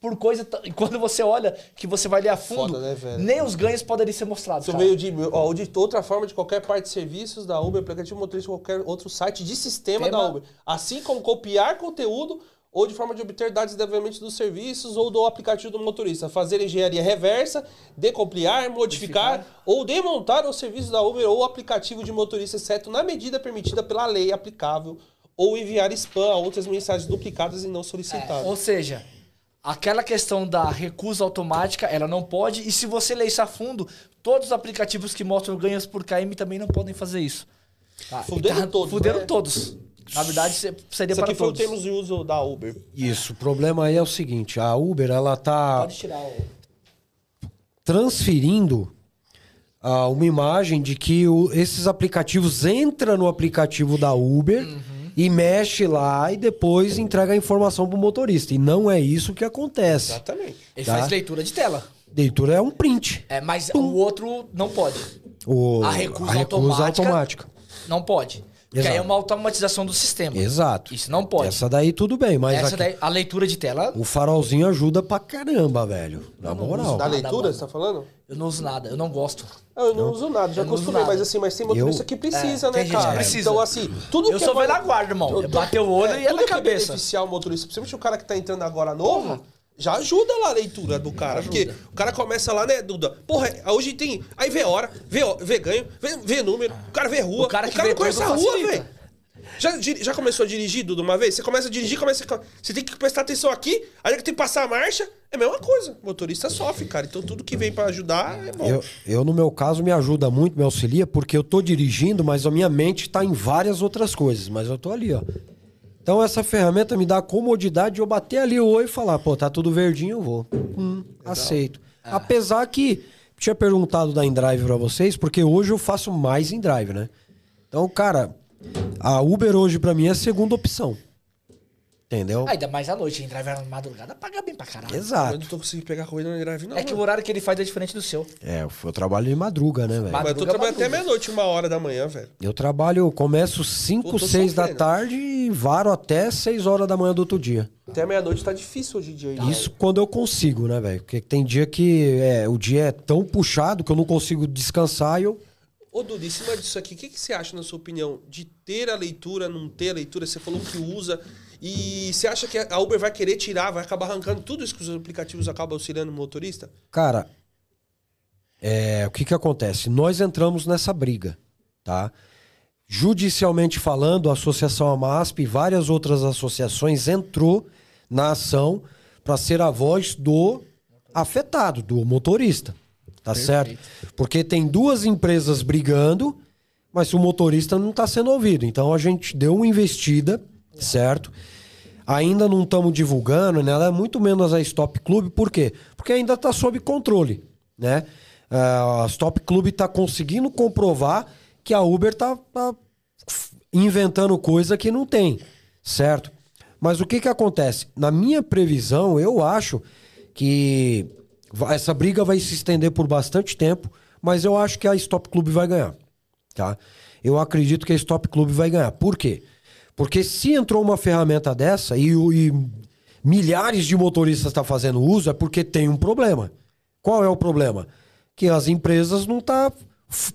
por coisa. e Quando você olha que você vai ler a fundo, Foda, né, nem os ganhos podem ser mostrados. Veio de, ó, de outra forma de qualquer parte de serviços da Uber, aplicativo motorista, qualquer outro site de sistema Tema- da Uber. Assim como copiar conteúdo ou de forma de obter dados devidamente dos serviços ou do aplicativo do motorista. Fazer engenharia reversa, decompilar, modificar, ou desmontar os serviços da Uber ou aplicativo de motorista, exceto na medida permitida pela lei aplicável, ou enviar spam a outras mensagens duplicadas e não solicitadas. Ou seja, aquela questão da recusa automática, ela não pode. E se você ler isso a fundo, todos os aplicativos que mostram ganhos por KM também não podem fazer isso. Tá? Fuderam tá- todos, Fuderam né? todos. Na verdade, se- seria Isso para aqui foi o todos. termos de uso da Uber. Isso, o problema aí é o seguinte, a Uber, ela tá Pode tirar o... transferindo ah, uma imagem de que o- esses aplicativos entram no aplicativo da Uber e mexe lá e depois entrega a informação pro motorista. E não é isso que acontece. Exatamente. Ele Tá. faz leitura de tela. Leitura é um print. É, mas o outro não pode. O, A recusa automática. automática. Não pode. Porque aí é Exato. uma automatização do sistema. Exato. Isso não pode. Essa daí tudo bem, mas Essa aqui- daí, a leitura de tela, o farolzinho ajuda pra caramba, velho. Na moral. Da leitura, você tá falando? eu não uso nada, eu não gosto. Ah, Eu não uso nada, já Eu não acostumei, mas assim, mas tem motorista Eu- que precisa, É, né, tem gente que cara? precisa. Então, assim, tudo Eu que sou é velho da guarda, irmão. Eu Eu bateu o olho e é tudo na que cabeça. beneficiar o motorista, principalmente o cara que tá entrando agora novo, já ajuda lá a leitura do cara. Porque o cara começa lá, né, Duda? Porra, hoje tem. Aí vê hora, vê, vê ganho, vê, vê número, o cara vê rua. O cara que não vê conhece a rua, velho. Já, já começou a dirigir, Duda, uma vez? Você começa a dirigir, começa a... Você tem que prestar atenção aqui, aí que tem que passar a marcha, é a mesma coisa. O motorista sofre, cara. Então tudo que vem pra ajudar é bom. Eu, eu, no meu caso, me ajuda muito, me auxilia, porque eu tô dirigindo, mas a minha mente tá em várias outras coisas. Mas eu tô ali, ó. Então essa ferramenta me dá a comodidade de eu bater ali o oi e falar, pô, tá tudo verdinho, eu vou. Hum, aceito. Apesar que tinha perguntado da InDrive pra vocês, porque hoje eu faço mais InDrive, né? Então, cara, a Uber hoje pra mim é a segunda opção. Entendeu? Ainda mais à noite, entrar na madrugada, paga bem pra caralho. Eu Exato. não tô conseguindo pegar corrida no drive, não. É que o horário que ele faz é diferente do seu. É, eu, eu trabalho de madruga, né, velho? Mas eu tô madruga, trabalhando até meia-noite, uma hora da manhã, velho. Eu trabalho, eu começo 5, Eu tô 6 da tarde e varo até 6 horas da manhã do outro dia. Até meia-noite tá difícil hoje em dia. hein, Isso quando eu consigo, né, velho? Porque tem dia que é, o dia é tão puxado que eu não consigo descansar e eu. Ô, Dudu, em cima disso aqui, o que, que você acha, na sua opinião, de ter a leitura, não ter a leitura? Você falou que usa. E você acha que a Uber vai querer tirar, vai acabar arrancando tudo isso que os aplicativos acabam auxiliando o motorista? Cara, é, o que que acontece? Nós entramos nessa briga, tá? Judicialmente falando, a Associação Amasp e várias outras associações entrou na ação para ser a voz do afetado, do motorista. Tá certo? Porque tem duas empresas brigando, mas o motorista não está sendo ouvido. Então a gente deu uma investida, certo? Ainda não estamos divulgando, né? Ela é muito menos a Stop Club, por quê? Porque ainda está sob controle, né? Ah, a Stop Club está conseguindo comprovar que a Uber está inventando coisa que não tem, certo? Mas o que que acontece? Na minha previsão, eu acho que essa briga vai se estender por bastante tempo, mas eu acho que a Stop Club vai ganhar, tá? Eu acredito que a Stop Club vai ganhar. Por quê? Porque se entrou uma ferramenta dessa e, e milhares de motoristas estão fazendo uso, é porque tem um problema. Qual é o problema? Que as empresas não estão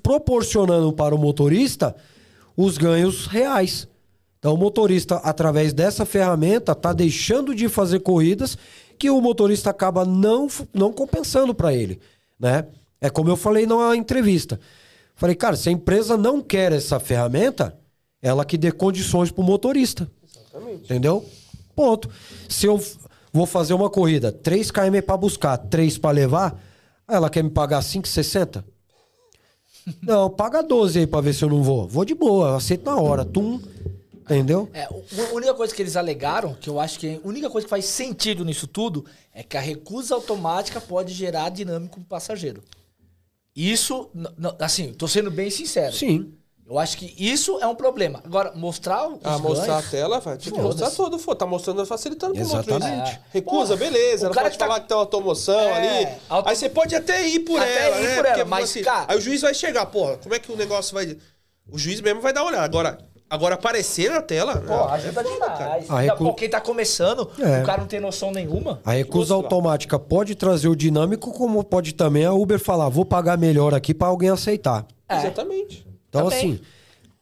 proporcionando para o motorista os ganhos reais. Então, o motorista, através dessa ferramenta, está deixando de fazer corridas que o motorista acaba não, não compensando para ele, né? É como eu falei na entrevista. Falei, cara, se a empresa não quer essa ferramenta, ela que dê condições para o motorista. Entendeu? Ponto. Se eu vou fazer uma corrida, 3 km para buscar, 3 para levar, ela quer me pagar 5,60? Não, paga 12 aí pra ver se eu não vou. Vou de boa, eu aceito na hora. Tum. Entendeu? É, a única coisa que eles alegaram, que eu acho que a única coisa que faz sentido nisso tudo, é que a recusa automática pode gerar dinâmico pro passageiro. Isso, assim, tô sendo bem sincero. Sim. Eu acho que isso é um problema. Agora, mostrar os Ah, mostrar a tela, vai. Tinha que mostrar tudo, pô. Tá mostrando, facilitando pro Exatamente. É. Recusa, Porra, beleza. o Ela cara pode que tá- falar que tem uma automoção É, ali. auto- Aí você pode até ir por Até ela, ir né? por ela, Porque, mas, assim, cara- Aí o juiz vai chegar, porra, como é que o negócio vai... O juiz mesmo vai dar uma olhada. Agora, agora aparecer na tela... Pô, né, ajuda é foda, cara. demais. A recu- Pô, quem tá começando, É. o cara não tem noção nenhuma. A recusa automática pode trazer o dinâmico, como pode também a Uber falar, vou pagar melhor aqui pra alguém aceitar. É. Exatamente. Então, Também. assim,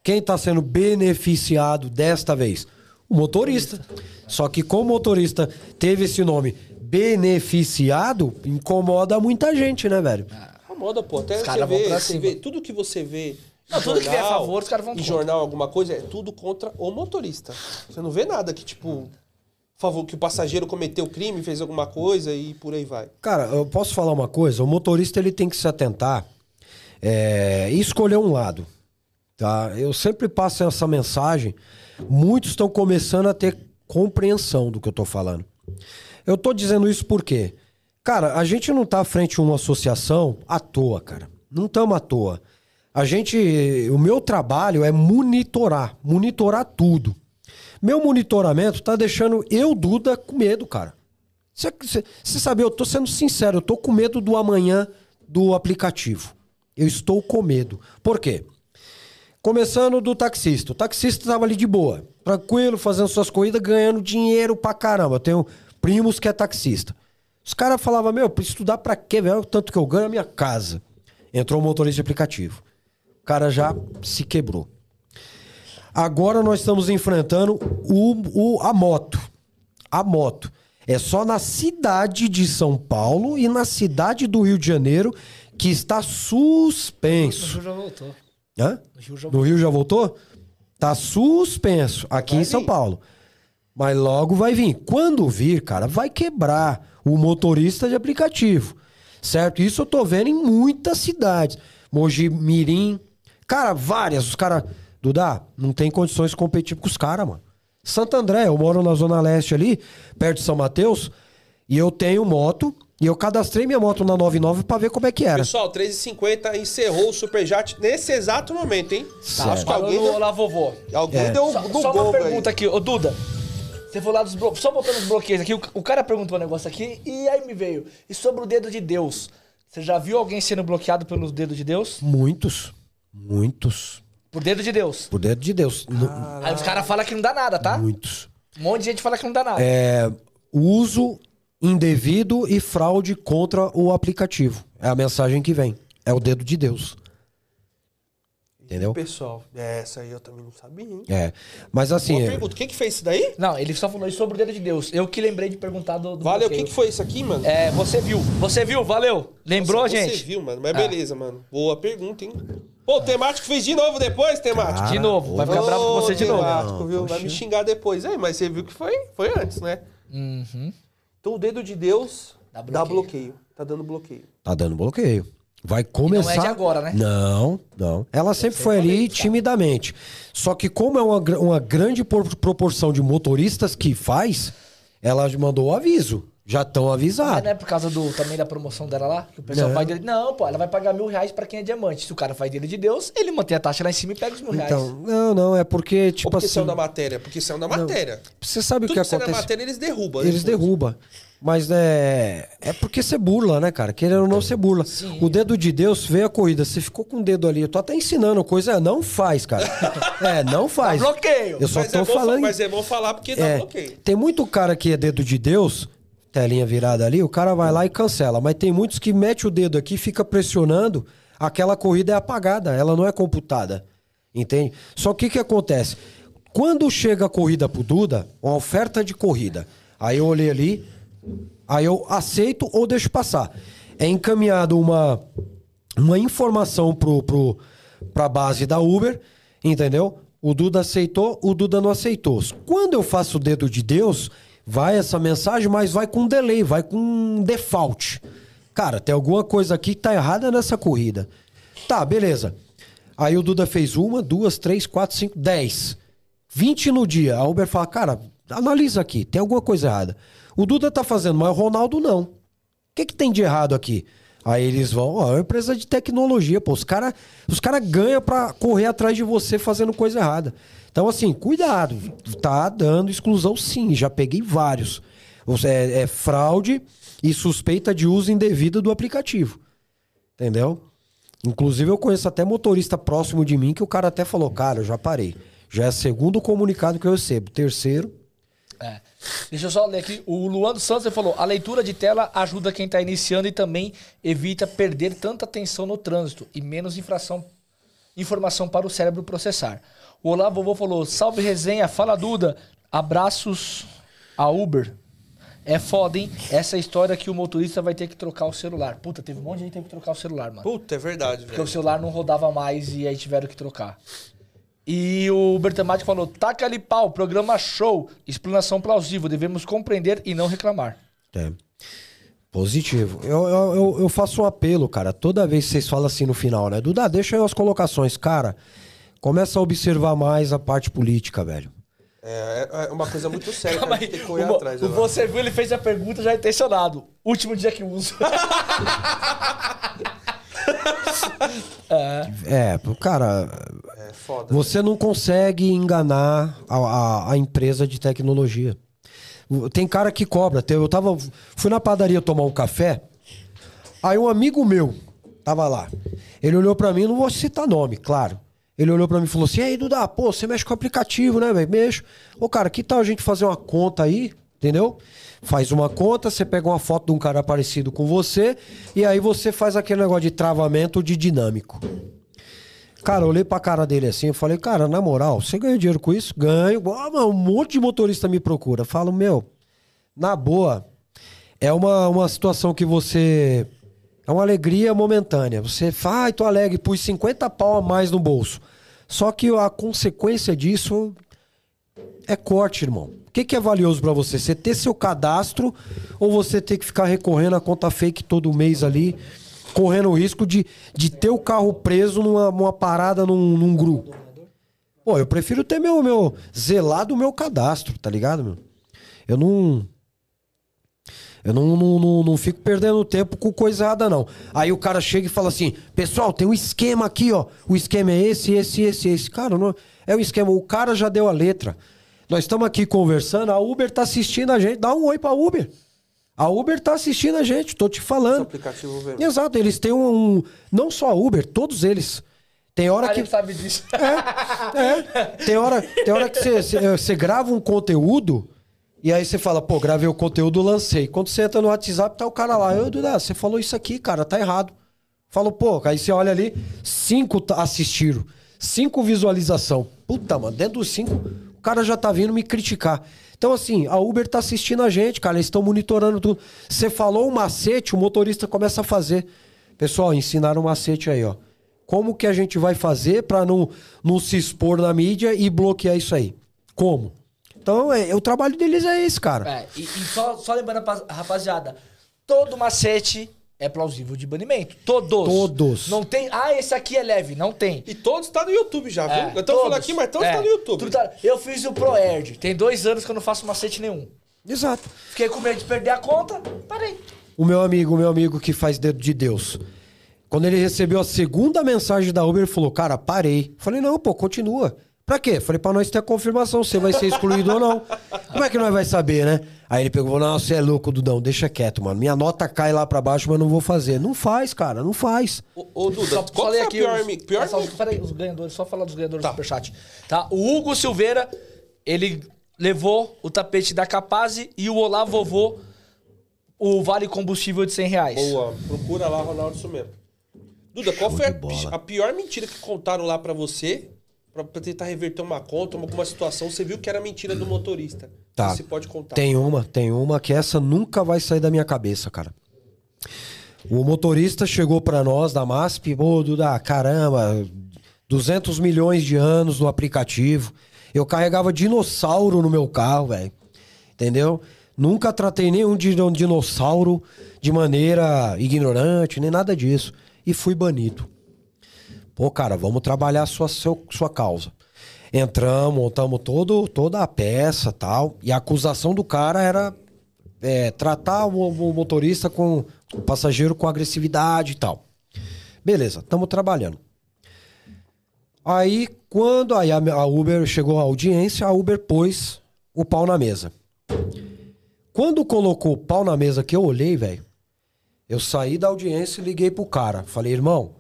quem tá sendo beneficiado desta vez? O motorista. Só que como o motorista teve esse nome beneficiado, incomoda muita gente, né, velho? A moda, pô. Até Os você caras vão vê, pra você cima. vê... Tudo que você vê... em Não, tudo que vier a jornal, favor, os caras vão Em contra. jornal, alguma coisa, é tudo contra o motorista. Você não vê nada que, tipo... Favor, que o passageiro cometeu crime, fez alguma coisa e por aí vai. Cara, eu posso falar uma coisa? O motorista ele tem que se atentar é, e escolher um lado. Tá? Eu sempre passo essa mensagem. Muitos estão começando a ter compreensão do que eu tô falando. Eu tô dizendo isso porque, cara, a gente não tá à frente de uma associação à toa, cara. Não estamos à toa. A gente, o meu trabalho é monitorar, monitorar tudo. Meu monitoramento tá deixando eu, Duda, com medo, cara. Você sabe, eu tô sendo sincero, eu tô com medo do amanhã do aplicativo. Eu estou com medo. Por quê? Começando do taxista. O taxista tava ali de boa, tranquilo, fazendo suas corridas, ganhando dinheiro pra caramba. Eu tenho primos que é taxista. Os caras falavam, meu, pra estudar pra quê, velho? Tanto que eu ganho a minha casa. Entrou o motorista de aplicativo. O cara já se quebrou. Agora nós estamos enfrentando o, o, a moto. A moto. É só na cidade de São Paulo e na cidade do Rio de Janeiro que está suspenso. Já voltou. Hã? O Rio já No Rio já voltou? Tá suspenso aqui Vai em São vir. Paulo. Mas logo vai vir. Quando vir, cara, vai quebrar o motorista de aplicativo. Certo? Isso eu tô vendo em muitas cidades. Mogi Mirim. Cara, várias. Os caras. Dudá, não tem condições de competir com os caras, mano. Santo André, eu moro na Zona Leste ali, perto de São Mateus, e eu tenho moto, e eu cadastrei minha moto na 99 pra ver como é que era. Pessoal, 3h50 encerrou o Superchat nesse exato momento, hein? Certo. Acho que alguém, no Olá Vovô. alguém É. deu um Só, só uma pergunta aí. aqui, ô Duda. Você falou lá dos bloqueios. Só voltando os bloqueios aqui, o, o cara perguntou um negócio aqui e aí me veio. E sobre o dedo de Deus? Você já viu alguém sendo bloqueado pelo dedo de Deus? Muitos. Muitos. Por dedo de Deus. Por dedo de Deus. Nu- Aí os caras falam que não dá nada, tá? Muitos. Um monte de gente fala que não dá nada. É, uso indevido e fraude contra o aplicativo. É a mensagem que vem. É o dedo de Deus. Entendeu? Pessoal, essa aí eu também não sabia, hein? É. Mas assim. É- pergunta. Quem que fez isso daí? Não, ele só falou isso sobre o dedo de Deus. Eu que lembrei de perguntar do, do Valeu, o bloqueio. que, que foi isso aqui, mano? É, você viu. Você viu, valeu. Lembrou, Nossa, gente? Você viu, mano. Mas beleza, mano. Boa pergunta, hein? Pô, o temático fez de novo depois, temático. Cara, de novo. Vai ficar bravo com você de novo. temático, viu? Vai me xingar depois. Aí, mas você viu que foi, foi antes, né? Uhum. Então o dedo de Deus Dá dá bloqueio. bloqueio. Tá dando bloqueio. Tá dando bloqueio. Vai começar. não é de agora, né? Não, não. Ela sempre foi ali timidamente. Só que, como é uma, uma grande por- proporção de motoristas que faz, ela mandou o aviso. Já estão avisados. não é por causa do, também da promoção dela lá? Que o pessoal Não. vai dele. Não, pô, ela vai pagar mil reais pra quem é diamante. Se o cara faz dele de Deus, ele mantém a taxa lá em cima e pega os mil reais. Então, não, não, é porque, Ou tipo porque assim. saiu da matéria? Porque saiu da matéria. Você sabe o que que sai da acontece? matéria, eles derrubam. Eles depois. derrubam. Mas é. É porque você burla, né, cara? Querendo ou não, você burla. O dedo de Deus veio a corrida. Você ficou com o dedo ali. Eu tô até ensinando coisa. É, não faz, cara. é, não faz. Dá bloqueio. Eu só Mas tô é bom, falando. Mas é bom falar porque dá É, bloqueio. tem muito cara que é dedo de Deus, telinha virada ali, o cara vai lá e cancela. Mas tem muitos que mete o dedo aqui, fica pressionando, aquela corrida é apagada, ela não é computada. Entende? Só que o que acontece? Quando chega a corrida pro Duda, uma oferta de corrida, aí eu olhei ali, aí eu aceito ou deixo passar. É encaminhado uma, uma informação pro, pro, pra base da Uber, entendeu? O Duda aceitou, o Duda não aceitou. Quando eu faço o dedo de Deus, vai essa mensagem, mas vai com delay, vai com default. Cara, tem alguma coisa aqui que tá errada nessa corrida. Tá, beleza. Aí o Duda fez uma, duas, três, quatro, cinco, dez. 20 no dia. A Uber fala, cara, analisa aqui, tem alguma coisa errada. O Duda tá fazendo, mas o Ronaldo não. O que, que tem de errado aqui? Aí eles vão, ó, é uma empresa de tecnologia, pô. Os caras os cara ganham pra correr atrás de você fazendo coisa errada. Então, assim, cuidado. Tá dando exclusão sim, já peguei vários. É, é fraude e suspeita de uso indevido do aplicativo. Entendeu? Inclusive, eu conheço até motorista próximo de mim que o cara até falou, cara, eu já parei. Já é segundo comunicado que eu recebo. Terceiro, É. Deixa eu só ler aqui. O Luan dos Santos falou: a leitura de tela ajuda quem está iniciando e também evita perder tanta atenção no trânsito e menos infração, informação para o cérebro processar. O Olá Vovô falou: salve resenha, fala Duda, abraços a Uber. É foda, hein? Essa história que o motorista vai ter que trocar o celular. Puta, teve um monte de gente que teve que trocar o celular, mano. Puta, é verdade, Porque velho. o celular não rodava mais e aí tiveram que trocar. E o Bertamati falou: taca ali pau, programa show, explanação plausível, devemos compreender e não reclamar. É. Positivo. Eu, eu, eu, eu faço um apelo, cara. Toda vez que vocês falam assim no final, né? Duda, deixa aí as colocações. Cara, começa a observar mais a parte política, velho. É, é uma coisa muito séria, Calma aí. Tem que correr O atrás. o agora. você viu, ele fez a pergunta já intencionado. Último dia que uso. É, cara, É foda. você não consegue enganar a, a, a empresa de tecnologia. Tem cara que cobra. Eu tava. Fui na padaria tomar um café. Aí um amigo meu tava lá. Ele olhou pra mim, não vou citar nome, claro. Ele olhou pra mim e falou assim: E aí, Duda, pô, você mexe com aplicativo, né, velho? Mexo. Ô, cara, que tal a gente fazer uma conta aí, entendeu? Faz uma conta, você pega uma foto de um cara parecido com você, e aí você faz aquele negócio de travamento de dinâmico. Cara, eu olhei pra cara dele assim, eu falei, cara, na moral, você ganha dinheiro com isso? Ganho. Ah, um monte de motorista me procura. Falo, meu, na boa, é uma, uma situação que você. É uma alegria momentânea. Você fala, ai, tô alegre, pus 50 pau a mais no bolso. Só que a consequência disso é corte, irmão. O que, que é valioso pra você? Você ter seu cadastro ou você ter que ficar recorrendo a conta fake todo mês ali, correndo o risco de, de ter o carro preso numa, numa parada num, num grupo? Pô, eu prefiro ter meu, meu. zelar do meu cadastro, tá ligado, meu? Eu não. Eu não, não, não, não fico perdendo tempo com coisa errada, não. Aí o cara chega e fala assim: pessoal, tem um esquema aqui, ó. O esquema é esse, esse, esse, esse. Cara, não, é o esquema. O cara já deu a letra. Nós estamos aqui conversando, a Uber tá assistindo a gente. Dá um oi pra Uber. A Uber tá assistindo a gente, tô te Esse falando. aplicativo vem. Exato, eles têm um. um- Não só a Uber, todos eles. Tem hora Ah, que. sabe disso. É, tem hora, tem hora que você- grava um conteúdo e aí você fala, pô, gravei o conteúdo, lancei. Quando você entra no WhatsApp, tá o cara lá, eu, Duda, você falou isso aqui, cara, tá errado. Falo, pô, aí você olha ali, cinco assistiram, cinco visualização. Puta, mano, dentro dos cinco, o cara já tá vindo me criticar. Então, assim, a Uber tá assistindo a gente, cara, eles estão monitorando tudo. Você falou um macete, o motorista começa a fazer. Pessoal, ensinaram um macete aí, ó. Como que a gente vai fazer pra não, não se expor na mídia e bloquear isso aí? Como? Então, é, o trabalho deles é esse, cara. É, e, e só, só lembrando, rapaz- rapaziada, todo macete é plausível de banimento. Todos. Todos. Não tem. Ah, esse aqui é leve. Não tem. E todos tá no YouTube já, viu? É, estamos falando todos. aqui, mas todos É, tá no YouTube. tudo tá- Eu fiz o ProErd. Tem dois anos que eu não faço macete nenhum. Exato. Fiquei com medo de perder a conta, parei. O meu amigo, o meu amigo que faz dedo de Deus. Quando ele recebeu a segunda mensagem da Uber, ele falou: Cara, parei. Falei: Não, pô, continua. Pra quê? Falei: Pra nós ter a confirmação se você vai ser excluído ou não. Como é que nós vai saber, né? Aí ele pegou: Não, você é louco, Dudão, deixa quieto, mano. Minha nota cai lá pra baixo, mas eu não vou fazer. Não faz, cara, não faz. Ô, ô, Duda, Só qual a aqui pior... os, pior é, só, peraí, os ganhadores, só falar dos ganhadores Tá. do Superchat. Tá? O Hugo Silveira, ele levou o tapete da Capaz e o Olá Vovô, o vale combustível de 100 reais. Boa, procura lá, Ronaldo, isso mesmo. Duda, qual foi a, a pior mentira que contaram lá pra você? Pra, pra tentar reverter uma conta, alguma situação. Você viu que era mentira do motorista. Tá. Você pode contar. Tem uma, tem uma que essa nunca vai sair da minha cabeça, cara. O motorista chegou pra nós da MASP, ô Duda, caramba, 200 milhões de anos no aplicativo. Eu carregava dinossauro no meu carro, velho. Entendeu? Nunca tratei nenhum dino- dinossauro de maneira ignorante, nem nada disso. E fui banido. Pô, cara, vamos trabalhar sua, sua causa. Entramos, montamos todo, toda a peça tal. E a acusação do cara era é, tratar o, o motorista com o passageiro com agressividade e tal. Beleza, estamos trabalhando. Aí, quando aí a, a Uber chegou à audiência, a Uber pôs o pau na mesa. Quando colocou o pau na mesa que eu olhei, velho, eu saí da audiência e liguei pro cara. Falei, irmão,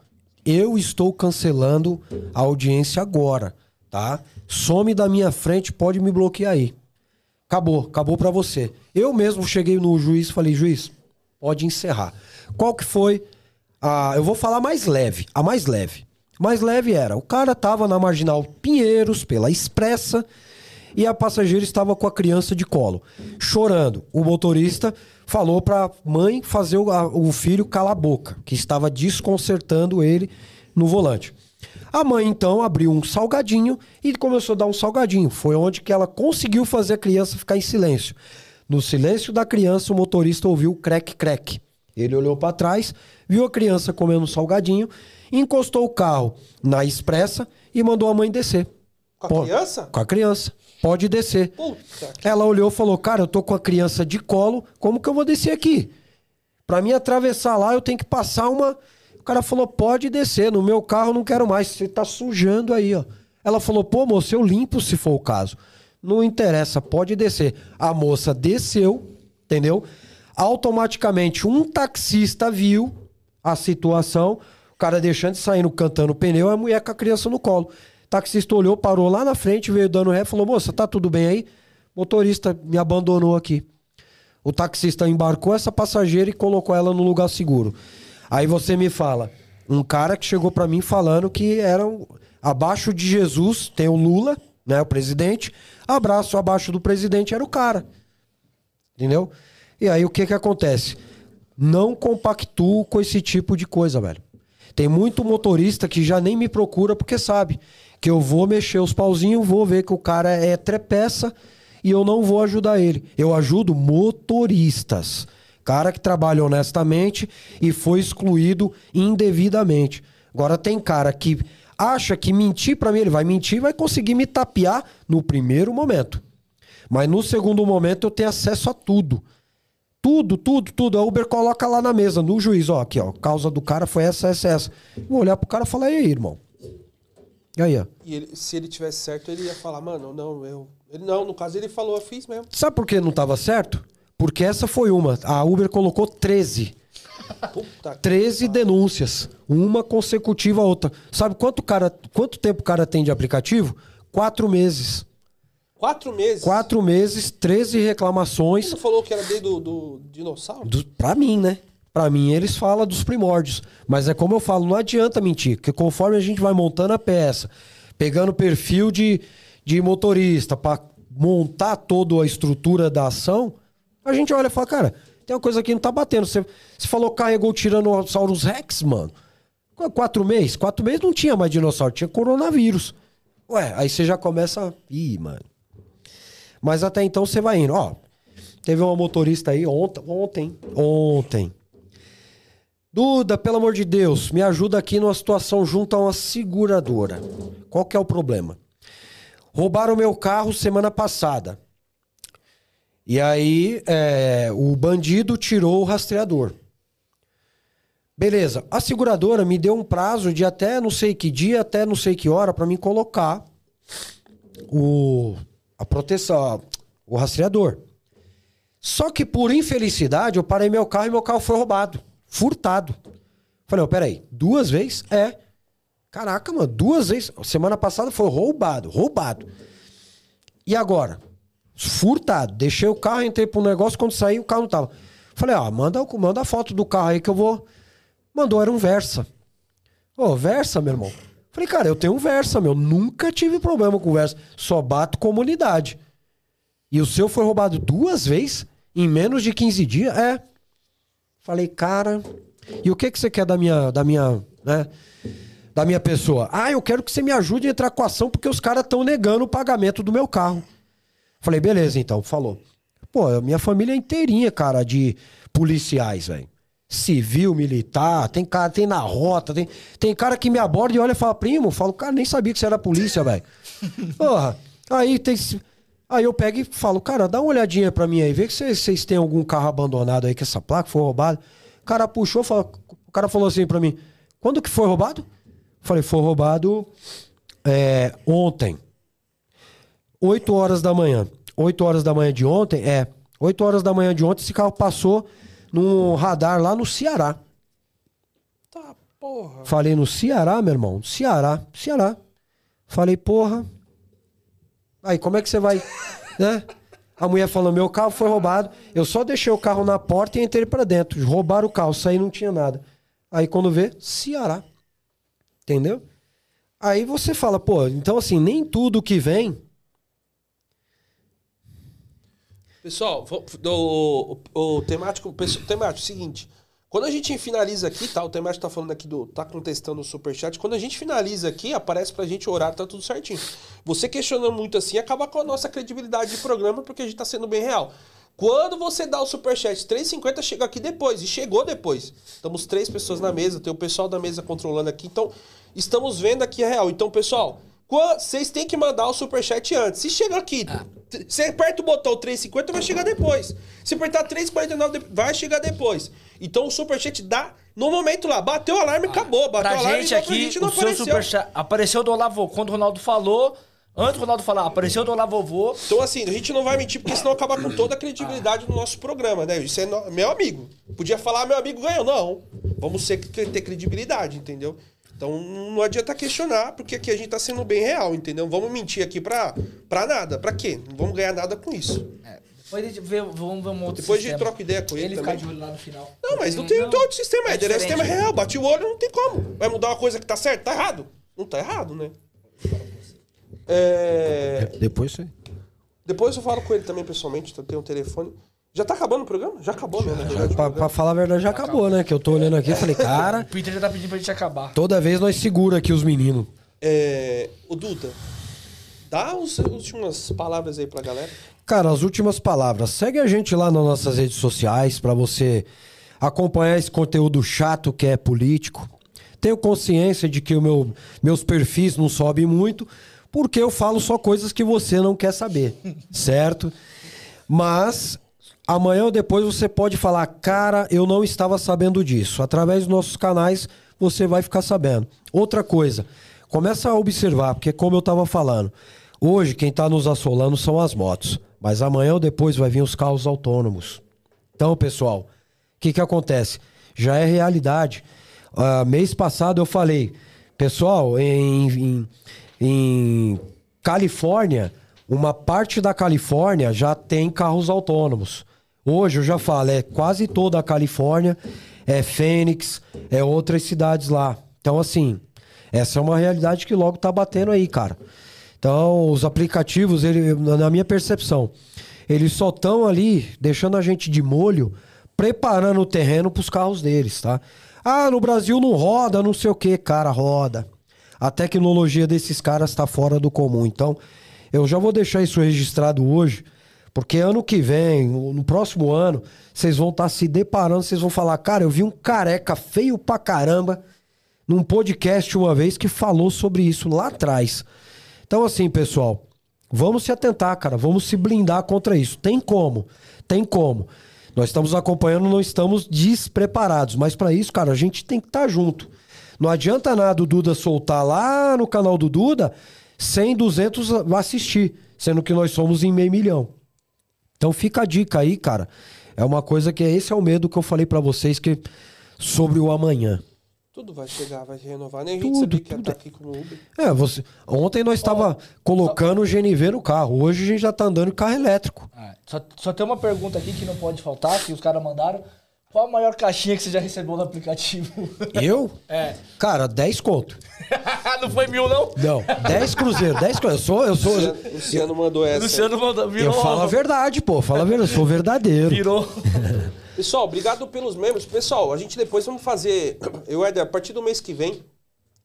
eu estou cancelando a audiência agora, tá? Some da minha frente, pode me bloquear aí. Acabou, acabou pra você. Eu mesmo cheguei no juiz falei, juiz, pode encerrar. Qual que foi a... Eu vou falar mais leve, a mais leve. Mais leve era, o cara tava na Marginal Pinheiros, pela Expressa, e a passageira estava com a criança de colo, chorando. O motorista falou pra mãe fazer o, o filho calar a boca, que estava desconcertando ele no volante. A mãe então abriu um salgadinho e começou a dar um salgadinho. Foi onde que ela conseguiu fazer a criança ficar em silêncio. No silêncio da criança, o motorista ouviu o crec crec. Ele olhou pra trás, viu a criança comendo um salgadinho, encostou o carro na expressa e mandou a mãe descer. Com a Pô, criança? Com a criança. Pode descer. Puta. Ela olhou e falou: Cara, eu tô com a criança de colo, como que eu vou descer aqui? Pra mim atravessar lá, eu tenho que passar uma. O cara falou: Pode descer, no meu carro eu não quero mais, você tá sujando aí, ó. Ela falou: Pô, moço, eu limpo se for o caso. Não interessa, pode descer. A moça desceu, entendeu? Automaticamente um taxista viu a situação, o cara deixando de sair no cantando pneu, a mulher com a criança no colo. O taxista olhou, parou lá na frente, veio dando ré, falou: Moça, tá tudo bem aí? Motorista me abandonou aqui. O taxista embarcou essa passageira e colocou ela no lugar seguro. Aí você me fala, um cara que chegou pra mim falando que era um- abaixo de Jesus tem o Lula, né, o presidente, abraço abaixo do presidente era o cara. Entendeu? E aí o que que acontece? Não compactuo com esse tipo de coisa, velho. Tem muito motorista que já nem me procura porque sabe que eu vou mexer os pauzinhos, vou ver que o cara é trepeça e eu não vou ajudar ele. Eu ajudo motoristas. Cara que trabalha honestamente e foi excluído indevidamente. Agora tem cara que acha que mentir pra mim, ele vai mentir vai conseguir me tapear no primeiro momento. Mas no segundo momento eu tenho acesso a tudo. Tudo, tudo, tudo. A Uber coloca lá na mesa, no juiz, ó, aqui, ó. Causa do cara foi essa, essa, essa. Vou olhar pro cara e falar, e aí, irmão? E aí, ó. E ele- se ele tivesse certo, ele ia falar, mano, não, eu. Ele, não, no caso ele falou, eu fiz mesmo. Sabe por que não tava certo? Porque essa foi uma. A Uber colocou 13. Puta que 13 denúncias. Uma consecutiva a outra. Sabe quanto, cara, quanto tempo o cara tem de aplicativo? Quatro meses. Quatro meses. Quatro meses, 13 reclamações. Você falou que era desde do, do dinossauro? Do, pra mim, né? Pra mim, eles falam dos primórdios. Mas é como eu falo, não adianta mentir. Porque conforme a gente vai montando a peça, pegando perfil de, de motorista pra montar toda a estrutura da ação, a gente olha e fala, cara, tem uma coisa que não tá batendo. Você, você falou carregou o Tiranossaurus Rex, mano. Qu- Quatro meses? Quatro meses não tinha mais dinossauro, tinha coronavírus. Ué, aí você já começa... Ih, mano. Mas até então você vai indo. Ó, teve uma motorista aí ontem, ontem, ontem. Duda, pelo amor de Deus, me ajuda aqui numa situação junto a uma seguradora. Qual que é o problema? Roubaram meu carro semana passada. E aí, é, o bandido tirou o rastreador. Beleza. A seguradora me deu um prazo de até não sei que dia, até não sei que hora, para mim colocar o, a proteção, o rastreador. Só que por infelicidade, eu parei meu carro e meu carro foi roubado. Furtado. Falei, ó, peraí, duas vezes? É. Caraca, mano, duas vezes. Semana passada foi roubado, roubado. E agora? Furtado. Deixei o carro, entrei pro negócio, quando saí o carro não tava. Falei, ó, manda, manda a foto do carro aí que eu vou. Mandou, era um Versa. Ô, Versa, meu irmão. Falei, cara, eu tenho um Versa, meu. Nunca tive problema com Versa. Só bato comunidade. E o seu foi roubado duas vezes em menos de 15 dias? É. Falei, cara, e o que que você quer da minha, da minha, né? Da minha pessoa? Ah, eu quero que você me ajude a entrar com a ação porque os caras estão negando o pagamento do meu carro. Falei, beleza, então, falou. Pô, a minha família é inteirinha, cara, de policiais, velho. Civil, militar, tem cara, tem na rota, tem, tem cara que me aborda e olha e fala, primo, eu falo, cara, nem sabia que você era polícia, velho. Porra, aí tem. Aí eu pego e falo, cara, dá uma olhadinha pra mim aí, vê que vocês têm algum carro abandonado aí que essa placa foi roubada. O cara puxou, fala, o cara falou assim pra mim, quando que foi roubado? Falei, foi roubado é, ontem. 8 horas da manhã. 8 horas da manhã de ontem, é. 8 horas da manhã de ontem, esse carro passou num radar lá no Ceará. Tá, porra. Falei no Ceará, meu irmão. Ceará, Ceará. Falei, porra. Aí, como é que você vai, né? A mulher falou, meu carro foi roubado. Eu só deixei o carro na porta e entrei pra dentro. Roubaram o carro, saí não tinha nada. Aí quando vê, Ceará. Entendeu? Aí você fala, pô, então assim, nem tudo que vem. Pessoal, o, o, o temático, pessoal, temático, seguinte. Quando a gente finaliza aqui, tá? O temático tá falando aqui do. tá contestando o superchat. Quando a gente finaliza aqui, aparece pra gente o horário, tá tudo certinho. Você questionando muito assim, acaba com a nossa credibilidade de programa, porque a gente tá sendo bem real. Quando você dá o superchat 3,50, chega aqui depois. E chegou depois. Estamos três pessoas na mesa, tem o pessoal da mesa controlando aqui. Então, estamos vendo aqui a real. Então, pessoal, vocês têm que mandar o superchat antes. Se chega aqui, t- você aperta o botão 3,50, vai chegar depois. Se apertar 3,49, de- vai chegar depois. Então, o superchat dá no momento lá. Bateu o alarme, acabou. Bateu Pra o alarme, gente aqui, gente não o seu apareceu. superchat apareceu do Olavo. Quando o Ronaldo falou, antes do Ronaldo falar, apareceu do Olavovô. Então, assim, a gente não vai mentir, porque senão acaba com toda a credibilidade do nosso programa, né? Isso é no- meu amigo. Podia falar, meu amigo ganhou. Não. Vamos ser, ter credibilidade, entendeu? Então, não adianta questionar, porque aqui a gente tá sendo bem real, entendeu? Vamos mentir aqui pra, pra nada. Pra quê? Não vamos ganhar nada com isso. Depois a gente vê, vamos ver um outro Depois a gente sistema. troca ideia com ele, Ele ficar também. de olho lá no final. Não, mas não tem, não tem outro sistema. é É, é sistema diferente. real. Bate o olho, não tem como. Vai mudar uma coisa que tá certo? Tá errado. Não tá errado, né? É... Depois você. Depois eu falo com ele também pessoalmente, eu tenho um telefone. Já tá acabando o programa? Já acabou, né? o Pra, programa. pra falar a verdade, já acabou, né? Que eu tô olhando aqui e falei, cara, O Peter já tá pedindo pra gente acabar. toda vez nós segura aqui os meninos. É, o Duda, dá as últimas palavras aí pra galera. Cara, as últimas palavras. Segue a gente lá nas nossas redes sociais pra você acompanhar esse conteúdo chato que é político. Tenho consciência de que o meu, meus perfis não sobem muito, porque eu falo só coisas que você não quer saber, certo? Mas amanhã ou depois você pode falar, cara, eu não estava sabendo disso. Através dos nossos canais você vai ficar sabendo. Outra coisa, começa a observar, porque como eu estava falando, hoje quem está nos assolando são as motos, mas amanhã ou depois vai vir os carros autônomos. Então, pessoal, o que, que acontece? Já é realidade. Ah, mês passado eu falei, pessoal, em, em, em Califórnia, uma parte da Califórnia já tem carros autônomos. Hoje eu já falo, é quase toda a Califórnia, é Fênix, é outras cidades lá. Então, assim, essa é uma realidade que logo tá batendo aí, cara. Então, os aplicativos, ele, na minha percepção, eles só estão ali deixando a gente de molho, preparando o terreno para os carros deles, tá? Ah, no Brasil não roda, não sei o que, cara, roda. A tecnologia desses caras está fora do comum. Então, eu já vou deixar isso registrado hoje, porque ano que vem, no próximo ano, vocês vão estar se deparando, vocês vão falar, cara, eu vi um careca feio pra caramba num podcast uma vez que falou sobre isso lá atrás. Então, assim, pessoal, vamos se atentar, cara. Vamos se blindar contra isso. Tem como. Tem como. Nós estamos acompanhando, não estamos despreparados. Mas para isso, cara, a gente tem que estar junto. Não adianta nada o Duda soltar lá no canal do Duda 100, 200 assistir, sendo que nós somos em meio milhão. Então fica a dica aí, cara. É uma coisa que esse é o medo que eu falei para vocês que sobre o amanhã. Tudo vai chegar, vai renovar. Nem a gente Tudo, sabia que ia estar aqui com o Uber. É, você. Ontem nós estava colocando o GNV no carro. Hoje a gente já tá andando em carro elétrico. Ah, Só, só tem uma pergunta aqui que não pode faltar, que os caras mandaram. Qual a maior caixinha que você já recebeu no aplicativo? Eu? É. Cara, 10 conto. não foi mil, não? Não, 10 cruzeiro, 10 cruzeiro. Eu sou, eu sou. Luciano, Luciano mandou essa. Luciano mandou, virou. Eu falo a verdade, pô. Fala a verdade, eu sou verdadeiro. Virou. Pessoal, obrigado pelos membros. Pessoal, a gente depois vamos fazer. Eu, Éder, a partir do mês que vem,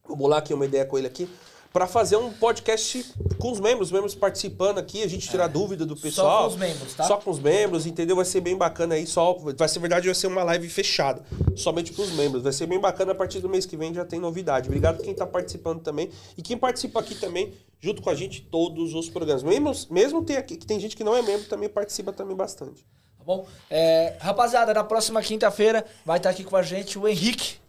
vou bolar aqui uma ideia com ele aqui, pra fazer um podcast com os membros, os membros participando aqui, a gente tirar dúvida do pessoal. com os membros, tá? Só com os membros, entendeu? Vai ser bem bacana aí. Só, vai ser verdade, vai ser uma live fechada, somente pros membros. Vai ser bem bacana a partir do mês que vem já tem novidade. Obrigado quem tá participando também e quem participa aqui também, junto com a gente, todos os programas. Mesmo, mesmo tem aqui, que tem gente que não é membro também participa também bastante. Tá bom? É, rapaziada, na próxima quinta-feira vai estar aqui com a gente o Henrique.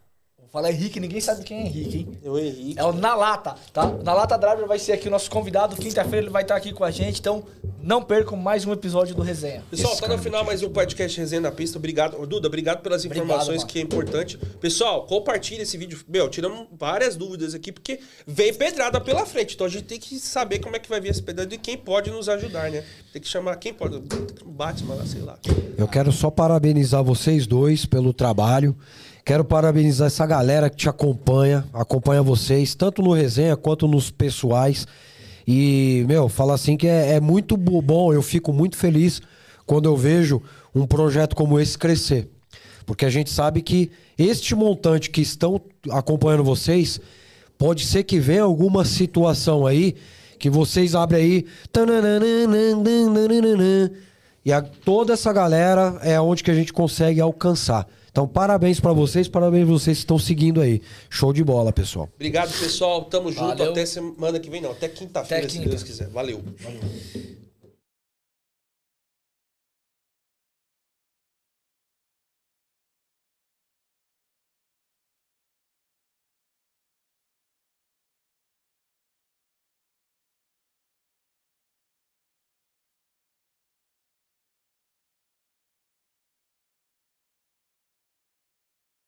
Vou falar Henrique, ninguém sabe quem é Henrique, hein? Eu, Henrique. É o Na Lata, tá? Na Lata Driver vai ser aqui o nosso convidado. Quinta-feira ele vai estar aqui com a gente, então não percam mais um episódio do Resenha. Pessoal, tá no final mais um podcast Resenha na Pista. Obrigado. Duda, obrigado pelas Obrigado, informações, mano. que é importante. Pessoal, compartilha esse vídeo. Meu, tiramos várias dúvidas aqui, porque vem pedrada pela frente. Então a gente tem que saber como é que vai vir essa pedrada e quem pode nos ajudar, né? Tem que chamar quem pode. Batman lá, sei lá. Eu quero só parabenizar vocês dois pelo trabalho. Quero parabenizar essa galera que te acompanha, acompanha vocês, tanto no resenha quanto nos pessoais. E, meu, fala assim que é, é muito bo- bom, eu fico muito feliz quando eu vejo um projeto como esse crescer. Porque a gente sabe que este montante que estão acompanhando vocês, pode ser que venha alguma situação aí que vocês abrem aí. E a- toda essa galera é onde que a gente consegue alcançar. Então, parabéns pra vocês, parabéns vocês que estão seguindo aí. Show de bola, pessoal. Obrigado, pessoal. Tamo junto. Valeu. Até semana que vem, não. Até quinta-feira, Até se quinta. Deus quiser. Valeu.